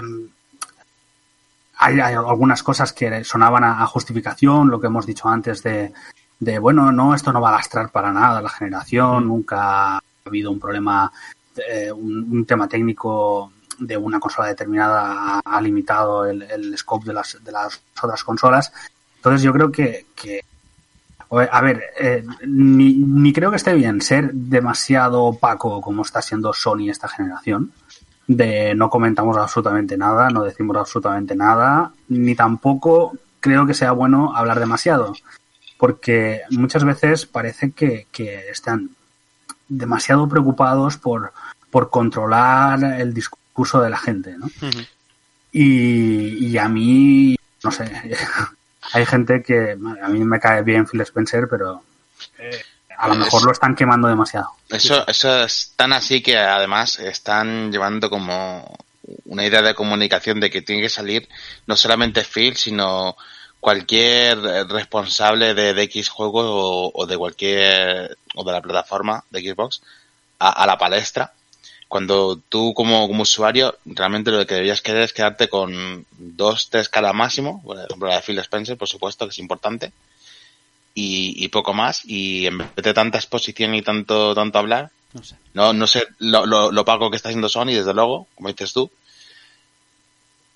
hay, hay algunas cosas que sonaban a, a justificación, lo que hemos dicho antes de, de, bueno, no, esto no va a lastrar para nada la generación, nunca ha habido un problema, eh, un, un tema técnico de una consola determinada ha, ha limitado el, el scope de las, de las otras consolas. Entonces yo creo que, que a ver, eh, ni, ni creo que esté bien ser demasiado opaco como está siendo Sony esta generación. De no comentamos absolutamente nada, no decimos absolutamente nada, ni tampoco creo que sea bueno hablar demasiado. Porque muchas veces parece que, que están demasiado preocupados por, por controlar el discurso de la gente, ¿no? Y, y a mí, no sé, (laughs) hay gente que a mí me cae bien Phil Spencer, pero eh, a lo mejor lo están quemando demasiado. Eso, eso es tan así que además están llevando como una idea de comunicación de que tiene que salir no solamente Phil, sino cualquier responsable de, X juego o, de cualquier o de la plataforma de Xbox a, la palestra. Cuando tú como, usuario realmente lo que deberías querer es quedarte con dos, tres caras máximo, por ejemplo la de Phil Spencer, por supuesto, que es importante, y, y poco más, y en vez de tanta exposición y tanto, tanto hablar, no sé, no, no sé lo, lo, lo pago que está haciendo Sony, desde luego, como dices tú,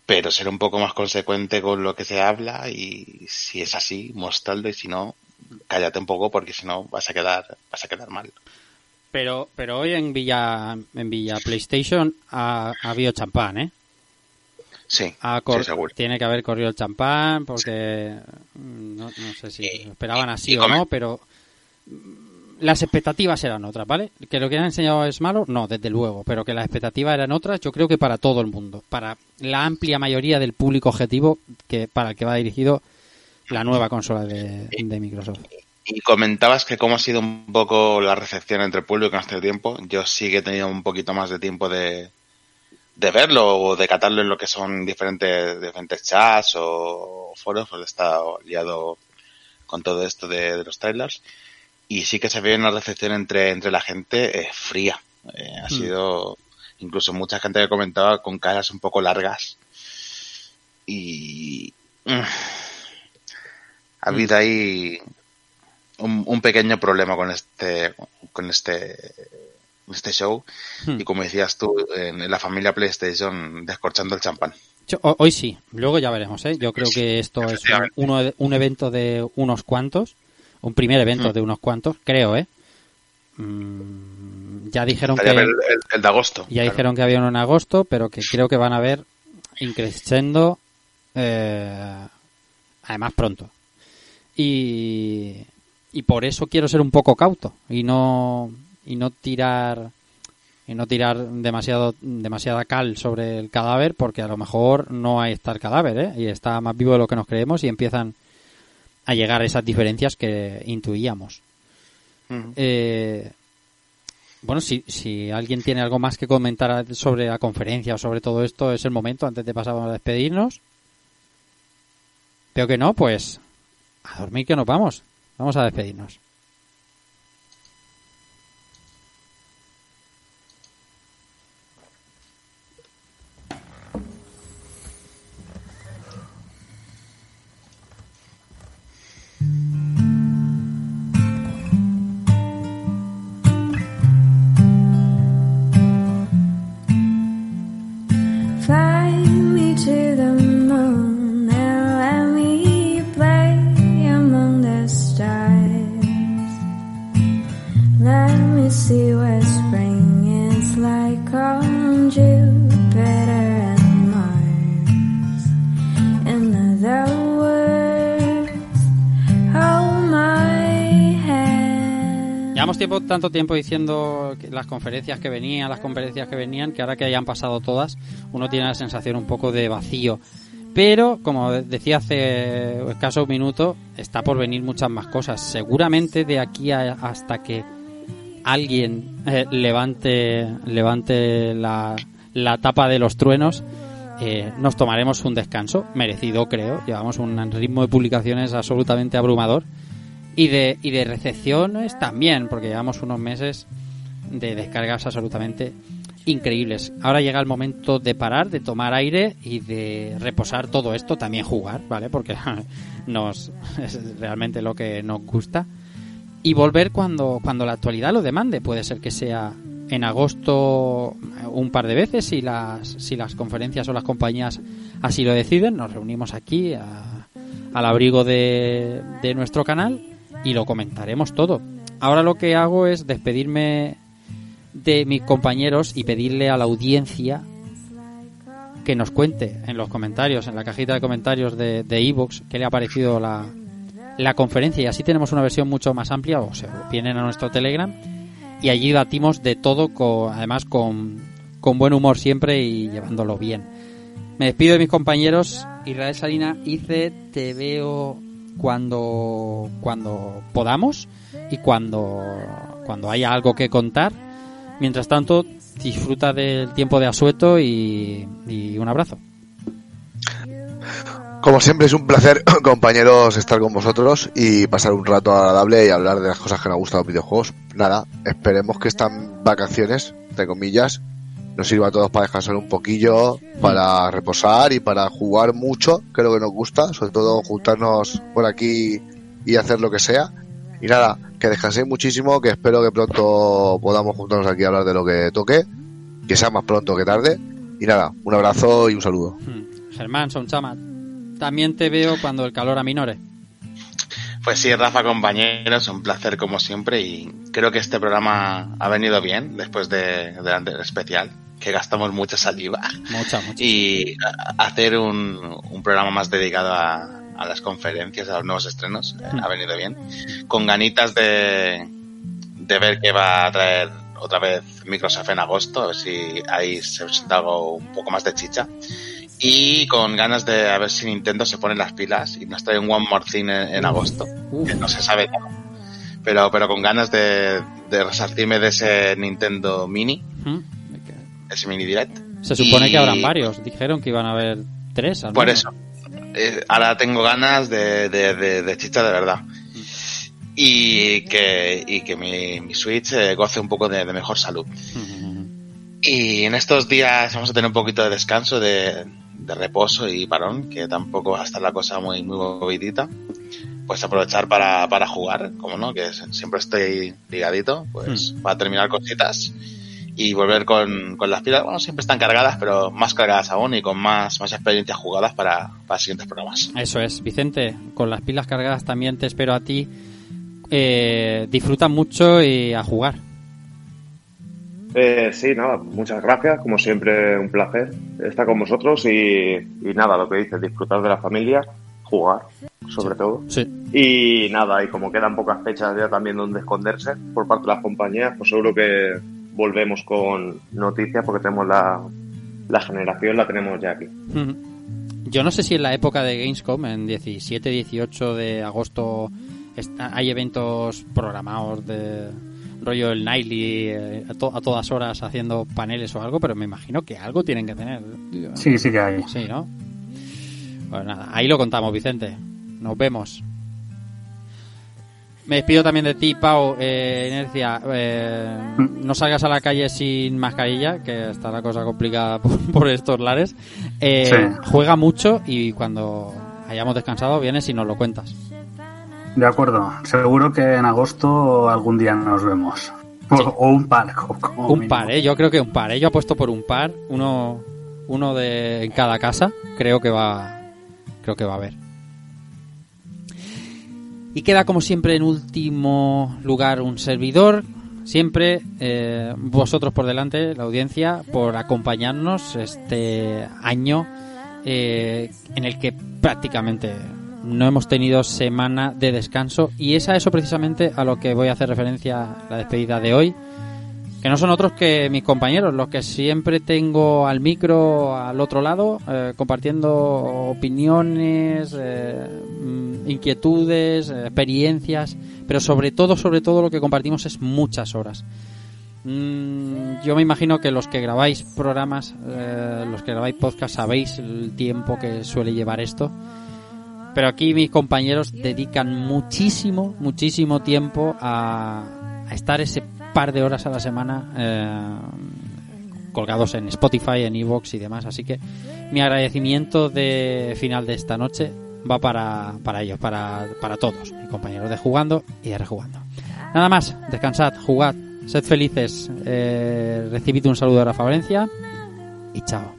pero ser un poco más consecuente con lo que se habla y si es así, mostrarlo y si no, cállate un poco porque si no vas a quedar, vas a quedar mal. Pero, pero hoy en Villa, en Villa PlayStation ha, ha habido champán, ¿eh? Sí, Ha cor- sí, seguro. Tiene que haber corrido el champán porque mm, no, no sé si lo esperaban así o no, pero mm, las expectativas eran otras, ¿vale? Que lo que han enseñado es malo, no, desde luego, pero que las expectativas eran otras, yo creo que para todo el mundo, para la amplia mayoría del público objetivo que para el que va dirigido la nueva consola de, de Microsoft. Y comentabas que cómo ha sido un poco la recepción entre el público en este tiempo. Yo sí que he tenido un poquito más de tiempo de, de verlo o de catarlo en lo que son diferentes, diferentes chats o foros, pues estado liado con todo esto de, de los trailers. Y sí que se ve una recepción entre, entre la gente eh, fría. Eh, ha Mm. sido incluso mucha gente que comentaba con caras un poco largas. Y mm, ha habido ahí un, un pequeño problema con este con este este show Hmm. y como decías tú en, la familia PlayStation descorchando el champán hoy sí, luego ya veremos, ¿eh? Yo creo que esto es un, un evento de unos cuantos, un primer evento Mm. de unos cuantos, creo, ¿eh? Mm, ya dijeron que el, el- el de agosto ya claro. dijeron que había uno en agosto, pero que creo que van a ver increciendo eh, además pronto. Y, y por eso quiero ser un poco cauto y no y no tirar y no tirar demasiado demasiada cal sobre el cadáver porque a lo mejor no ahí está el cadáver ¿eh? y está más vivo de lo que nos creemos y empiezan a llegar esas diferencias que intuíamos. Eh, bueno, si, si alguien tiene algo más que comentar sobre la conferencia o sobre todo esto, es el momento antes de pasar a despedirnos. Veo que no, pues a dormir que nos vamos. Vamos a despedirnos. Llevamos tiempo, tanto tiempo diciendo las conferencias que venían, las conferencias que venían, que ahora que hayan pasado todas, uno tiene la sensación un poco de vacío. Pero, como decía hace escaso un minuto, está por venir muchas más cosas. Seguramente de aquí a- hasta que alguien eh, levante, levante la, la tapa de los truenos, eh, nos tomaremos un descanso, merecido creo. Llevamos un ritmo de publicaciones absolutamente abrumador y de, y de recepciones también, porque llevamos unos meses de descargas absolutamente increíbles. Ahora llega el momento de parar, de tomar aire y de reposar todo esto, también jugar, ¿vale? Porque (laughs) nos (laughs) es realmente lo que nos gusta. Y volver cuando, cuando la actualidad lo demande. Puede ser que sea en agosto un par de veces si las, si las conferencias o las compañías así lo deciden. Nos reunimos aquí a- al abrigo de, de nuestro canal y lo comentaremos todo. Ahora lo que hago es despedirme de mis compañeros y pedirle a la audiencia que nos cuente en los comentarios, en la cajita de comentarios de de iVoox, qué le ha parecido la, la conferencia y así tenemos una versión mucho más amplia o se vienen a nuestro Telegram y allí batimos de todo, con, además con, con buen humor siempre y llevándolo bien. Me despido de mis compañeros. Israel Salina, Ice, te veo cuando, cuando podamos y cuando, cuando haya algo que contar. Mientras tanto, disfruta del tiempo de asueto y, un abrazo. Como siempre es un placer, (coughs) compañeros, estar con vosotros y pasar un rato agradable y hablar de las cosas que nos gustan los videojuegos. Nada, esperemos que estas vacaciones, entre comillas, nos sirva a todos para descansar un poquillo, para reposar y para jugar mucho, que es lo que nos gusta, sobre todo juntarnos por aquí y hacer lo que sea. Y nada, que descanséis muchísimo, que espero que pronto podamos juntarnos aquí a hablar de lo que toque, que sea más pronto que tarde. Y nada, un abrazo y un saludo. Hmm. Germán, son chama. También te veo cuando el calor aminore. Pues sí, Rafa, compañeros, un placer como siempre y creo que este programa ha venido bien después de, del especial, que gastamos mucha saliva. Mucha, mucha. Y hacer un, un programa más dedicado a, a las conferencias, a los nuevos estrenos, eh, ha venido bien. Con ganitas de, de ver qué va a traer otra vez Microsoft en agosto, a ver si ahí se presenta algo un poco más de chicha. Y con ganas de a ver si Nintendo se pone las pilas y nos trae un One More Thing en, en agosto, que no se sabe cómo. Pero, pero con ganas de, de resarcirme de ese Nintendo Mini, ¿Mm? ese Mini Direct. Se supone Y- que habrán varios. Dijeron que iban a haber tres. al Por eso. Eh, ahora tengo ganas de, de, de, de chicha de verdad. Y que, y que mi, mi Switch eh, goce un poco de, de mejor salud. Y en estos días vamos a tener un poquito de descanso, de, de reposo y parón, que tampoco va a estar la cosa muy, muy movidita. Pues aprovechar para, para jugar, como no, que siempre estoy ligadito, pues para terminar cositas y volver con, con las pilas. Bueno, siempre están cargadas, pero más cargadas aún y con más, más experiencias jugadas para, para siguientes programas. Eso es, Vicente, con las pilas cargadas también te espero a ti. Eh, disfruta mucho y a jugar. Eh, sí, nada, muchas gracias, como siempre un placer estar con vosotros y, y nada, lo que dices, disfrutar de la familia, jugar, sobre todo. Sí. Y nada, y como quedan pocas fechas ya también donde esconderse por parte de las compañías, pues seguro que volvemos con noticias porque tenemos la, la generación, la tenemos ya aquí. Yo no sé si en la época de Gamescom, en 17-18 de agosto, hay eventos programados de rollo el Nightly eh, a, to- a todas horas haciendo paneles o algo, pero me imagino que algo tienen que tener. Sí, sí que hay. Sí, ¿no? Pues nada, ahí lo contamos, Vicente. Nos vemos. Me despido también de ti, Pau. Eh, Inercia, eh, no salgas a la calle sin mascarilla, que está la cosa complicada (laughs) por, por estos lares. Eh, Sí. Juega mucho y cuando hayamos descansado vienes y nos lo cuentas. De acuerdo. Seguro que en agosto algún día nos vemos. O, o un par. como Un mínimo. par, ¿eh? Yo creo que un par, ¿eh? Yo apuesto por un par, uno, uno de en cada casa. Creo que va, creo que va a haber. Y queda como siempre en último lugar un servidor. Siempre eh, vosotros por delante, la audiencia, por acompañarnos este año eh, en el que prácticamente no hemos tenido semana de descanso y es a eso precisamente a lo que voy a hacer referencia la despedida de hoy que no son otros que mis compañeros, los que siempre tengo al micro al otro lado, eh, compartiendo opiniones, eh, mm, inquietudes, eh, experiencias, pero sobre todo, sobre todo lo que compartimos es muchas horas. Mm, yo me imagino que los que grabáis programas, los que grabáis podcast, sabéis el tiempo que suele llevar esto. Pero aquí mis compañeros dedican muchísimo, muchísimo tiempo a, estar ese par de horas a la semana eh, colgados en Spotify, en Evox y demás. Así que mi agradecimiento de final de esta noche va para, para ellos, para, para todos, mis compañeros de jugando y de rejugando. Nada más, descansad, jugad, sed felices, eh, recibid un saludo de Rafa Valencia y chao.